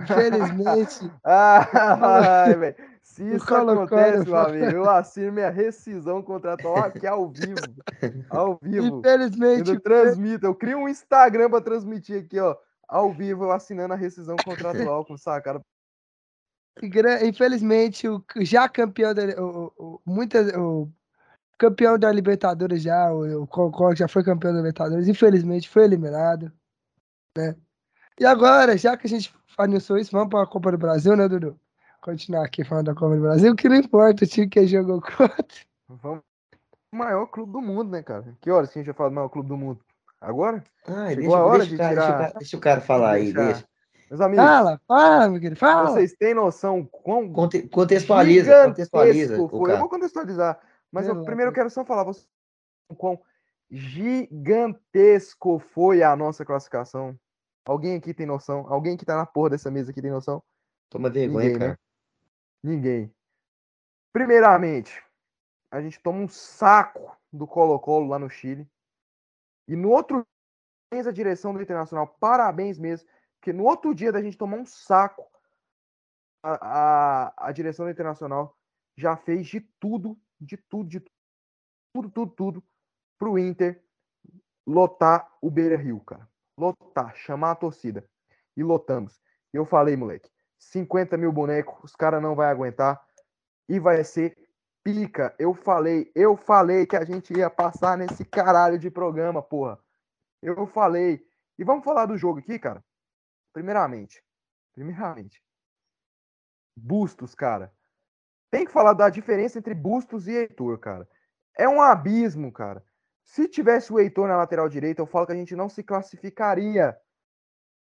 Infelizmente, Ai, velho. Se O isso acontece, meu amigo, eu assino minha rescisão contratual aqui ao vivo. Ao vivo. infelizmente, Eu transmito, eu crio um Instagram pra transmitir aqui, ó. Ao vivo, eu assinando a rescisão contratual com sacara. gra- infelizmente, o já campeão da, o, o, muitas, o campeão da Libertadores já, o, o Colo-Colo já foi campeão da Libertadores, infelizmente foi eliminado, né? E agora, já que a gente anunciou isso, vamos para a Copa do Brasil, né, Dudu? Continuar aqui falando da Copa do Brasil, que não importa o time que jogou contra. Vamos. O maior clube do mundo, né, cara? Que horas que a gente vai falar do maior clube do mundo? Agora? Ai, Chegou a hora deixa, de cara, deixa, tirar- cara, deixa o cara falar aí, deixa. Meus amigos, Fala, fala, meu querido, fala. vocês têm noção quão Conte- contextualiza, contextualiza foi. Eu cara. vou contextualizar, mas eu, primeiro eu quero só falar vocês quão gigantesco foi a nossa classificação. Alguém aqui tem noção? Alguém que tá na porra dessa mesa aqui tem noção? Toma vergonha, Ninguém, né? Ninguém. Primeiramente, a gente toma um saco do Colo-Colo lá no Chile. E no outro dia, a direção do Internacional, parabéns mesmo, porque no outro dia da gente tomar um saco, a, a, a direção do Internacional já fez de tudo, de tudo, de tudo, tudo, tudo, pro Inter lotar o Beira Rio, cara. Lotar, chamar a torcida. E lotamos. Eu falei, moleque, 50 mil bonecos, os caras não vai aguentar. E vai ser pica. Eu falei, eu falei que a gente ia passar nesse caralho de programa, porra. Eu falei. E vamos falar do jogo aqui, cara. Primeiramente. Primeiramente. Bustos, cara. Tem que falar da diferença entre Bustos e Heitor, cara. É um abismo, cara. Se tivesse o Heitor na lateral direita, eu falo que a gente não se classificaria.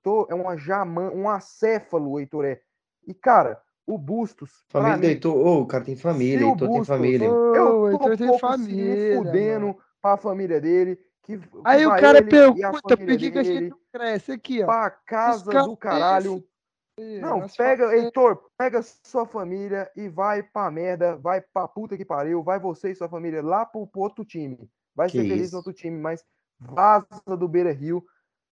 Heitor É uma jamã, um acéfalo, o Heitor é. E, cara, o Bustos. Família mim, do Heitor. Ô, o cara tem família, Heitor tem Bustos- família. Ô, eu o tô Heitor tem família, fudendo mano. pra família dele. Que, que Aí o cara e pergunta por família que, que a gente dele não cresce aqui, ó. pra casa caras do caralho. pensam- Não, pega, falamos- Heitor, pega sua família e vai pra merda, vai pra puta que pariu, vai você e sua família lá pro, pro outro time. vai Que ser feliz isso. no outro time, mas vaza do Beira Rio.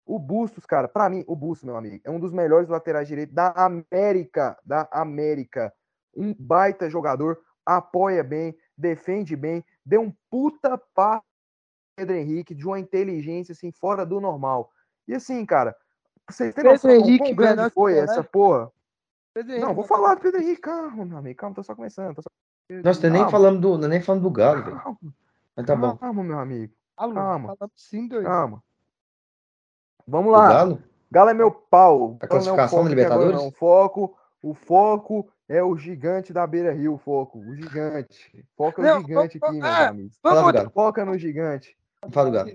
O Bustos, cara, pra mim, o Bustos, meu amigo, é um dos melhores laterais direitos da América, da América. Um baita jogador, apoia bem, defende bem, deu um puta passo Pedro Henrique de uma inteligência assim fora do normal. E assim, cara, vocês Pedro noção do Henrique, quão grande foi essa porra? Pedro Não, vou falar do Pedro Henrique, calma, meu amigo, calma, tô só começando, tô só Nossa, tô nem Calma. falando do, tô nem falando do Galo, velho. calma, Mas tá bom. calma, meu amigo, Calma, calma. falando sim, doido. calma. Vamos lá. Galo? Galo é meu pau. A Galo não é o classificação da agora, Libertadores? não. O foco, o foco é o gigante da Beira Rio, o foco. O gigante. Foca Não, o gigante vamos- aqui, meus é, amigos. Fala do Vamos Galo. Foca no gigante. Fala do Galo.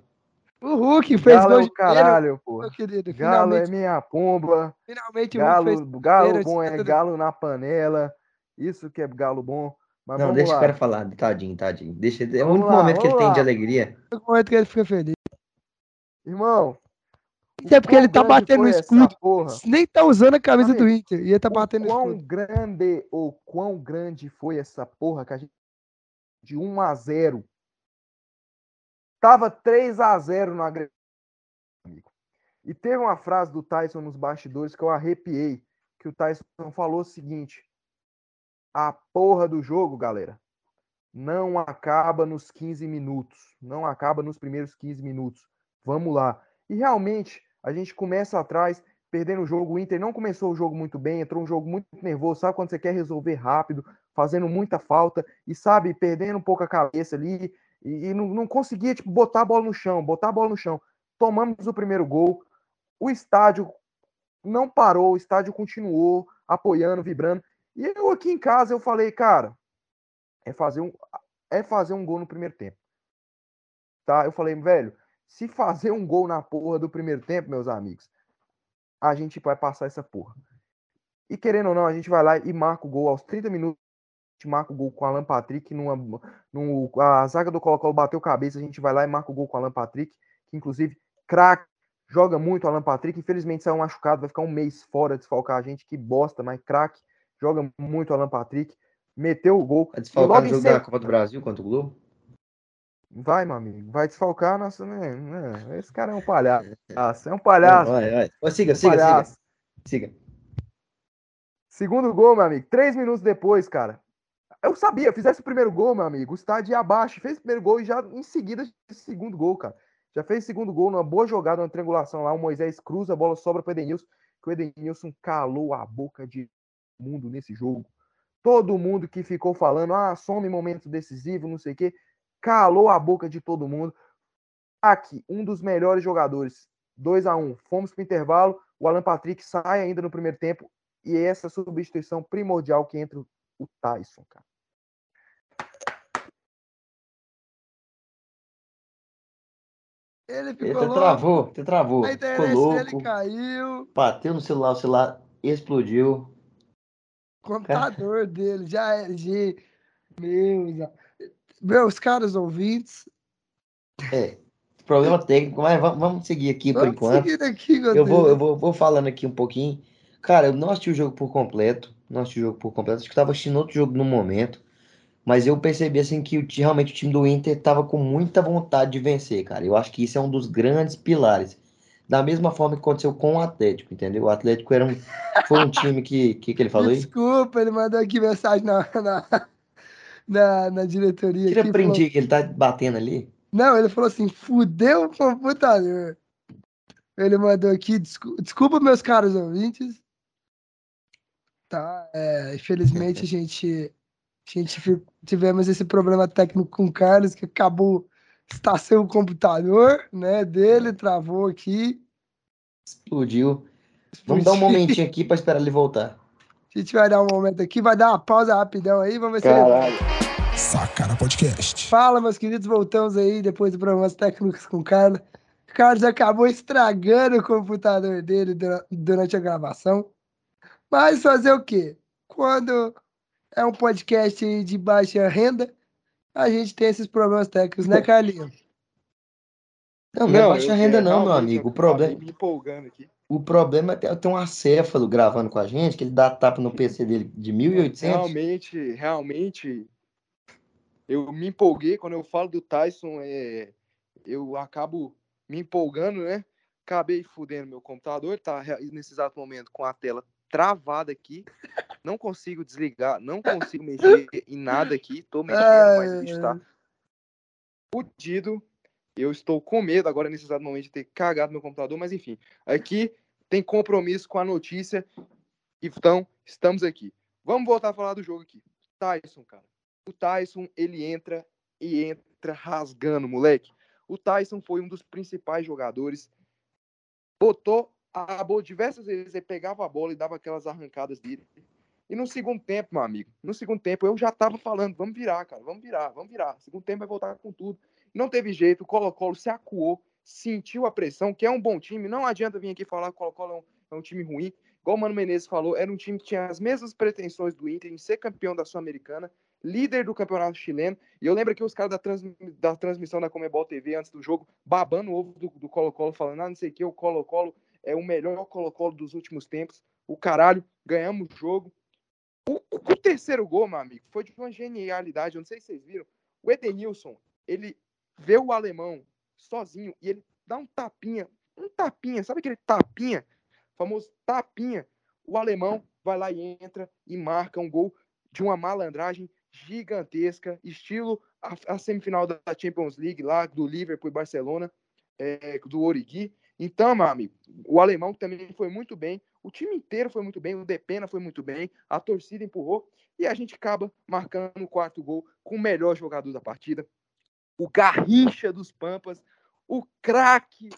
O Hulk fez Galo gol é de o caralho, pô. meu querido. Galo é minha pomba. finalmente o Hulk fez Galo, galo bom é tudo. galo na panela. Isso que é galo bom. Mas Não, deixa lá. o cara falar. Tadinho, tadinho. Deixa, é o único lá, momento que ele vamos tem de lá. alegria. no momento que ele fica feliz. Irmão. Isso é porque ele tá batendo no escudo. Nem tá usando a camisa do Inter. E ele tá batendo no quão escudo. grande ou quão grande foi essa porra que a gente de 1 a 0 tava 3 a 0 no agregado e teve uma frase do Tyson nos bastidores que eu arrepiei que o Tyson falou o seguinte a porra do jogo galera não acaba nos 15 minutos não acaba nos primeiros 15 minutos vamos lá e realmente a gente começa atrás perdendo o jogo. O Inter não começou o jogo muito bem, entrou um jogo muito nervoso, sabe quando você quer resolver rápido, fazendo muita falta e sabe, perdendo um pouco a cabeça ali e, e não, não conseguia tipo, botar a bola no chão, botar a bola no chão. Tomamos o primeiro gol, o estádio não parou, o estádio continuou apoiando, vibrando. E eu aqui em casa eu falei, cara, é fazer um é fazer um gol no primeiro tempo. Tá? Eu falei, velho, se fazer um gol na porra do primeiro tempo, meus amigos, a gente vai passar essa porra. E querendo ou não, a gente vai lá e marca o gol aos 30 minutos. A gente marca o gol com o Alan Patrick. Numa, num, a zaga do Colo-Colo bateu cabeça. A gente vai lá e marca o gol com o Alan Patrick. Que inclusive, craque, joga muito o Alan Patrick. Infelizmente saiu machucado, vai ficar um mês fora desfalcar a gente. Que bosta, mas craque, joga muito o Alan Patrick. Meteu o gol. E desfalcar no jogo seguida- da Copa do Brasil contra o Globo? Vai, meu amigo. Vai desfalcar, nossa, né? Esse cara é um palhaço. É um palhaço. Vai, vai. Ô, Siga, um siga, siga. palhaço. Siga. Segundo gol, meu amigo. Três minutos depois, cara. Eu sabia, fizesse o primeiro gol, meu amigo. O estádio ia abaixo. Fez o primeiro gol e já em seguida o segundo gol, cara. Já fez o segundo gol numa boa jogada, uma triangulação lá. O Moisés cruza, a bola sobra para o Edenilson. Que o Edenilson calou a boca de mundo nesse jogo. Todo mundo que ficou falando, ah, some momento decisivo, não sei o quê. Calou a boca de todo mundo. Aqui, um dos melhores jogadores. 2 a 1 Fomos para o intervalo. O Alan Patrick sai ainda no primeiro tempo. E essa substituição primordial que entra o Tyson, cara. Ele Ele ficou até louco. travou, até travou. A Ficou internet louco. dele caiu. Bateu no celular, o celular explodiu. O computador dele já é de. Meus, meus caros ouvintes. É. Problema técnico, mas vamos, seguir aqui por Vamos enquanto. seguir aqui, Eu vou, eu vou, vou falando aqui um pouquinho. Cara, eu não assisti o jogo por completo. Não assisti o jogo por completo. Acho que eu tava assistindo outro jogo no momento. Mas eu percebi assim que o, realmente o time do Inter tava com muita vontade de vencer, cara. Eu acho que isso é um dos grandes pilares. Da mesma forma que aconteceu com o Atlético, entendeu? O Atlético era um, foi um time que, que, que ele falou aí? Desculpa, ele mandou aqui mensagem na, na, na, na diretoria. Tira aqui, print falou- que ele tá batendo ali. Não, ele falou assim: fudeu o computador. Ele mandou aqui, "Descu- desculpa, meus caros ouvintes. Tá, é, infelizmente a gente, a gente tivemos esse problema técnico com o Carlos, que acabou está sem o computador, né, dele, travou aqui. Explodiu. Vamos dar um momentinho aqui pra esperar ele voltar. A gente vai dar um momento aqui, vai dar uma pausa rapidão aí, vamos ver se. Sacana Podcast. Fala, meus queridos, voltamos aí depois do problemas técnicos com o Carlos. O Carlos acabou estragando o computador dele dura- durante a gravação. Mas fazer o quê? Quando é um podcast de baixa renda, a gente tem esses problemas técnicos, né, Carlinhos? Não, não é baixa renda não, meu amigo. O problema, me empolgando aqui. O problema é ter, ter um acéfalo gravando com a gente, que ele dá tapa no PC dele de 1.800. Realmente, realmente, Eu me empolguei quando eu falo do Tyson, é, eu acabo me empolgando, né? Acabei fudendo meu computador, tá nesse exato momento com a tela travada aqui. Não consigo desligar, não consigo mexer em nada aqui. Tô mexendo, mas o bicho tá fudido. Eu estou com medo agora nesse exato momento de ter cagado meu computador, mas enfim. Aqui tem compromisso com a notícia. Então, estamos aqui. Vamos voltar a falar do jogo aqui. Tyson, cara. O Tyson, ele entra e entra rasgando, moleque. O Tyson foi um dos principais jogadores. Botou a bola diversas vezes, ele pegava a bola e dava aquelas arrancadas dele. E no segundo tempo, meu amigo, no segundo tempo eu já tava falando, vamos virar, cara, vamos virar, vamos virar. Segundo tempo vai voltar com tudo. Não teve jeito, o Colo-Colo se acuou, sentiu a pressão, que é um bom time. Não adianta vir aqui falar que o Colo-Colo é, um, é um time ruim. Igual o Mano Menezes falou, era um time que tinha as mesmas pretensões do Inter em ser campeão da Sul-Americana, líder do campeonato chileno. E eu lembro que os caras da, trans, da transmissão da Comebol TV antes do jogo, babando o ovo do Colo-Colo, falando, ah, não sei o que, o Colo-Colo é o melhor Colo-Colo dos últimos tempos. O caralho, ganhamos o jogo. O, o, terceiro gol, meu amigo, foi de uma genialidade. Eu não sei se vocês viram. O Edenilson, ele vê o alemão sozinho e ele dá um tapinha, um tapinha, sabe aquele tapinha? Famoso tapinha. O alemão vai lá e entra e marca um gol de uma malandragem gigantesca, estilo a, a semifinal da Champions League lá do Liverpool e Barcelona, é, do Origi. Então, meu amigo, o alemão também foi muito bem, o time inteiro foi muito bem, o Depena foi muito bem, a torcida empurrou e a gente acaba marcando o quarto gol com o melhor jogador da partida, o Garrincha dos Pampas, o craque,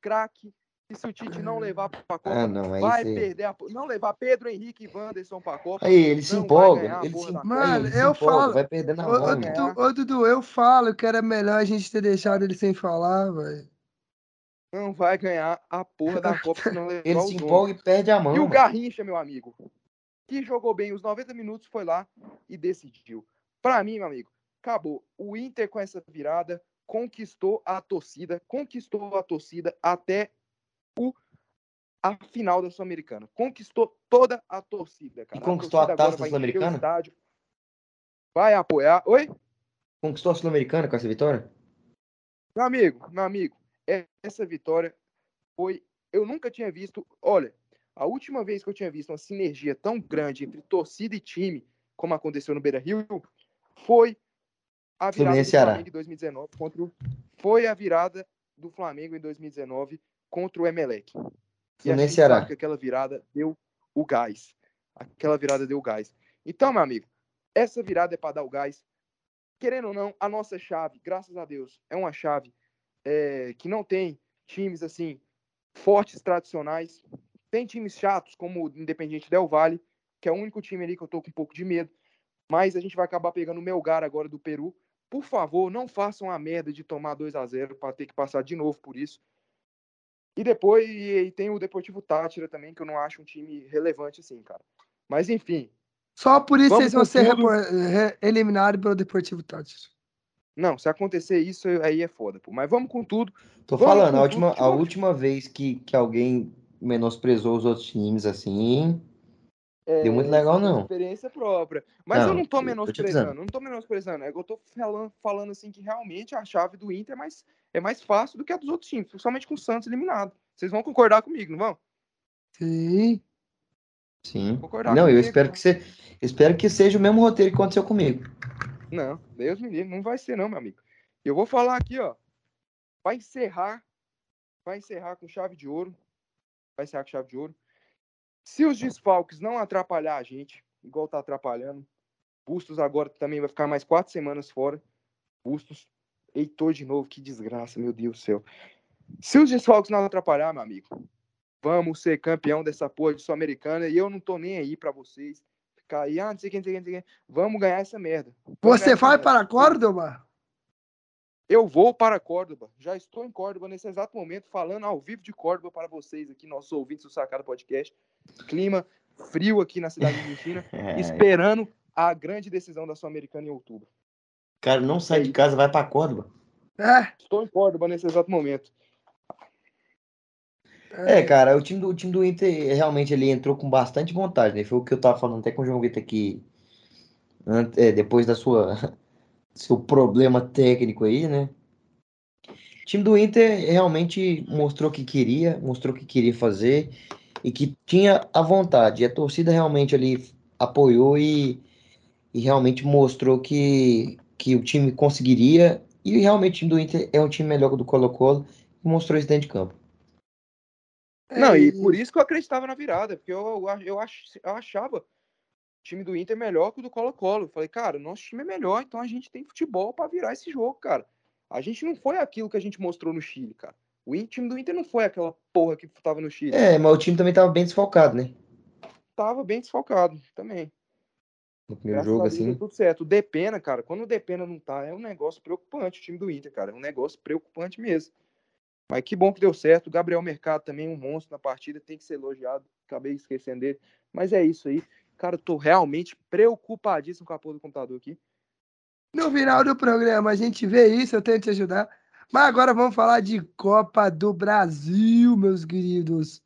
craque. E se o Tite não levar para a Copa, ah, não, vai perder a... Não levar Pedro Henrique e Wanderson para a Copa. Aí, ele se empolga. Ele se... Mano, ele eu empolga, falo. Vai perder na Ô, mão. ô, Dudu, ô, Dudu, eu falo que era melhor a gente ter deixado ele sem falar, velho. Não vai ganhar a porra da Copa se não levar Ele o se dono. empolga e perde a mão. E o. Garrincha, meu amigo, que jogou bem os 90 minutos, foi lá e decidiu. Para mim, meu amigo, acabou. O Inter com essa virada conquistou a torcida, conquistou a torcida até o a final da Sul-Americana. Conquistou toda a torcida, cara. E conquistou a torcida taça vai Sul-Americana? estádio, Vai apoiar. Oi? Conquistou a Sul-Americana com essa vitória? Meu amigo, meu amigo, é- essa vitória foi. Eu nunca tinha visto. Olha, a última vez que eu tinha visto uma sinergia tão grande entre torcida e time, como aconteceu no Beira Rio, foi a virada Fluminense do Ceará. Flamengo em 2019 contra o. Foi a virada do Flamengo em 2019 contra o Emelec. E Fluminense e Ceará. que aquela virada deu o gás. Aquela virada deu o gás. Então, meu amigo, essa virada é para dar o gás. Querendo ou não, a nossa chave, graças a Deus, é uma chave é, que não tem times assim fortes, tradicionais. Tem times chatos, como o Independiente Del Valle, que é o único time ali que eu tô com um pouco de medo. Mas a gente vai acabar pegando o Melgar agora do Peru. Por favor, não façam a merda de tomar 2 a 0 para ter que passar de novo por isso. E depois e, tem o Deportivo Tátira também, que eu não acho um time relevante assim, cara. Mas enfim, Só por isso vocês vão ser tudo. repor- re- eliminados pelo Deportivo Tátira. não, se acontecer isso aí é foda, pô. Mas vamos com tudo. Tô Vamos falando, a última, tudo, a última vez que, que alguém menosprezou os outros times assim. É, Deu muito legal, é não. experiência própria. Mas eu Não, não tô eu tô te menosprezando, não tô menosprezando. É que eu tô falando, falando assim que realmente a chave do Inter é mais, é mais fácil do que a dos outros times, principalmente com o Santos eliminado. Vocês vão concordar comigo, não vão? Sim. Sim. Concordar Não, eu comigo. espero que, se, espero que seja o mesmo roteiro que aconteceu comigo. Não, Deus me livre, não vai ser não, meu amigo. Eu vou falar aqui, ó. Vai encerrar, vai encerrar com chave de ouro. Vai encerrar com chave de ouro. Se os desfalques não atrapalhar a gente, igual tá atrapalhando, Bustos agora também vai ficar mais quatro semanas fora. Bustos, Heitor de novo, que desgraça, meu Deus do céu. Se os desfalques não atrapalhar, meu amigo, vamos ser campeão dessa porra de Sul-Americana e eu não tô nem aí pra vocês. Ficar aí, ah, não sei quem, não sei quem, não sei quem. Vamos ganhar essa merda. Vamos Você vai merda. para Córdoba? Eu vou para Córdoba. Já estou em Córdoba nesse exato momento, falando ao vivo de Córdoba para vocês aqui, nossos ouvintes do Sacada Podcast. Clima frio aqui na cidade de Argentina, É, esperando a grande decisão da Sul-Americana em outubro. cara não sai de casa, vai pra Córdoba. É. Estou em Córdoba nesse exato momento. É, cara, o time do, o time do Inter realmente ele entrou com bastante vontade, né? Foi o que eu tava falando até com o João Vitor aqui é, depois da sua seu problema técnico aí, né? O time do Inter realmente mostrou que queria, mostrou que queria fazer e que tinha a vontade. E a torcida realmente ali apoiou e, e realmente mostrou que, que o time conseguiria. E realmente o time do Inter é um time melhor que o do Colo-Colo e mostrou isso dentro de campo. Não, É e por isso que eu acreditava na virada, porque eu, eu, ach- eu, ach- eu achava o time do Inter melhor que o do Colo-Colo. Eu Falei, cara, nosso time é melhor, então a gente tem futebol pra virar esse jogo, cara. A gente não foi aquilo que a gente mostrou no Chile, cara. O time do Inter não foi aquela porra que tava no Chile. É, mas o time também estava bem desfalcado, né? Tava bem desfalcado também. No primeiro Graças jogo, Deus, assim. tudo certo. O Depena, cara, quando o Depena não tá, é um negócio preocupante o time do Inter, cara. É um negócio preocupante mesmo. Mas que bom que deu certo. O Gabriel Mercado também, um monstro na partida, tem que ser elogiado. Acabei esquecendo dele. Mas é isso aí. Cara, eu tô realmente preocupadíssimo com a porra do computador aqui. No final do programa a gente vê isso, eu tento te ajudar. Mas agora vamos falar de Copa do Brasil, meus queridos.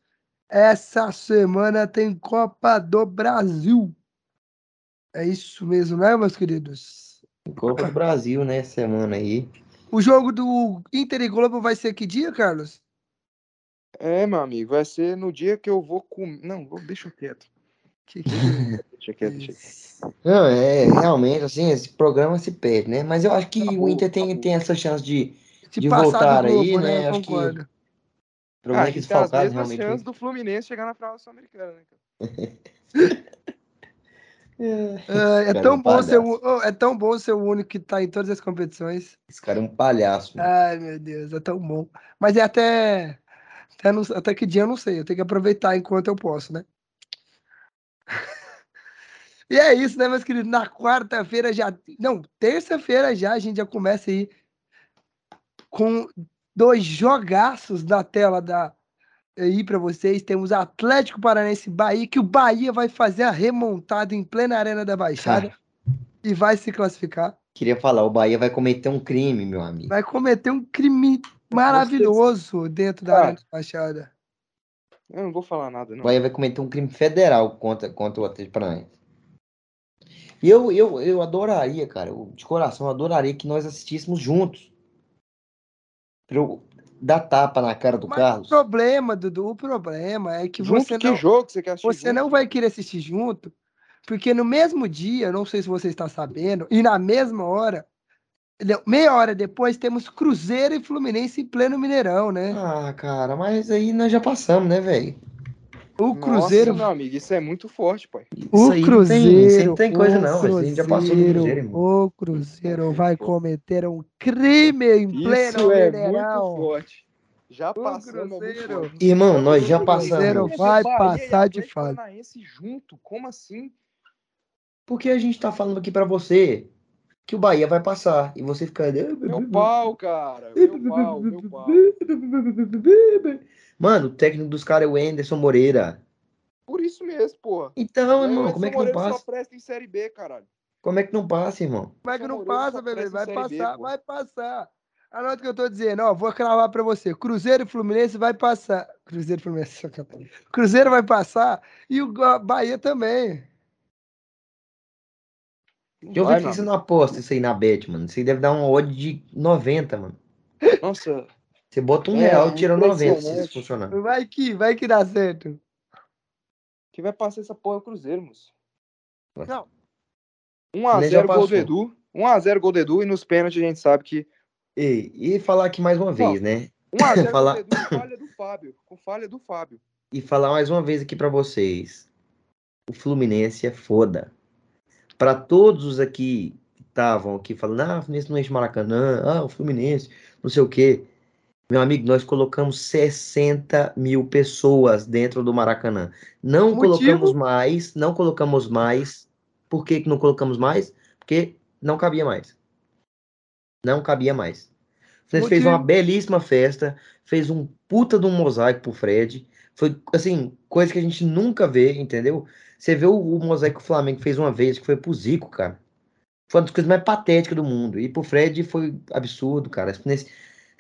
Essa semana tem Copa do Brasil. É isso mesmo, né, meus queridos? Copa do Brasil, né? Semana aí. O jogo do Inter e Globo vai ser que dia, Carlos? É, meu amigo, vai ser no dia que eu vou comer. Não, vou... deixa quieto. Que é Deixa quieto, deixa quieto. Não, é realmente assim, esse programa se perde, né? Mas eu acho que Acabou, o Inter tem, acabou. tem essa chance de. De, De passar voltar do Globo, aí, né? né? Eu Acho que-. O Ah, problema é que gente tem as realmente. chances do Fluminense chegar na final sul-americana, né, cara? É, é Cara, tão um bom ser o, oh, é tão bom ser o único que tá em todas as competições. Esse cara é um palhaço. mano. Ai, meu Deus, é tão bom. Mas é até. Até, não- até que dia eu não sei. Eu tenho que aproveitar enquanto eu posso, né? E é isso, né, meus queridos? Na quarta-feira já. Não, terça-feira já a gente já começa aí com dois jogaços na tela da aí para vocês. Temos Atlético Paranaense e Bahia, que o Bahia vai fazer a remontada em plena Arena da Baixada Cara, e vai se classificar. queria falar, o Bahia vai cometer um crime, meu amigo. Vai cometer um crime maravilhoso dentro da Arena da Baixada. Eu não vou falar nada, O não. Bahia vai cometer um crime federal contra, contra o Atlético Paranaense. E eu, eu, eu adoraria, cara, eu, de coração, eu adoraria que nós assistíssemos juntos. Pra eu dar tapa na cara do Mas Carlos. o problema, Dudu, o problema é que Junto você que não, jogo você quer assistir você junto? não vai querer assistir junto, porque no mesmo dia, não sei se você está sabendo, e na mesma hora, meia hora depois, temos Cruzeiro e Fluminense em pleno Mineirão, né? Ah, cara, mas aí nós já passamos, né, velho? O Nossa, Cruzeiro, meu amigo, isso é muito forte, pai. o Isso não tem- Cruzeiro, isso não tem coisa não, isso aí a gente já passou do Cruzeiro, irmão. o Cruzeiro vai cometer um crime em pleno Isso é muito forte. Já passamos, é Cruzeiro. Irmão, nós já O Cruzeiro passamos. vai passar de Atlético fase. Junto, como assim? Porque a gente tá falando aqui pra você que o Bahia vai passar. E você fica. Meu pau, cara. Meu pau, meu pau. Mano, o técnico dos caras é o Anderson Moreira. Por isso mesmo, porra. Então, irmão, como é que não passa? Só presta em Série B, caralho. Como é que não passa, irmão? Como é que não passa, bebê? Vai B, passar, pô. vai passar. Anota o que eu tô dizendo, ó. Vou cravar pra você. Cruzeiro e Fluminense vai passar. Cruzeiro e Fluminense. Cruzeiro vai passar e o Bahia também. Eu Vai, vi que você não aposta isso aí na bet, mano. Isso aí deve dar uma odd de 90, mano. Nossa, Você bota um É, real e tira 90 se isso funcionar. Vai que, vai que dá certo. quem vai passar essa porra é o Cruzeiro, moço. Não. 1x0 já gol do. Edu. 1x0 gol do Edu e nos pênaltis a gente sabe que. E, e falar aqui mais uma vez, né? 1x0 Falar- Edu com falha do Fábio. Com falha do Fábio. E falar mais uma vez aqui pra vocês. O Fluminense é foda. Pra todos os aqui que estavam aqui falando, ah, o Fluminense não enche Maracanã, ah, o Fluminense, não sei o quê. Meu amigo, nós colocamos 60 mil pessoas dentro do Maracanã. Não Motivo? colocamos mais, não colocamos mais. Por que, que não colocamos mais? Porque não cabia mais. Não cabia mais. O Fluminense fez uma belíssima festa, fez um puta de um mosaico pro Fred. Foi, assim, coisa que a gente nunca vê, entendeu? Você vê o, o mosaico que o Flamengo fez uma vez, que foi pro Zico, cara. Foi uma das coisas mais patéticas do mundo. E pro Fred foi absurdo, cara. Fluminense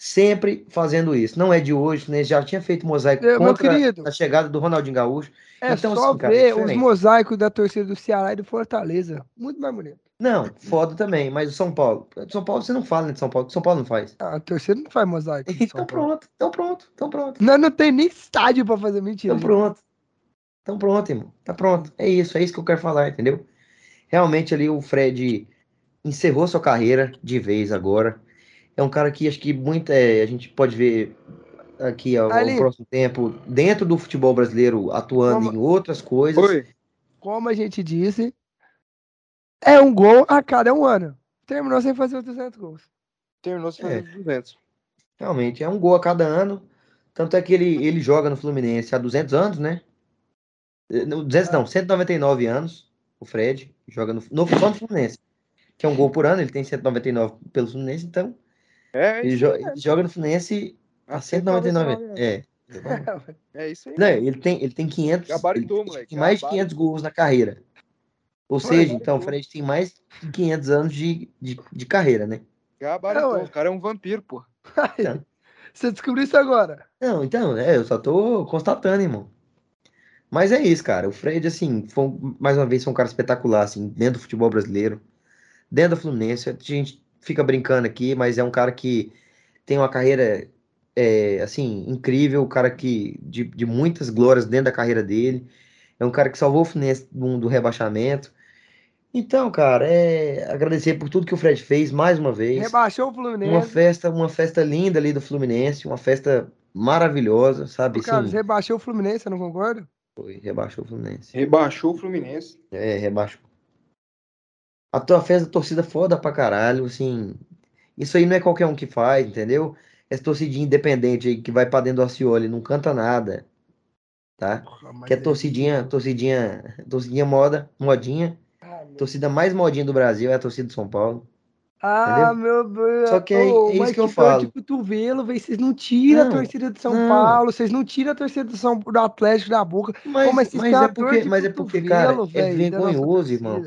sempre fazendo isso. Não é de hoje, Fluminense já tinha feito mosaico Meu- meu contra querido. a chegada do Ronaldinho Gaúcho. É Então, só assim, cara, é ver os diferente. mosaicos da torcida do Ceará e do Fortaleza. Muito mais bonito. Não, foda também, mas o São Paulo. São Paulo você não fala, né, de São Paulo, São Paulo não faz. Ah, A torcida não faz mosaico. Então pronto, então pronto, então pronto. Não, não tem nem estádio pra fazer mentira. Então pronto. Então pronto, irmão. Tá pronto. É isso, é isso que eu quero falar, entendeu? Realmente ali o Fred encerrou sua carreira de vez agora. É um cara que acho que muita, é, a gente pode ver aqui ao, próximo tempo, dentro do futebol brasileiro, atuando Como- em outras coisas. Oi. Como a gente disse, é um gol a cada um ano. Terminou sem fazer os 200 gols. Terminou se É. fazendo 200. Realmente, é um gol a cada ano. Tanto é que ele, ele joga no Fluminense há 200 anos, né? Eh, não, 200 não, 199 anos, o Fred, joga no, no, no Fluminense. Que é um gol por ano, ele tem 199 pelo Fluminense, então É, ele, isso jo- aí, ele joga no Fluminense há 199 anos. É. É isso aí. Não, ele tem, ele tem 500, Gabaritou, ele tem moleque, mais de gabaritou. 500 gols na carreira. Ou seja, então, o. Fred tem mais de 500 anos de, de, de carreira, né? Gabaritou. É, ué. o cara é um vampiro, pô. Então. Você descobriu isso agora. Não, então, é, eu só tô constatando, irmão. Mas é isso, cara. O Fred, assim, foi, mais uma vez, foi um cara espetacular, assim, dentro do futebol brasileiro, dentro do Fluminense. A gente fica brincando aqui, mas é um cara que tem uma carreira, é, assim, incrível, um cara que, de, de muitas glórias dentro da carreira dele. É um cara que salvou o Fluminense do, do rebaixamento. Então, cara, é agradecer por tudo que o Fred fez mais uma vez. Rebaixou o Uma Fluminense. festa, uma festa linda ali do Fluminense, uma festa maravilhosa, sabe? O Carlos Sim, rebaixou o Fluminense, você não concorda? foi, rebaixou o Fluminense. Rebaixou o Fluminense. É, rebaixou. A tua festa da torcida foda pra caralho, assim. Isso aí não é qualquer um que faz, entendeu? Essa torcidinha independente aí que vai pra dentro do Acioli, não canta nada, tá? Que é torcidinha, torcidinha, torcidinha moda, modinha. Ah, Torcida mais modinha do Brasil é a torcida de São Paulo. Ah, meu Deus. Só que é- é isso que eu falo. de cotovelo. Vocês não tiram Não, a torcida de São não. Paulo, vocês não tiram a torcida do, São, do Atlético da boca. Mas, Pô, mas mas é porque, mas é porque, cara, cotovelo, é vergonhoso, irmão.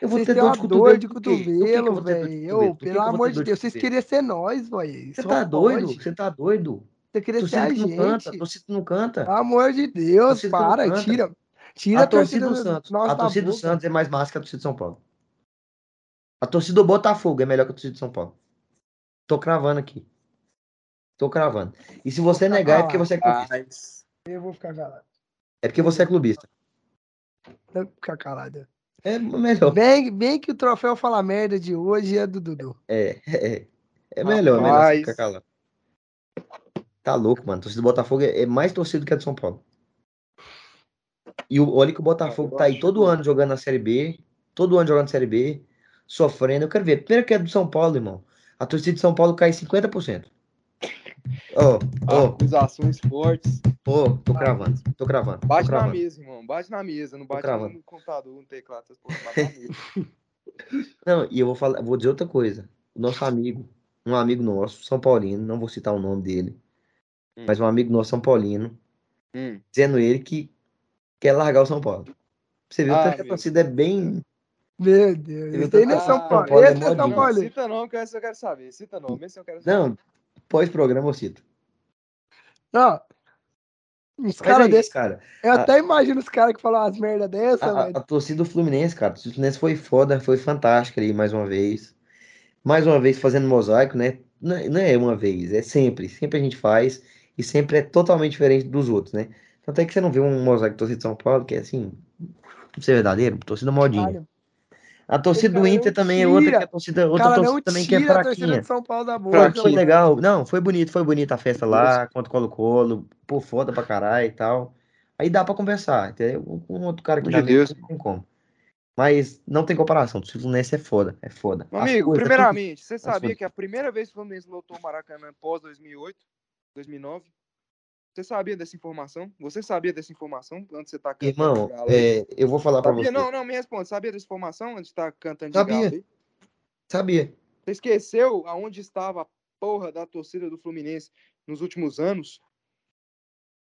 Eu vou Vocês ter dor de cotovelo de cotovelo, dor de velho. cotovelo? Pelo amor de Deus, vocês queriam ser nós, velho. Você tá doido? Você tá doido? Você queria ser a que não canta, gente. torcida não canta. Pelo amor de Deus, para, tira. Tira A torcida do Santos, a torcida do. Santos é mais massa que a torcida de São Paulo. A torcida do Botafogo é melhor que a torcida de São Paulo. Tô cravando aqui. Tô cravando. E se você negar é porque você é clubista. Eu vou ficar calado. É porque você é clubista. Eu vou ficar calado. É melhor. Bem, bem que o troféu Fala Merda de hoje é do Dudu. É, é, é melhor, é melhor você Rapaz. ficar calado. Tá louco, mano. A torcida do Botafogo é, é mais torcida que a de São Paulo. E o, olha que o Botafogo tá aí todo ano jogando na Série B, todo ano jogando na Série B, sofrendo. Eu quero ver. Primeiro que é do São Paulo, irmão. A torcida de São Paulo cai 50%. Ó, ó, Acusações fortes. ó, tô cravando, tô cravando. tô Bate na cravando. mesa, irmão. Bate na mesa. Não bate no computador, no teclado. essas porra. Bate na mesa. Não, e eu vou falar, vou dizer outra coisa. O nosso amigo, um amigo nosso, São Paulino, não vou citar o nome dele, Hum. mas um amigo nosso, São Paulino, Hum. dizendo ele que quer largar o São Paulo. Você viu Ah, que a torcida é bem. Meu Deus. não é São Ah, Paulo. Paulo é Esse é São. Paulo. Cita não, que eu quero saber. Cita não, esse eu quero saber. Não, pós-programa eu cito. Não. Os caras é cara. Eu a- até imagino os caras que falam umas merda dessa, A, a- velho. a torcida do Fluminense, cara, a torcida do Fluminense foi foda, foi fantástica ali mais uma vez. Mais uma vez fazendo mosaico, né? Não, é- não é uma vez, é sempre. Sempre a gente faz e sempre é totalmente diferente dos outros, né? Tanto é que você não vê um mosaico torcida de São Paulo que é assim, pra ser verdadeiro, torcida modinha. Caralho. A torcida do Inter também é outra que tira. é torcida, outra cara não torcida também que é tira a torcida fraquinha. de São Paulo da boca. foi mano. legal. Não, foi bonito, foi bonita a festa lá, contra o Colo-Colo, pô, foda pra caralho e tal. Aí dá pra conversar, entendeu? Com outro cara que de menos, Deus. não tem como. Mas não tem comparação, o Fluminense é foda, é foda. Meu amigo, coisas, primeiramente, você As sabia que a primeira vez que o Fluminense lotou o Maracanã pós 2008, 2009? Você sabia dessa informação? Você sabia dessa informação antes de você estar tudo- cantando Irmão, de galo aí? é, eu vou falar pra Sabia? você. Não, não, me responde. Sabia dessa informação antes de estar cantando de Sabia. galo aí? Sabia. Você esqueceu aonde estava a porra da torcida do Fluminense nos últimos anos?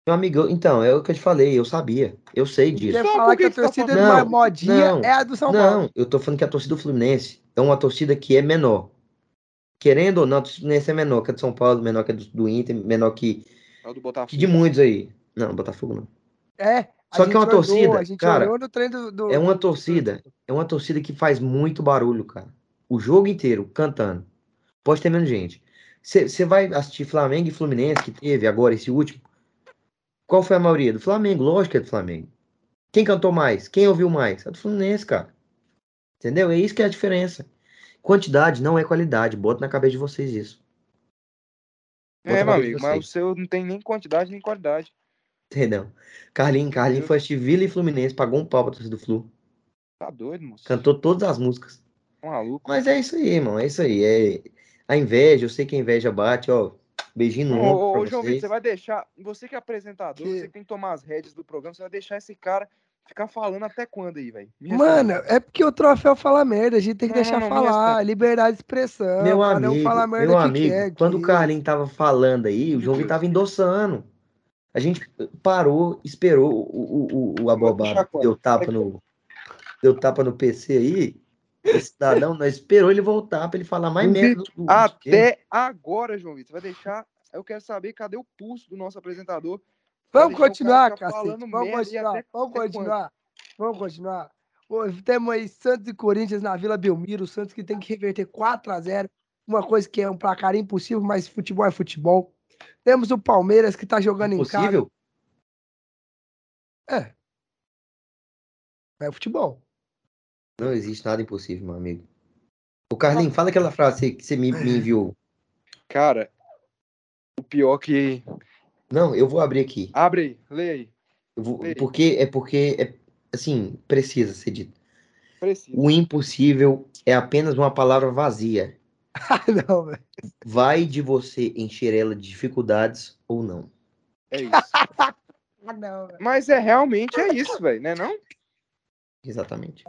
Meu amigo, então, é o que eu te falei, eu sabia. Eu sei Quer disso. Então, falar que que a tá torcida falando? mais Não, modinha não, é a do São Paulo. Não, eu tô falando que a torcida do Fluminense é uma torcida que é menor. Querendo ou não, a torcida do Fluminense é menor que a de São Paulo, menor que a do, do Inter, menor que, É o do que Botafogo. de muitos aí. Não, Botafogo não. É, A Só que é uma olhou, torcida, a gente cara, olhou no treino do, do- é uma torcida. É uma torcida que faz muito barulho, cara. O jogo inteiro, cantando. Pode ter menos gente. Você vai assistir Flamengo e Fluminense, que teve agora esse último. Qual foi a maioria? Do Flamengo, lógico que é do Flamengo. Quem cantou mais? Quem ouviu mais? É do Fluminense, cara. Entendeu? É isso que é a diferença. Quantidade não é qualidade. Bota na cabeça de vocês isso. É, meu amigo, mas o seu não tem nem quantidade nem qualidade. Entendeu? Carlinhos, Carlinhos foi assistir Vila e Fluminense, pagou um pau pra torcida do Flu. Tá doido, moço. Cantou todas as músicas. Tá Maluco. Mas é isso aí, irmão. É isso aí. É a inveja, eu sei que a inveja bate, ó. Beijinho no Ô, ombro ô, João Vitor, você vai deixar. Você que é apresentador, Que- você tem que tomar as rédeas do programa, você vai deixar esse cara ficar falando até quando aí, velho? Mano, responde. é porque o troféu fala merda, a gente tem que Não, deixar não, falar, liberdade de expressão, Meu amigo, merda meu que amigo, quer. quando o aqui. Carlinhos tava falando aí, o João Vitor tava endossando. A gente parou, esperou o, o, o, o abobado que deu tapa no deu tapa no PC aí. Esse cidadão, nós esperou ele voltar pra ele falar mais merda. do- do- Até agora, João Vitor, você vai deixar. Eu quero saber cadê o pulso do nosso apresentador. Vamos continuar, cacete. Vamos continuar. Vamos continuar. Vamos continuar. Temos aí Santos e Corinthians na Vila Belmiro. O Santos que tem que reverter 4 a 0 Uma coisa que é um placar impossível, mas futebol é futebol. Temos o Palmeiras que tá jogando em casa. Possível? É. É futebol. Não existe nada impossível, meu amigo. O Carlinhos, fala aquela frase que você me, me enviou. Cara, o pior que. Não, eu vou abrir aqui. Abre aí, lê aí. Eu vou- Ei. porque é porque é assim, precisa ser dito. Precisa. O impossível é apenas uma palavra vazia. Ah, não, velho. Vai de você encher ela de dificuldades ou não. É isso. Ah, não, velho. Mas é realmente é isso, velho, né? Não? Exatamente.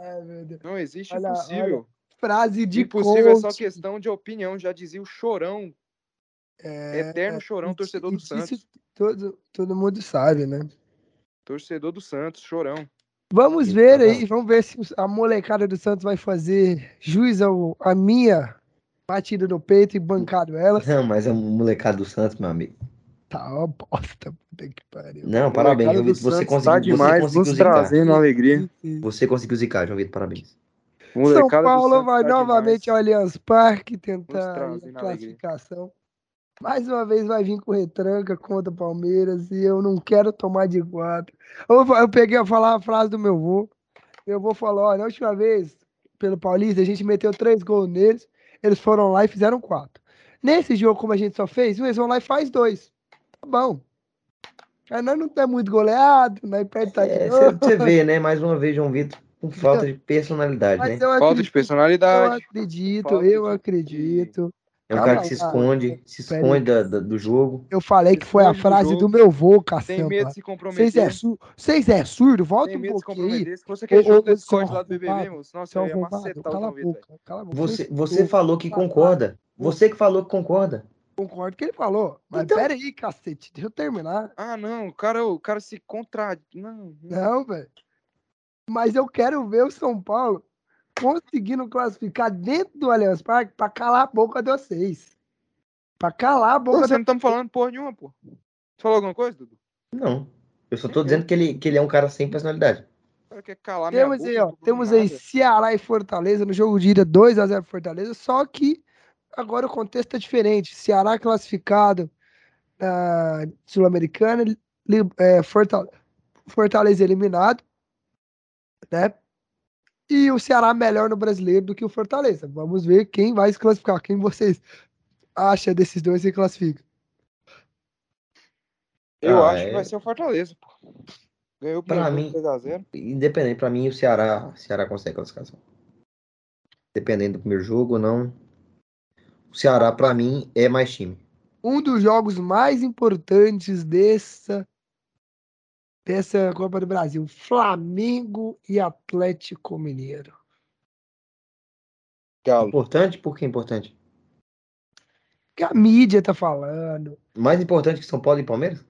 Deus. Não existe Olha, impossível. Frase de impossível é só coach. questão de opinião, já dizia o chorão, É, eterno chorão, e- torcedor do disso Santos. Todo, todo mundo sabe, né? Torcedor do Santos, chorão. Vamos ver Exatamente. aí, vamos ver se a molecada do Santos vai fazer juiz ao, a minha batida no peito e bancado ela. Não, mas é um molecado do Santos, meu amigo. Tá uma bosta, puta que pariu. Não, parabéns, Molecada João Vitor. Você conseguiu, tá você demais, conseguiu nos zicar. trazendo alegria. Você conseguiu zicar, João Vitor, parabéns. São Molecada do Paulo vai tá novamente demais. ao Allianz Parque tentar a alegria. classificação. Mais uma vez vai vir com retranca contra o Palmeiras e eu não quero tomar de quatro. Eu, vou- eu peguei a falar a frase do meu avô. Meu avô falou: olha, na última vez, pelo Paulista, a gente meteu três gols neles, eles foram lá e fizeram quatro. Nesse jogo, como a gente só fez um, eles vão lá e faz dois. Tá bom. Aí nós não estamos muito goleados, nós perde tá de É, você vê, né? Mais uma vez, João Vitor com falta de personalidade, Mas né? eu Falta de acredito, eu personalidade. acredito, Falta eu de- acredito. É um calma cara que se esconde, se Pera esconde da- da- do jogo. Eu falei que foi a do frase jogo. do meu vô, Tem caçamba. medo de se Vocês comprometer. é, sur... Vocês é surdo? Volta Tem um medo de se pouquinho aí. comprometer. Se Ô, jogo ô, do Discord seu lá do BBB, moço, nossa, Seu eu ia macetar o. Você, Você você falou que concorda. Você que falou que concorda. Concordo com o que ele falou. Mas Então- pera aí, cacete, deixa eu terminar. Ah, não, o cara, o cara se contra... Não, não. Não, velho. Mas eu quero ver o São Paulo conseguindo classificar dentro do Allianz Parque pra calar a boca de vocês. Pra calar a Pô, boca você de não estamos falando porra nenhuma, pô. Você falou alguma coisa, Dudu? Não. Eu só tô dizendo que ele, que ele é um cara sem personalidade. O cara quer calar minha Temos boca, aí, ó. Temos aí. Ceará e Fortaleza no jogo de ida 2x0 Fortaleza, só que agora o contexto é diferente. Ceará classificado na Sul-Americana, é, Fortal- Fortaleza eliminado, né? E o Ceará melhor no brasileiro do que o Fortaleza. Vamos ver quem vai se classificar. Quem vocês acham desses dois se classifica? Eu Ah, acho que é- vai ser o Fortaleza, pô. Ganhou o Pra primeiro mim- jogo 3x0. Independente, pra mim, o Ceará, o Ceará consegue classificação. Dependendo do primeiro jogo ou não. O Ceará, pra mim, é mais time. um dos jogos mais importantes dessa dessa Copa do Brasil, Flamengo e Atlético Mineiro. Galo. Importante? Por que importante? Que a mídia tá falando. Mais importante que São Paulo e Palmeiras?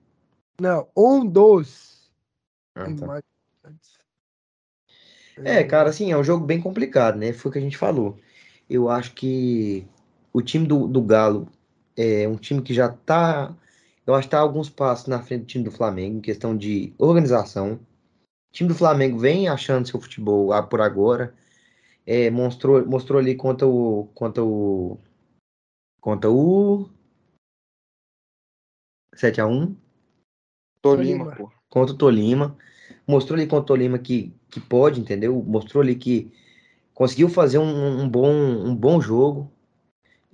Não, um dos Ah, tá. É, cara, assim, é um jogo bem complicado, né? Foi o que a gente falou. Eu acho que o time do, do Galo é um time que já tá. Eu acho que tá alguns passos na frente do time do Flamengo, em questão de organização. O time do Flamengo vem achando seu futebol ah, por agora. É, mostrou, mostrou ali contra o. Contra o. Contra o. 7x1. Tolima, Tolima. pô. Contra o Tolima. Mostrou ali contra o Tolima que, que pode, entendeu? Mostrou ali que conseguiu fazer um, um bom, um bom jogo.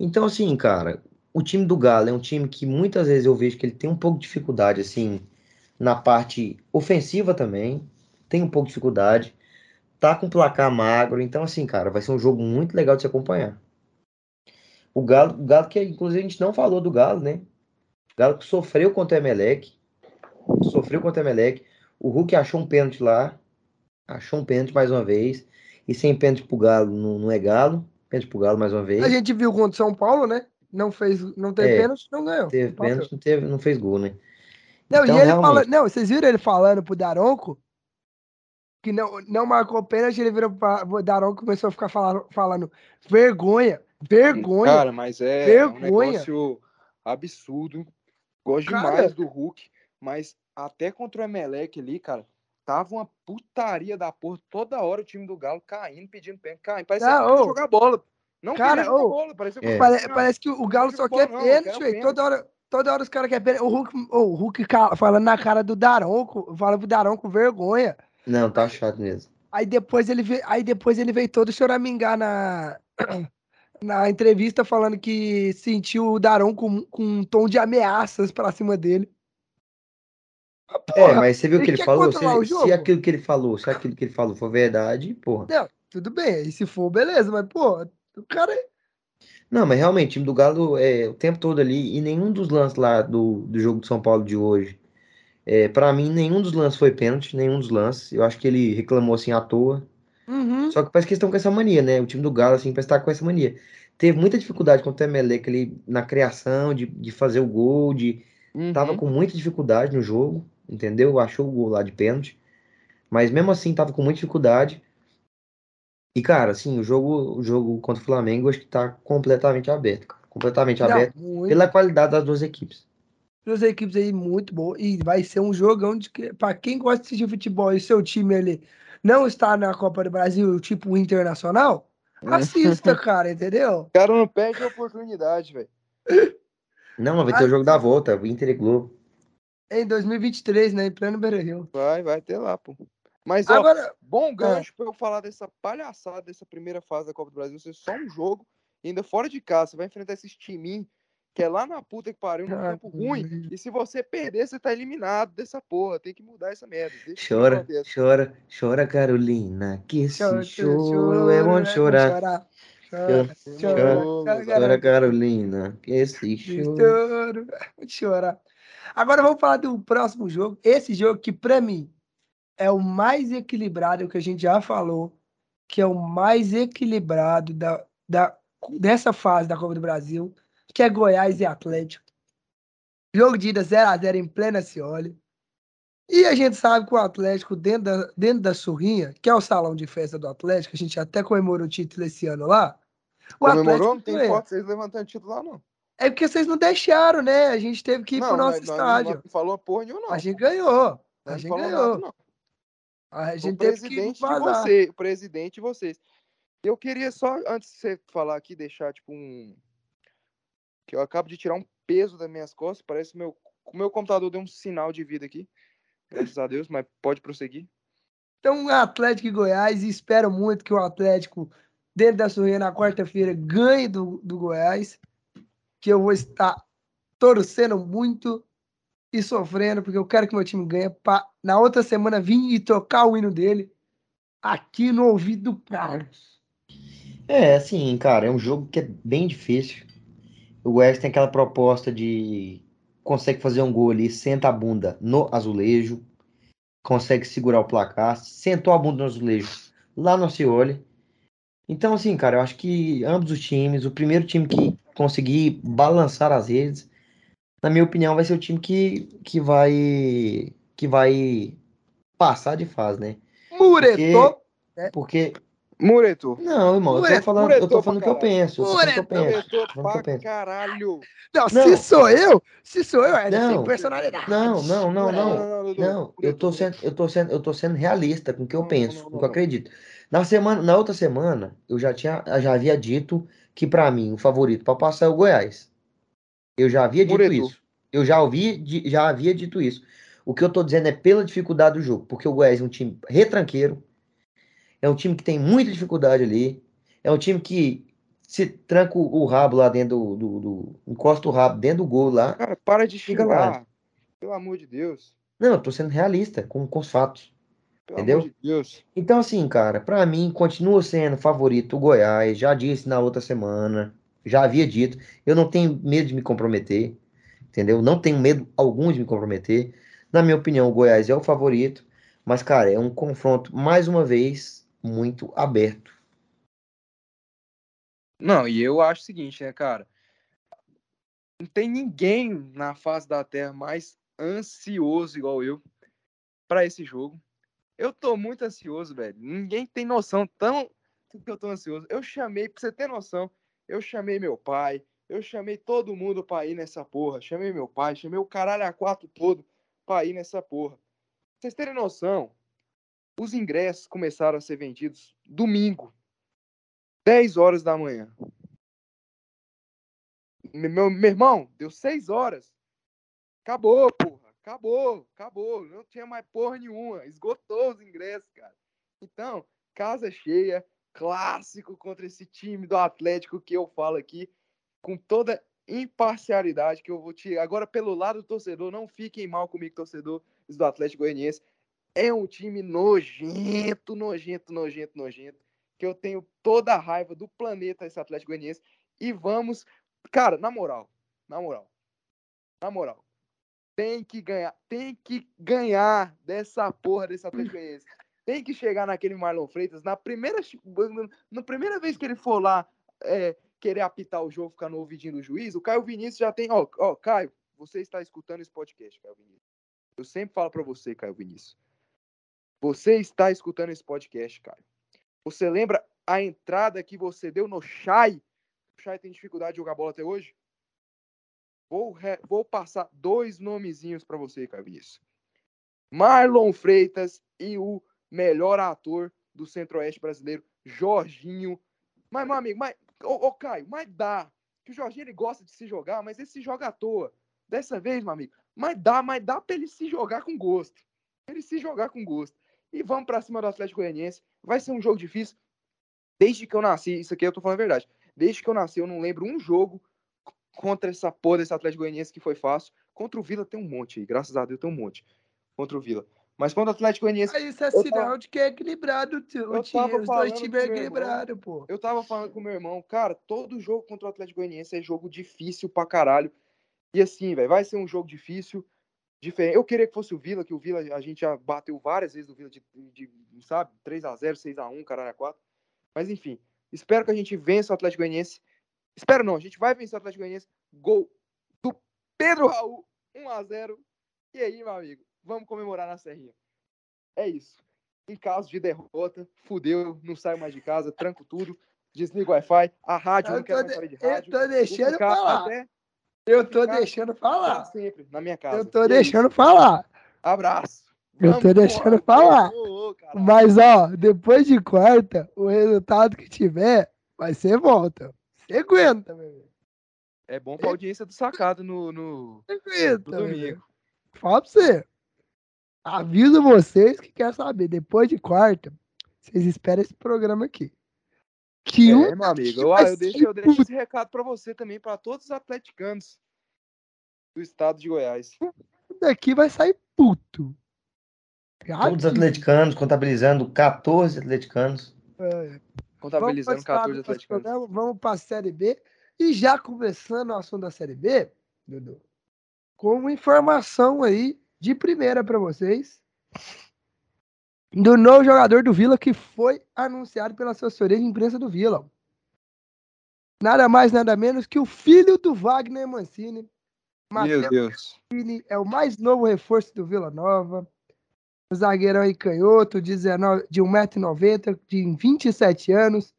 Então, assim, cara, o time do Galo é um time que muitas vezes eu vejo que ele tem um pouco de dificuldade, assim, na parte ofensiva também. Tem um pouco de dificuldade. Tá com placar magro. Então, assim, cara, vai ser um jogo muito legal de se acompanhar. O Galo, o Galo que inclusive a gente não falou do Galo, né? O Galo que sofreu contra o Emelec. Sofreu contra o Emelec. O Hulk achou um pênalti lá. Achou um pênalti mais uma vez. E sem pênalti pro Galo não, não é Galo. Pênalti pro Galo mais uma vez. A gente viu contra o São Paulo, né? Não fez, não teve É. pênalti, não ganhou. Teve Passou. pênalti, não, teve, não fez gol, né? Não, Então, e ele realmente- fala, não, vocês viram ele falando pro Daronco que não, não marcou pênalti, ele virou para o Daronco começou a ficar falando, falando vergonha, vergonha. Cara, mas é, é um Vergonha. negócio absurdo. Gosto Cara. demais do Hulk, mas até contra o Emelec ali, cara, tava uma putaria da porra. Toda hora o time do Galo caindo, pedindo pênalti, caindo. Parecia Ah, que jogar bola. Não Cara, ô. bola. Parecia que É. Pare- parece que o Galo só quer pênalti, velho. Toda hora, toda hora os caras querem pênalti. O Hulk, o Hulk falando na cara do Daronco, fala pro Daronco vergonha. Não, tá chato mesmo. Aí depois ele veio, aí depois ele veio todo choramingar na na entrevista falando que sentiu o Daron com, com um tom de ameaças pra cima dele. Ah, É, porra, mas você viu o que ele falou? Se, se aquilo que ele falou, se aquilo que ele falou for verdade, porra. Não, tudo bem, aí se for, beleza, mas, pô, o cara. é Não, mas realmente, o time do Galo é o tempo todo ali, e nenhum dos lances lá do, do jogo de São Paulo de hoje, é, para mim, nenhum dos lances foi pênalti, nenhum dos lances. Eu acho que ele reclamou assim à toa. Uhum. Só que parece que eles estão com essa mania, né? O time do Galo, assim, parece estar com essa mania. Teve muita dificuldade contra o Emelec ali na criação, de, de fazer o gol, de Uhum. tava com muita dificuldade no jogo, entendeu? Achou o gol lá de pênalti. Mas mesmo assim tava com muita dificuldade. E, cara, assim, o jogo, o jogo contra o Flamengo acho que tá completamente aberto, cara. Completamente Não, aberto muito. pela qualidade das duas equipes. Duas equipes aí muito boas. E vai ser um jogão de que, pra quem gosta de assistir futebol e seu time ali não está na Copa do Brasil, tipo internacional, assista, cara, entendeu? O cara não perde a oportunidade, velho. Não, mas vai ter o jogo da volta, o Inter e Globo. Em 2023, né? Em pleno Beira Rio. Vai, vai ter lá, pô. Mas, ó, Agora, bom gancho pra eu falar dessa palhaçada dessa primeira fase da Copa do Brasil. Ser só um jogo, e ainda fora de casa. Você vai enfrentar esses timinhos que é lá na puta que pariu, num Ah, campo ruim. E se você perder, você tá eliminado dessa porra. Tem que mudar essa merda. Deixa Chora, chora, chora, Carolina, que esse chora, choro é bom chorar. chorar. Chora, Chora, chora, chora, Chora, Carolina, que esse choro. Chorar. Agora vamos falar do próximo jogo. Esse jogo que, pra mim, é o mais equilibrado que a gente já falou, que é o mais equilibrado da, da, dessa fase da Copa do Brasil, que é Goiás e Atlético. Jogo de ida 0x0 em plena Cioli. E a gente sabe que o Atlético, dentro da, dentro da surrinha, que é o salão de festa do Atlético, a gente até comemorou o título esse ano lá. O Comemorou? Atlético Não tem ganha. foto vocês levantando título lá, não. É porque vocês não deixaram, né? A gente teve que ir pro nosso mas nós estádio. Não falou porra nenhuma, não. A gente ganhou. A não gente ganhou. nada, não. A o gente teve que presidente de vazar. você, o presidente de vocês. Eu queria só, antes de você falar aqui, deixar tipo um. Que eu acabo de tirar um peso das minhas costas. Parece que meu, o meu computador deu um sinal de vida aqui. Graças a Deus, mas pode prosseguir. Então, Atlético e Goiás, e espero muito que o Atlético, dentro da surrinha na quarta-feira, ganhe do, do Goiás. Que eu vou estar torcendo muito e sofrendo, porque eu quero que meu time ganhe. Pra, na outra semana vir e tocar o hino dele aqui no ouvido do Carlos. É, assim, cara, é um jogo que é bem difícil. O Goiás tem aquela proposta de consegue fazer um gol ali, senta a bunda no azulejo, consegue segurar o placar, sentou a bunda no azulejo lá no Cioli. Então, assim, cara, eu acho que ambos os times, o primeiro time que conseguir balançar as redes, na minha opinião, vai ser o time que, que vai que vai passar de fase, né? Muretou. Porque Mureto. Não, irmão, eu tô Mureto, falando, eu tô falando o que eu penso. Eu tô falando o que eu Mureto, penso. Muretou Falando o que eu pra penso. caralho. Não, Não. se sou eu, se sou eu, é Não. sem personalidade. Não, não, não, não. Não, eu tô sendo, eu tô sendo, eu tô sendo realista com o que eu penso, não, com o que eu acredito. Na semana, na outra semana, eu já tinha, já havia dito que pra mim o favorito para passar é o Goiás. Eu já havia dito Mureto. isso. Eu já ouvi, já havia dito isso. O que eu tô dizendo é pela dificuldade do jogo, porque o Goiás é um time retranqueiro, é um time que tem muita dificuldade ali, é um time que se tranca o, rabo lá dentro do, do, do- encosta o rabo dentro do gol lá. Cara, para de Fica lá. Pelo amor de Deus. Não, eu tô sendo realista com, com os fatos. Pelo Entendeu? amor de Deus. Então, assim, cara, pra mim continua sendo favorito o Goiás. Já disse na outra semana, já havia dito. Eu não tenho medo de me comprometer, entendeu? Não tenho medo algum de me comprometer. Na minha opinião, o Goiás é o favorito, mas, cara, é um confronto, mais uma vez, muito aberto. Não, e eu acho o seguinte, né, cara? Não tem ninguém na face da Terra mais ansioso igual eu pra esse jogo. Eu tô muito ansioso, velho. Ninguém tem noção tão do que eu tô ansioso. Eu chamei, pra você ter noção, eu chamei meu pai, eu chamei todo mundo pra ir nessa porra. Chamei meu pai, chamei o caralho a quatro todo pra ir nessa porra. Pra vocês terem noção, os ingressos começaram a ser vendidos domingo, 10 horas da manhã. Me- Meu, meu irmão, deu 6 horas. Acabou, porra. Acabou, acabou. Não tinha mais porra nenhuma. Esgotou os ingressos, cara. Então, casa cheia, clássico contra esse time do Atlético que eu falo aqui, com toda imparcialidade que eu vou te. Agora, pelo lado do torcedor, não fiquem mal comigo, torcedor do Atlético Goianiense. É um time nojento, nojento, nojento, nojento. Que eu tenho toda a raiva do planeta esse Atlético Goianiense. E vamos. Cara, na moral, na moral, na moral, tem que ganhar, tem que ganhar dessa porra desse Atlético Goianiense. Tem que chegar naquele Marlon Freitas na primeira, na primeira vez que ele for lá é, querer apitar o jogo, ficar no ouvidinho do juiz, o Caio Vinícius já tem. Ó, ó, Caio, você está escutando esse podcast, Caio Vinícius. Eu sempre falo pra você, Caio Vinícius. Você está escutando esse podcast, Caio. Você lembra a entrada que você deu no Chay? O Chay tem dificuldade de jogar bola até hoje? Vou, re- vou passar dois nomezinhos pra você, Caio Vinícius. Marlon Freitas e o melhor ator do Centro-Oeste brasileiro, Jorginho. Mas, meu amigo, mas, ô, ô, Caio, mas dá. Que o Jorginho ele gosta de se jogar, mas ele se joga à toa. Dessa vez, meu amigo, mas dá, mas dá pra ele se jogar com gosto. Ele se jogar com gosto. E vamos pra cima do Atlético Goianiense. Vai ser um jogo difícil. Desde que eu nasci, isso aqui eu tô falando a verdade. Desde que eu nasci, eu não lembro um jogo contra essa porra desse Atlético Goianiense que foi fácil. Contra o Vila tem um monte aí, graças a Deus tem um monte. Contra o Vila. Mas contra o Atlético Goianiense, Aí isso é sinal tava- de que é equilibrado o o time. Os dois times com é meu irmão. equilibrado, pô. eu tava falando com meu irmão, cara, todo jogo contra o Atlético Goianiense é jogo difícil pra caralho. E assim, velho, vai ser um jogo difícil, diferente. Eu queria que fosse o Vila, que o Vila a gente já bateu várias vezes no Vila de, de sabe, 3 a 0, 6 a 1, caralho a 4. Mas enfim, espero que a gente vença o Atlético Goianiense. Espero não, a gente vai vencer o Atlético Goianiense. Gol do Pedro Raul, 1 a 0. E aí, meu amigo, vamos comemorar na Serrinha. É isso. Em caso de derrota, fudeu, não saio mais de casa, tranco tudo, desligo o Wi-Fi, a rádio, eu não quero tô, mais de- saber de eu rádio. tô deixando falar. até Eu tô deixando falar. sempre na minha casa. Eu tô E é deixando isso. falar. Abraço. Eu Vamos tô deixando embora. falar. Caralho. Mas, ó, depois de quarta, o resultado que tiver vai ser volta. Você aguenta, meu amigo. É bom pra audiência do sacado no, no, no aguenta, amigo. domingo. Fala pra você. Aviso vocês que quer saber. Depois de quarta, vocês esperam esse programa aqui. Que um É, meu amigo. Eu, eu deixo, eu deixo esse recado pra você também, pra todos os atleticanos do estado de Goiás. daqui vai sair puto. Todos os atleticanos, contabilizando 14 atleticanos. É. Contabilizando Vamos participar 14 do nosso atleticanos. programa, Vamos para a Série B. E já começando o assunto da Série B, Dudu, com uma informação aí de primeira para vocês do novo jogador do Vila que foi anunciado pela assessoria de imprensa do Vila. Nada mais, nada menos que o filho do Wagner Mancini. Meu Matheus Deus. Mancini é o mais novo reforço do Vila Nova. zagueirão aí canhoto, 19, de 1,90m, de 27 anos.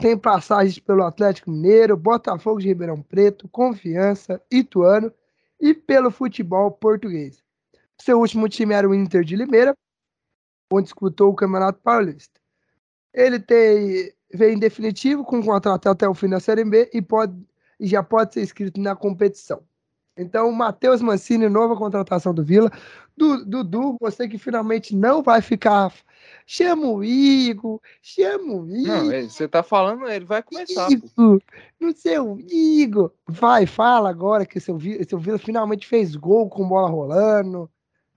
Tem passagens pelo Atlético Mineiro, Botafogo de Ribeirão Preto, Confiança, Ituano e pelo futebol português. Seu último time era o Inter de Limeira, onde disputou o Campeonato Paulista. Ele tem, vem em definitivo com contrato até o fim da Série B e, pode, e já pode ser inscrito na competição. Então, Matheus Mancini, nova contratação do Vila. Dudu, você que finalmente não vai ficar. Chama o Igor, chama o Igor. Não, você tá falando, ele vai começar. Igor, não sei o Igor. Vai, fala agora que seu, seu Vila finalmente fez gol com bola rolando.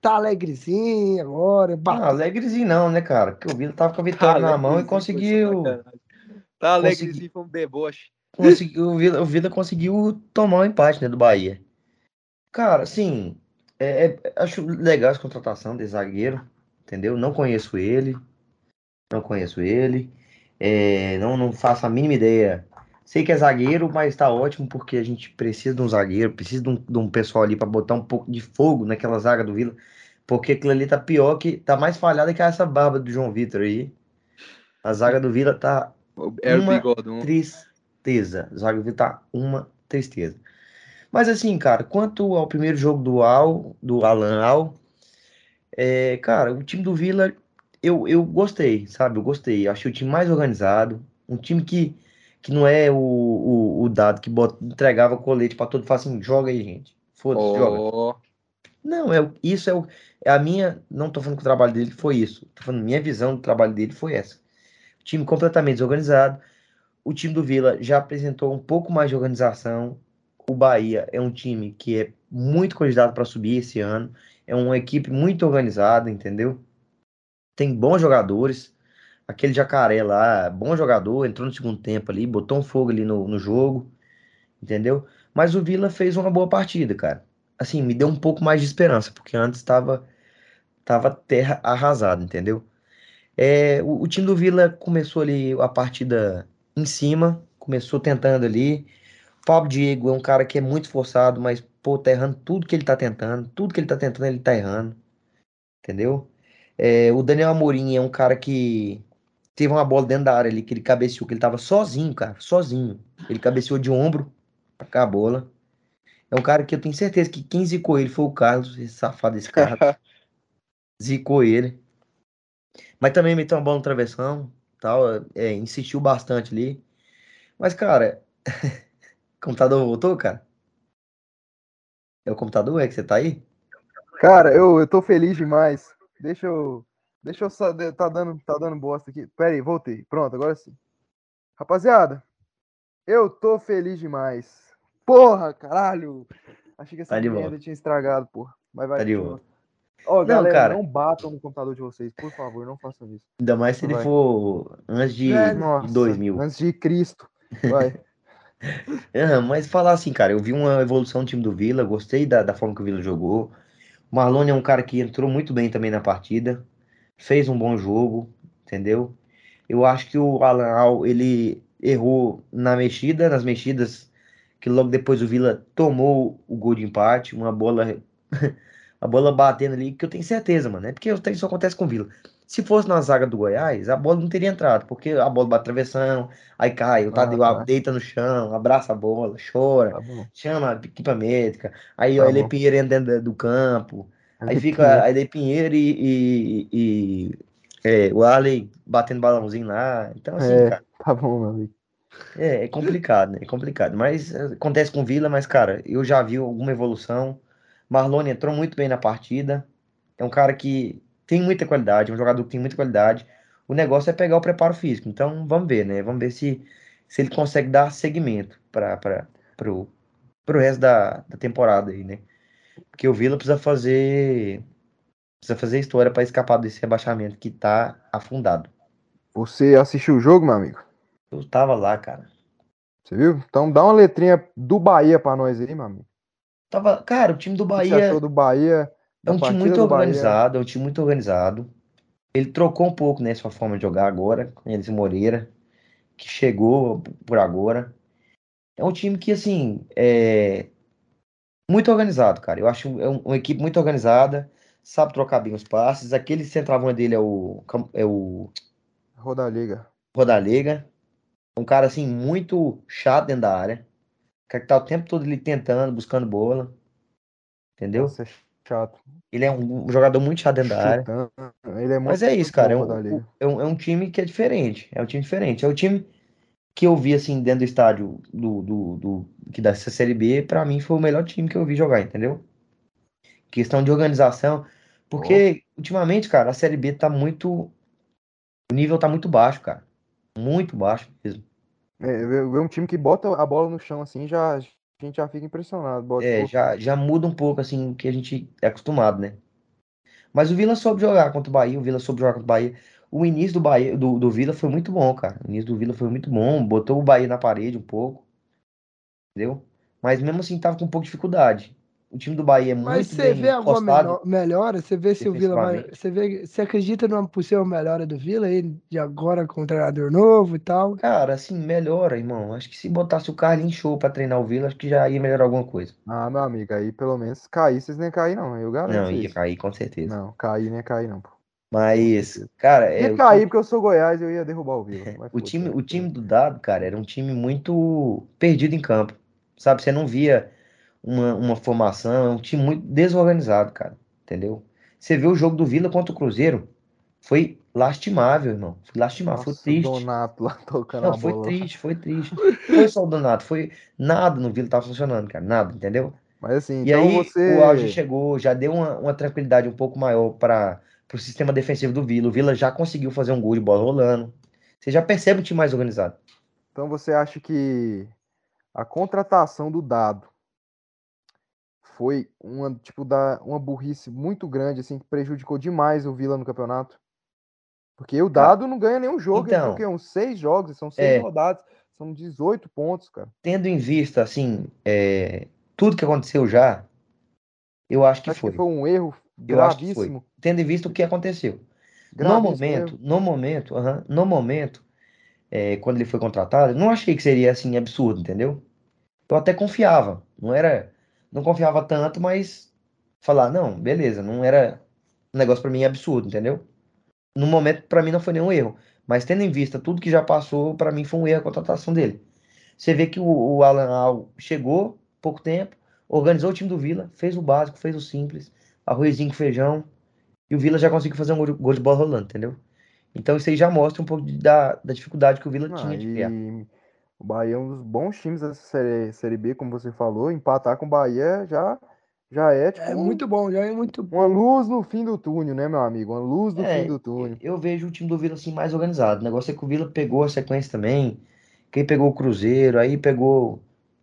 Tá alegrezinho agora. Não, alegrezinho não, né, cara? Porque o Vila tava com a vitória tá na mão e conseguiu. Tá alegrezinho, foi um deboche. Conseguiu, o, Vila, o Vila conseguiu tomar o um empate né, do Bahia. Cara, assim, é, é, acho legal essa contratação de zagueiro, entendeu? Não conheço ele, não conheço ele, é, não, não faço a mínima ideia. Sei que é zagueiro, mas tá ótimo porque a gente precisa de um zagueiro, precisa de um, de um pessoal ali para botar um pouco de fogo naquela zaga do Vila, porque aquilo ali tá pior que tá mais falhada que essa barba do João Vitor aí. A zaga do Vila tá é uma tristeza. A zaga do Vila tá uma tristeza. Mas assim, cara, quanto ao primeiro jogo do Al, do Alan Al, é, cara, o time do Vila, eu, eu gostei, sabe? Eu gostei. Achei o time mais organizado, um time que, que não é o, o, o dado que bota, entregava colete para todo mundo, assim, joga aí, gente. Foda-se, oh. joga. Não, é, isso é, o, é a minha. Não tô falando que o trabalho dele foi isso. Tô falando minha visão do trabalho dele foi essa. O time completamente desorganizado. O time do Vila já apresentou um pouco mais de organização o Bahia é um time que é muito candidato para subir esse ano. É uma equipe muito organizada, entendeu? Tem bons jogadores. Aquele jacaré lá, bom jogador, entrou no segundo tempo ali, botou um fogo ali no, no jogo, entendeu? Mas o Vila fez uma boa partida, cara. Assim, me deu um pouco mais de esperança, porque antes estava tava terra arrasada, entendeu? É, o, o time do Vila começou ali a partida em cima, começou tentando ali, Fábio Diego é um cara que é muito forçado, mas, pô, tá errando tudo que ele tá tentando. Tudo que ele tá tentando, ele tá errando. Entendeu? É, o Daniel Amorim é um cara que teve uma bola dentro da área ali, que ele cabeceou, que ele tava sozinho, cara, sozinho. Ele cabeceou de ombro pra cá a bola. É um cara que eu tenho certeza que quem zicou ele foi o Carlos, esse safado desse cara. zicou ele. Mas também meteu uma bola no travessão, tal, é, insistiu bastante ali. Mas, cara, computador voltou, cara? É o computador, é que você tá aí? Cara, eu, eu tô feliz demais. Deixa eu. Deixa eu. Tá dando, tá dando bosta aqui. Pera aí, voltei. Pronto, agora sim. Rapaziada, eu tô feliz demais. Porra, caralho. Achei que essa tá merda tinha estragado, porra. Mas vai. Tá de volta. Ó, oh, galera, não, cara. não batam no computador de vocês, por favor, não façam isso. Ainda mais se ele for antes de, é, de 2000. Antes de Cristo. Vai. É, mas falar assim, cara, eu vi uma evolução do time do Vila, gostei da, da forma que o Vila jogou. O Marlone é um cara que entrou muito bem também na partida, fez um bom jogo, entendeu? Eu acho que o Alan Al, ele errou na mexida, nas mexidas, que logo depois o Vila tomou o gol de empate, uma bola a bola batendo ali, que eu tenho certeza, mano, é porque isso acontece com o Vila. Se fosse na zaga do Goiás, a bola não teria entrado, porque a bola bate travessão, aí cai, o Tadeu ah, tá. deita no chão, abraça a bola, chora, tá chama a equipe médica, aí tá ó, ele Pinheiro entra dentro do campo, aí fica aí ele Pinheiro e, e, e é, o Arley batendo balãozinho lá. Então, assim, é, cara. Tá bom, meu amigo. É, é complicado, né? É complicado. Mas é, acontece com o Vila, mas, cara, eu já vi alguma evolução. Marlone entrou muito bem na partida. É um cara que tem muita qualidade, é um jogador que tem muita qualidade. O negócio é pegar o preparo físico. Então, vamos ver, né? Vamos ver se, se ele consegue dar segmento para o resto da, da temporada aí, né? Porque o Vila precisa fazer precisa fazer história para escapar desse rebaixamento que tá afundado. Você assistiu o jogo, meu amigo? Eu tava lá, cara. Você viu? Então dá uma letrinha do Bahia para nós aí, meu amigo. Tava, cara, o time do Bahia. O que você achou do Bahia? É um time muito organizado, Bahia. é um time muito organizado. Ele trocou um pouco, né, sua forma de jogar agora, com Elis Moreira, que chegou por agora. É um time que, assim, é muito organizado, cara. Eu acho é uma equipe muito organizada, sabe trocar bem os passes. Aquele centroavante dele é o, é o Rodaliga. Rodalega. Um cara, assim, muito chato dentro da área. O cara que tá o tempo todo ali tentando, buscando bola. Entendeu? Nossa, é chato. Ele é um jogador muito chato dentro da área. Chutando. Ele é Mas é isso, cara. É um, Rodaliga. é, um, é um time que é diferente. É um time diferente. É o time que eu vi, assim, dentro do estádio do, do, do, que dessa Série B, pra mim foi o melhor time que eu vi jogar, entendeu? Questão de organização. Porque, ultimamente, cara, a Série B tá muito. O nível tá muito baixo, cara. Muito baixo mesmo. É, ver um time que bota a bola no chão assim, já, a gente já fica impressionado. Bota, É, já, já muda um pouco, assim, o que a gente é acostumado, né? Mas o Vila soube jogar contra o Bahia, o Vila soube jogar contra o Bahia. O início do Bahia, do, do Vila foi muito bom, cara. O início do Vila foi muito bom, botou o Bahia na parede um pouco, entendeu? Mas mesmo assim tava com um pouco de dificuldade. O time do Bahia é Mas muito você bem vê alguma postado. melho- melhora? Você vê se o Vila vai. Você, vê, você acredita numa possível melhora do Vila aí, de agora com o treinador novo e tal? Cara, assim, melhora, irmão. Acho que se botasse o Carlinhos Show pra treinar o Vila, acho que já ia melhorar alguma coisa. Ah, meu amigo, aí pelo menos cair, vocês nem cair, não. Eu garanto Não, ia isso. cair com certeza. Não, cair nem cair, não. pô. Mas, cara, é, Ia o cair time- porque eu sou Goiás eu ia derrubar o Vila. O time, né? o time do Dado, cara, era um time muito perdido em campo. Sabe? Você não via uma, uma formação, é um time muito desorganizado, cara. Entendeu? Você vê o jogo do Vila contra o Cruzeiro, foi lastimável, irmão. Foi lastimável, foi Nossa, o triste. Donato lá tocando Não, foi bola. triste, foi triste. Não foi só o Donato, foi nada no Vila tava funcionando, cara, nada, entendeu? Mas assim, E então aí você. o auge chegou, já deu uma, uma tranquilidade um pouco maior para o sistema defensivo do Vila. O Vila já conseguiu fazer um gol de bola rolando. Você já percebe um time mais organizado. Então você acha que a contratação do Dado foi uma, tipo, da, uma burrice muito grande, assim, que prejudicou demais o Vila no campeonato? Porque o Dado não ganha nenhum jogo, então. quê? Uns seis jogos, são seis É. rodadas, são 18 pontos, cara. Tendo em vista, assim, é, tudo que aconteceu já, eu acho que Acho foi. que foi um erro Eu acho que foi. gravíssimo. Tendo em vista o que aconteceu. No gravíssimo momento, erro. no momento, no momento, é, quando ele foi contratado, não achei que seria assim absurdo, entendeu? Eu até confiava, não era, não confiava tanto, mas falar, não, beleza, não era um negócio pra mim absurdo, entendeu? No momento, pra mim não foi nenhum erro, mas tendo em vista tudo que já passou, pra mim foi um erro a contratação dele. Você vê que o, o Alan Al chegou, pouco tempo, organizou o time do Vila, fez o básico, fez o simples, arrozinho com feijão, e o Vila já conseguiu fazer um gol de, gol de bola rolando, entendeu? Então isso aí já mostra um pouco de- da, da dificuldade que o Vila Ah, tinha de criar. e o Bahia é um dos bons times dessa série, série B, como você falou. Empatar com o Bahia já, já é tipo É muito bom, já é muito bom. uma luz no fim do túnel, né, meu amigo? Uma luz no É, fim do túnel. Eu vejo o time do Vila assim mais organizado. O negócio é que o Vila pegou a sequência também. Quem pegou o Cruzeiro, aí pegou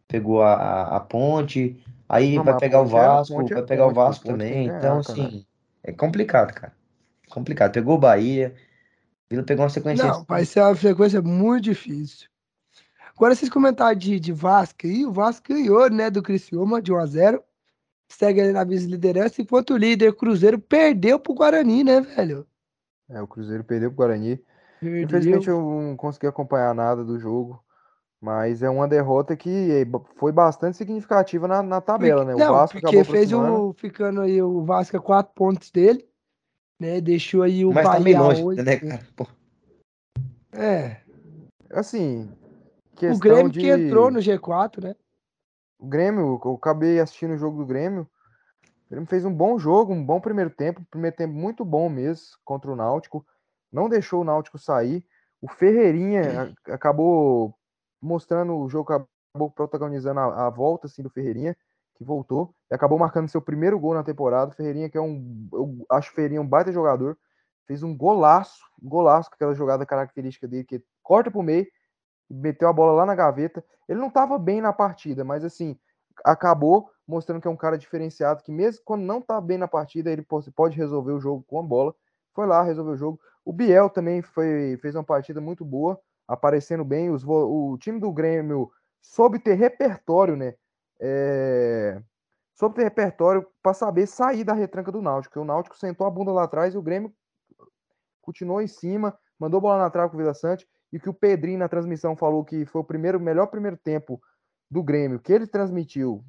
pegou a, a, a Ponte, aí Não, vai pegar o é- Vasco, é vai pegar o Vasco também. que Então, ganhar, caralho. assim, é complicado, cara. Complicado. Pegou o Bahia. Vila pegou uma sequência Não, vai ser uma frequência muito difícil. Agora, vocês comentaram de, de Vasco aí, o Vasco ganhou, né, do Criciúma de 1 a 0 Segue ali na vice-liderança, enquanto o líder Cruzeiro perdeu pro Guarani, né, velho? É, o Cruzeiro perdeu pro Guarani. Perdeu. Infelizmente eu não consegui acompanhar nada do jogo, mas é uma derrota que foi bastante significativa na, na tabela, né? O Não, Vasco porque acabou fez o. Ficando aí o Vasco a quatro pontos dele, né? Deixou aí o Mas tá Bahia meio a longe, oito. né, cara? Pô, É. Assim, O Grêmio de que entrou no G4, né? o Grêmio, eu acabei assistindo o jogo do Grêmio. O Grêmio fez um bom jogo, um bom primeiro tempo, primeiro tempo muito bom mesmo contra o Náutico. Não deixou o Náutico sair. O Ferreirinha acabou mostrando o jogo, acabou protagonizando a, a volta assim do Ferreirinha, que voltou e acabou marcando seu primeiro gol na temporada. Ferreirinha que é um, eu acho Ferreirinha um baita jogador, fez um golaço, um golaço com aquela jogada característica dele que corta pro meio, meteu a bola lá na gaveta. Ele não estava bem na partida, mas assim, acabou mostrando que é um cara diferenciado, que mesmo quando não tá bem na partida, ele pode resolver o jogo com a bola. Foi lá, resolveu o jogo. O Biel também foi, fez uma partida muito boa, aparecendo bem. Os, o time do Grêmio soube ter repertório, né? É, soube ter repertório para saber sair da retranca do Náutico. O Náutico sentou a bunda lá atrás e o Grêmio continuou em cima, mandou bola na trave com o Vila Sante. E que o Pedrinho na transmissão falou que foi o primeiro, melhor primeiro tempo do Grêmio, que ele transmitiu,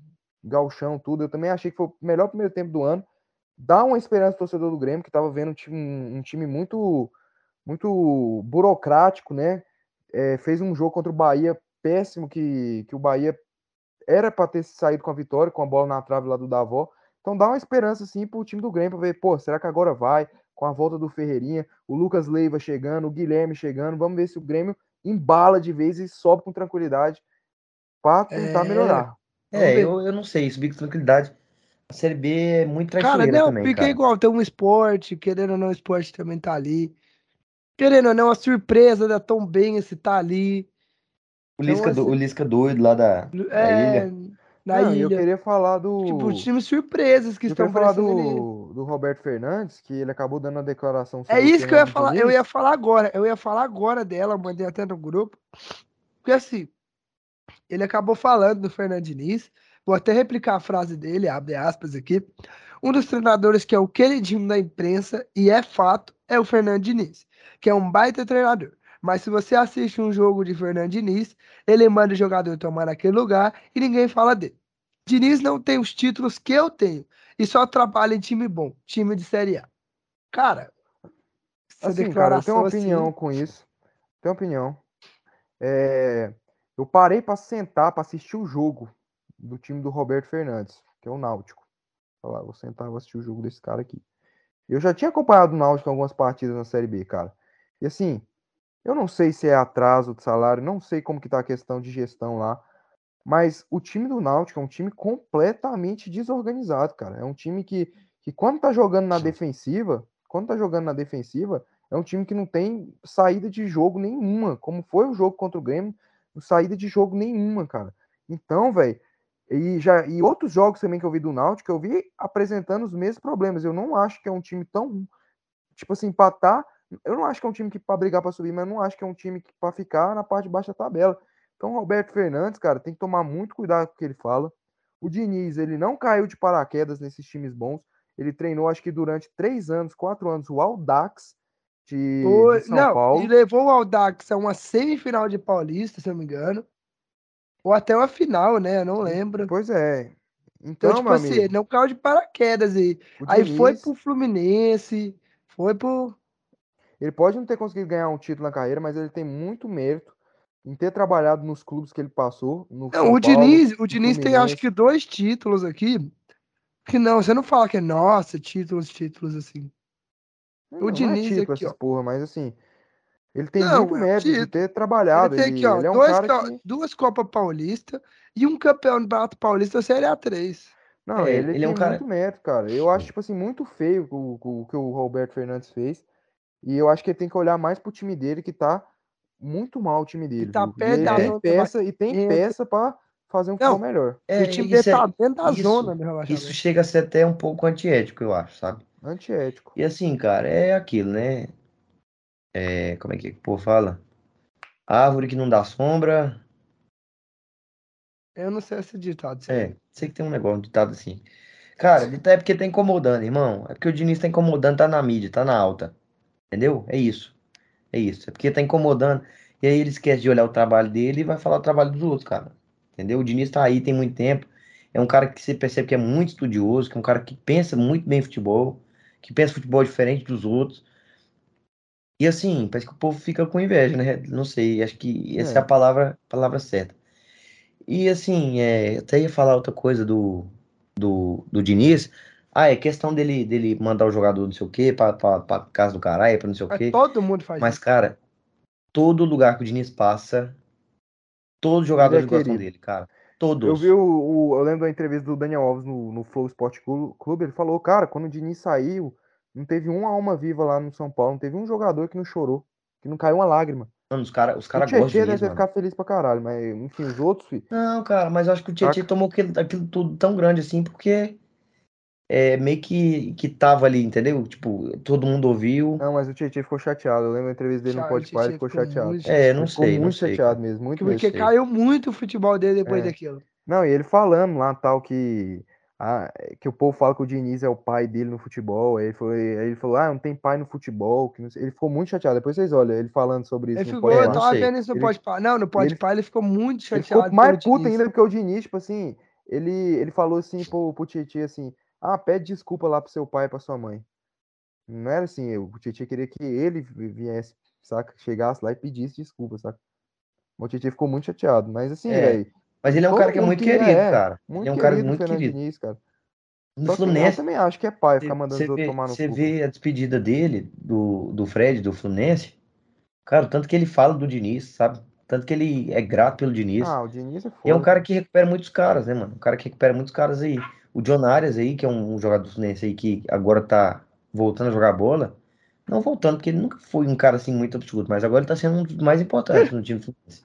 galchão, tudo. Eu também achei que foi o melhor primeiro tempo do ano. dá uma esperança ao torcedor do Grêmio, que estava vendo um time, um time muito, muito burocrático, né? É, fez um jogo contra o Bahia péssimo, que, que o Bahia era para ter saído com a vitória, com a bola na trave lá do Davó. Então dá uma esperança assim pro time do Grêmio para ver, pô, será que agora vai? Com a volta do Ferreirinha, o Lucas Leiva chegando, o Guilherme chegando, vamos ver se o Grêmio embala de vez e sobe com tranquilidade para tentar É. melhorar. Vamos É, eu, eu não sei, subir com tranquilidade. A Série B é muito Cara, traiçoeira não, também, fica cara. igual, tem um esporte, querendo ou não, o esporte também tá ali. Querendo ou não, a surpresa da Tom Benz tá ali. O Então, Lisca, do- assim- o Lisca doido lá da, da É, ilha. na Não, e eu ilha. queria falar do. Tipo, os times surpresas que eu estão falar do, do Roberto Fernandes, que ele acabou dando uma declaração sobre É isso que eu ia falar, eu ia falar agora, eu ia falar agora dela, mandei até no grupo. Porque assim, ele acabou falando do Fernando Diniz, vou até replicar a frase dele, abre aspas aqui. Um dos treinadores que é o queridinho da imprensa, e é fato, é o Fernando Diniz, que é um baita treinador. Mas se você assiste um jogo de Fernando Diniz, ele manda o jogador tomar naquele lugar e ninguém fala dele. Diniz não tem os títulos que eu tenho e só trabalha em time bom, time de Série A. Cara, essa Assim, cara, eu tenho uma assim, opinião com isso. Tenho opinião. É, eu parei para sentar para assistir o jogo do time do Roberto Fernandes, que é o Náutico. Lá, vou sentar e vou assistir o jogo desse cara aqui. Eu já tinha acompanhado o Náutico em algumas partidas na Série B, cara. E assim, eu não sei se é atraso de salário, não sei como que tá a questão de gestão lá, mas o time do Náutico é um time completamente desorganizado, cara. É um time que, que quando tá jogando na defensiva, quando tá jogando na defensiva, é um time que não tem saída de jogo nenhuma, como foi o jogo contra o Grêmio, saída de jogo nenhuma, cara. Então, velho, e já e outros jogos também que eu vi do Náutico, eu vi apresentando os mesmos problemas. Eu não acho que é um time tão tipo assim, empatar, eu não acho que é um time que para brigar para subir, mas eu não acho que é um time que para ficar na parte de baixo da tabela. Então, o Roberto Fernandes, cara, tem que tomar muito cuidado com o que ele fala. O Diniz, ele não caiu de paraquedas nesses times bons. Ele treinou, acho que durante três anos, quatro anos, o Aldax de, Foi- de São não, Paulo. e levou o Audax a uma semifinal de Paulista, se eu não me engano. Ou até uma final, né? Eu não lembro. Pois é. Então, Então, tipo assim, amigo, não caiu de paraquedas aí. o Aí foi Diniz, pro Fluminense, foi pro. ele pode não ter conseguido ganhar um título na carreira, mas ele tem muito mérito em ter trabalhado nos clubes que ele passou. No Não, São o Paulo, Diniz, o no Diniz tem acho que dois títulos aqui. Que não, você não fala que é nossa, títulos, títulos assim. Não, O não é Diniz título aqui, essas ó. porra, mas assim, ele tem Não, muito é um mérito de ter Ele trabalhado. tem Ele, aqui, ó, ele é um dois, cara ca- que. duas Copas Paulista e um campeonato paulista Série A3. Não, É, ele, ele é um tem cara- muito mérito, cara. Eu acho, tipo assim, muito feio o, o, o que o Roberto Fernandes fez. E eu acho que ele tem que olhar mais pro time dele, que tá muito mal o time dele. tá perto e da ele tem peça, e tem peça pra fazer um futebol melhor. E É, o time isso dele tá é- dentro da isso- zona do Isso chega a ser até um pouco antiético, eu acho, sabe? Antiético. E assim, cara, é aquilo, né? É, como é que o povo fala? Árvore que não dá sombra. Eu não sei esse ditado. isso É, sei que tem um negócio, um ditado assim. Cara, é porque tá incomodando, irmão. É porque o Diniz tá incomodando, tá na mídia, tá na alta. Entendeu? É isso. É isso. É porque tá incomodando. E aí ele esquece de olhar o trabalho dele e vai falar o trabalho dos outros, cara. Entendeu? O Diniz tá aí tem muito tempo. É um cara que você percebe que é muito estudioso, que é um cara que pensa muito bem futebol, que pensa futebol diferente dos outros. E assim, parece que o povo fica com inveja, né? Não sei, acho que essa é, É. a palavra, palavra certa. E assim, é, até ia falar outra coisa do, do, do Diniz. Ah, é questão dele, dele mandar o jogador não sei o quê pra, pra, pra casa do caralho, pra não sei o Mas quê. todo mundo faz Mas, isso. cara, todo lugar que o Diniz passa, todos os jogadores é gostam dele, cara. Todos. Eu vi o, o- Eu lembro da entrevista do Daniel Alves no, no Flow Sport Clu- Clube. Ele falou, cara, quando o Diniz saiu, não teve uma alma viva lá no São Paulo, não teve um jogador que não chorou, que não caiu uma lágrima. Mano, os caras os O cara gostam de deve ficado feliz pra caralho, mas enfim, os outros, fi, Não, cara, mas eu acho que o Tietchan tomou aquilo, aquilo tudo tão grande assim, porque é meio que, que tava ali, entendeu? Tipo, todo mundo ouviu. Não, mas o Tietchan ficou chateado. Eu lembro da entrevista dele no Cha- o Podpah, ele ficou ficou chateado. muito É, não ficou sei, não muito sei, chateado cara. mesmo, muito mesmo. Porque sei. caiu muito o futebol dele depois É. daquilo. Não, e ele falando lá tal que ah, que o povo fala que o Diniz é o pai dele no futebol. Aí ele falou, aí ele falou ah, não tem pai no futebol. Que não sei- Ele ficou muito chateado. Depois vocês olham ele falando sobre isso Ele ficou, É, eu tava vendo isso no Ele- Podpah. Não, no Podpah ele ficou muito Ele chateado ficou mais puto Diniz. ainda porque o Diniz, tipo assim, ele, ele falou assim pro, pro Tietchan assim, Ah, pede desculpa lá pro seu pai e pra sua mãe. Não era assim, eu, o Tietchan queria que ele vi- viesse, saca? Chegasse lá e pedisse desculpa, saca? O Tietchan ficou muito chateado, mas assim, É, velho. Mas ele é um Todo cara que é muito que- querido, é, cara. Muito Ele é um cara muito Fernando querido. Diniz, cara. No Só que eu Fluminense, também acho que é pai ficar mandando os outros tomar no você vê a despedida dele, do, do Fred, do Fluminense, cara, tanto que ele fala do Diniz, sabe? Tanto que ele é grato pelo Diniz. Ah, o Diniz é E é um foda. cara que recupera muitos caras, né, mano? Um cara que recupera muitos caras aí. O John Arias aí, que é um, um jogador do Fluminense aí que agora tá voltando a jogar bola. Não voltando, porque ele nunca foi um cara assim muito absurdo, mas agora ele tá sendo um dos mais importantes no time do Fluminense.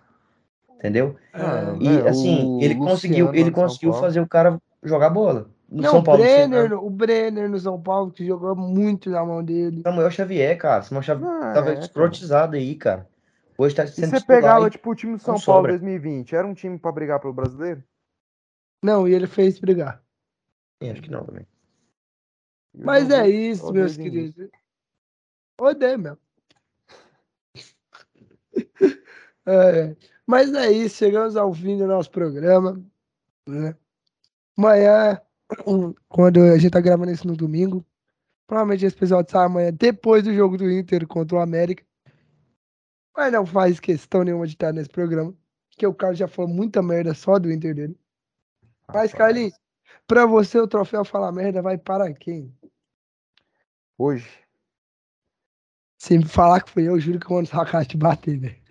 Entendeu? Ah, E é, assim, o ele conseguiu, Luciano lá ele conseguiu fazer o cara jogar bola. No Não, São o Paulo, Brenner, Luciano, o Brenner no São Paulo, que jogou muito na mão dele. Samuel Xavier, cara. Samuel Xavier Ah, tava é, cara. escrotizado aí, cara. Hoje tá E sendo você titular pegava, e- tipo, o time do São Paulo sobra. 2020, era um time pra brigar pelo brasileiro? Não, e ele fez brigar. Ih, Acho que não também. E o Mas é isso, só meus queridos. Odeio mesmo. É, mas é isso, chegamos ao fim do nosso programa. né? Amanhã, quando a gente tá gravando isso no domingo, provavelmente esse episódio sai amanhã, depois do jogo do Inter contra o América. Mas não faz questão nenhuma de estar nesse programa, porque o Carlos já falou muita merda só do Inter dele. Mas, Carlinhos, pra você o troféu Fala Merda vai para quem? Hoje, Se me falar que foi eu, juro que eu vou no sacar te bater, velho.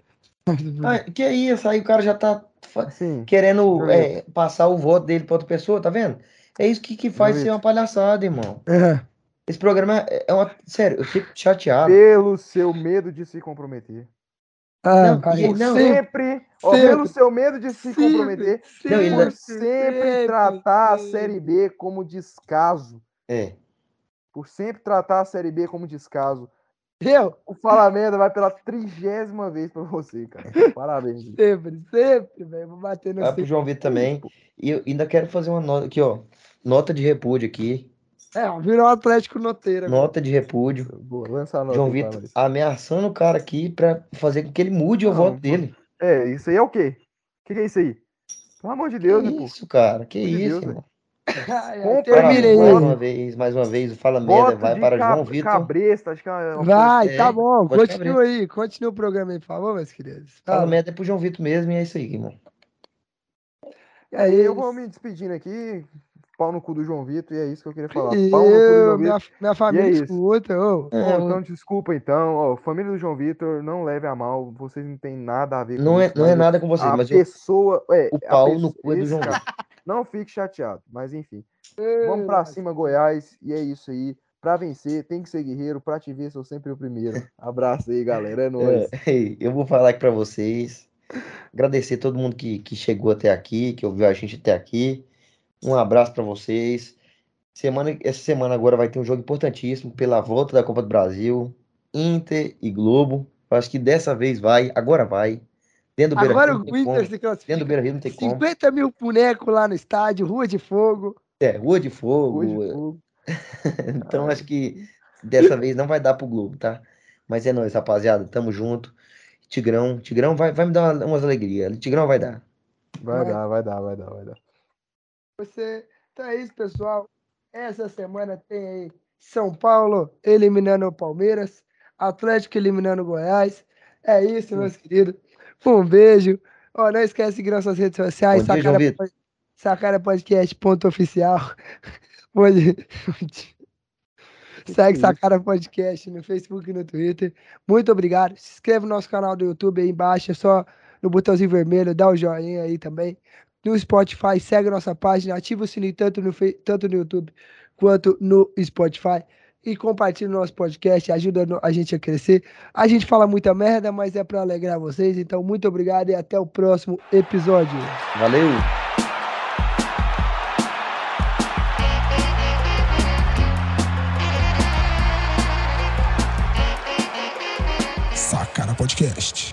Ah, que é isso? Aí o cara já tá assim, querendo é, passar o voto dele pra outra pessoa, tá vendo? É isso que, que faz ser uma palhaçada, irmão. É. Esse programa é é uma. Sério, eu fico chateado. pelo seu medo de se comprometer. Ah, Não, Por não, sempre, ó, sempre, pelo seu medo de se sempre, comprometer, ele por sempre tratar a Série B como descaso. É. Por sempre tratar a Série B como descaso. Eu, O Fala Merda vai pela trigésima vez pra você, cara. Parabéns. Sempre, sempre, velho. Vou bater no Vai pro. João Vitor também. E eu ainda quero fazer uma nota aqui, ó. Nota de repúdio aqui. É, ó, virou Atlético Noteira. Nota de repúdio. Boa, lança a nota João aí, Vitor ameaçando o cara aqui pra fazer com que ele mude o Não, voto dele. É, isso aí é o quê? O que, que é isso aí? Pelo amor de Deus, que né, pô? isso, cara? Que Pelo amor de isso, Deus, irmão? Ai, aí. mais uma vez, mais uma vez, o Fala Merda vai para João Vitor. Cabresta, acho que é uma Vai, É, tá bom. Continua aí. Continua o programa aí, por favor, meus queridos. Fala Fala. Merda é pro João Vitor mesmo e é isso aí, irmão. É Aí eu isso. vou me despedindo aqui. Pau no cu do João Vitor, e é isso que eu queria falar. Pau no cu do Eu, João minha, Vitor. minha família isso. escuta. ô. É, Ó, o- então, desculpa então. Ó, família do João Vitor, não leve a mal. Vocês não têm nada a ver com Não é, isso. não é nada com vocês, A mas pessoa. É, o a pau pesso- no cu é do João Vitor. Não fique chateado, mas enfim. Vamos pra cima, Goiás. E é isso aí. Pra vencer, tem que ser guerreiro. Pra te ver, sou sempre o primeiro. Abraço aí, galera. É nóis. É, ei, eu vou falar aqui pra vocês. Agradecer todo mundo que, que chegou até aqui, que ouviu a gente até aqui. Um abraço pra vocês. Semana, essa semana agora vai ter um jogo importantíssimo pela volta da Copa do Brasil. Inter e Globo. Eu acho que dessa vez vai, agora vai. Dentro do Agora o Inter como. se Dentro do classifica. Beira-Rio não tem como. 50 mil bonecos lá no estádio, Rua de Fogo. É, Rua de Fogo. Hoje, fogo. Então acho que dessa vez não vai dar pro Globo, tá? Mas é nóis, rapaziada. Tamo junto. Tigrão, Tigrão vai, vai me dar uma- umas alegrias. Tigrão vai dar. Vai Vai. dar, vai dar, vai dar, vai dar. Você. Então é isso, pessoal. Essa semana tem aí São Paulo eliminando o Palmeiras, Atlético eliminando o Goiás. É isso, meus queridos. Um beijo. Ó, não esquece de seguir nossas redes sociais. Bom Sacara. Pod- Sacara Podcast ponto oficial. Segue? Sacara Podcast no Facebook e no Twitter. Muito obrigado. Se inscreva no nosso canal do YouTube aí embaixo. É só no botãozinho vermelho, dá o joinha aí também. No Spotify, segue nossa página, ativa o sininho tanto no, tanto no YouTube quanto no Spotify. E compartilha o nosso podcast, ajuda a gente a crescer. A gente fala muita merda, mas é para alegrar vocês. Então, muito obrigado e até o próximo episódio. Valeu! Sacana Podcast.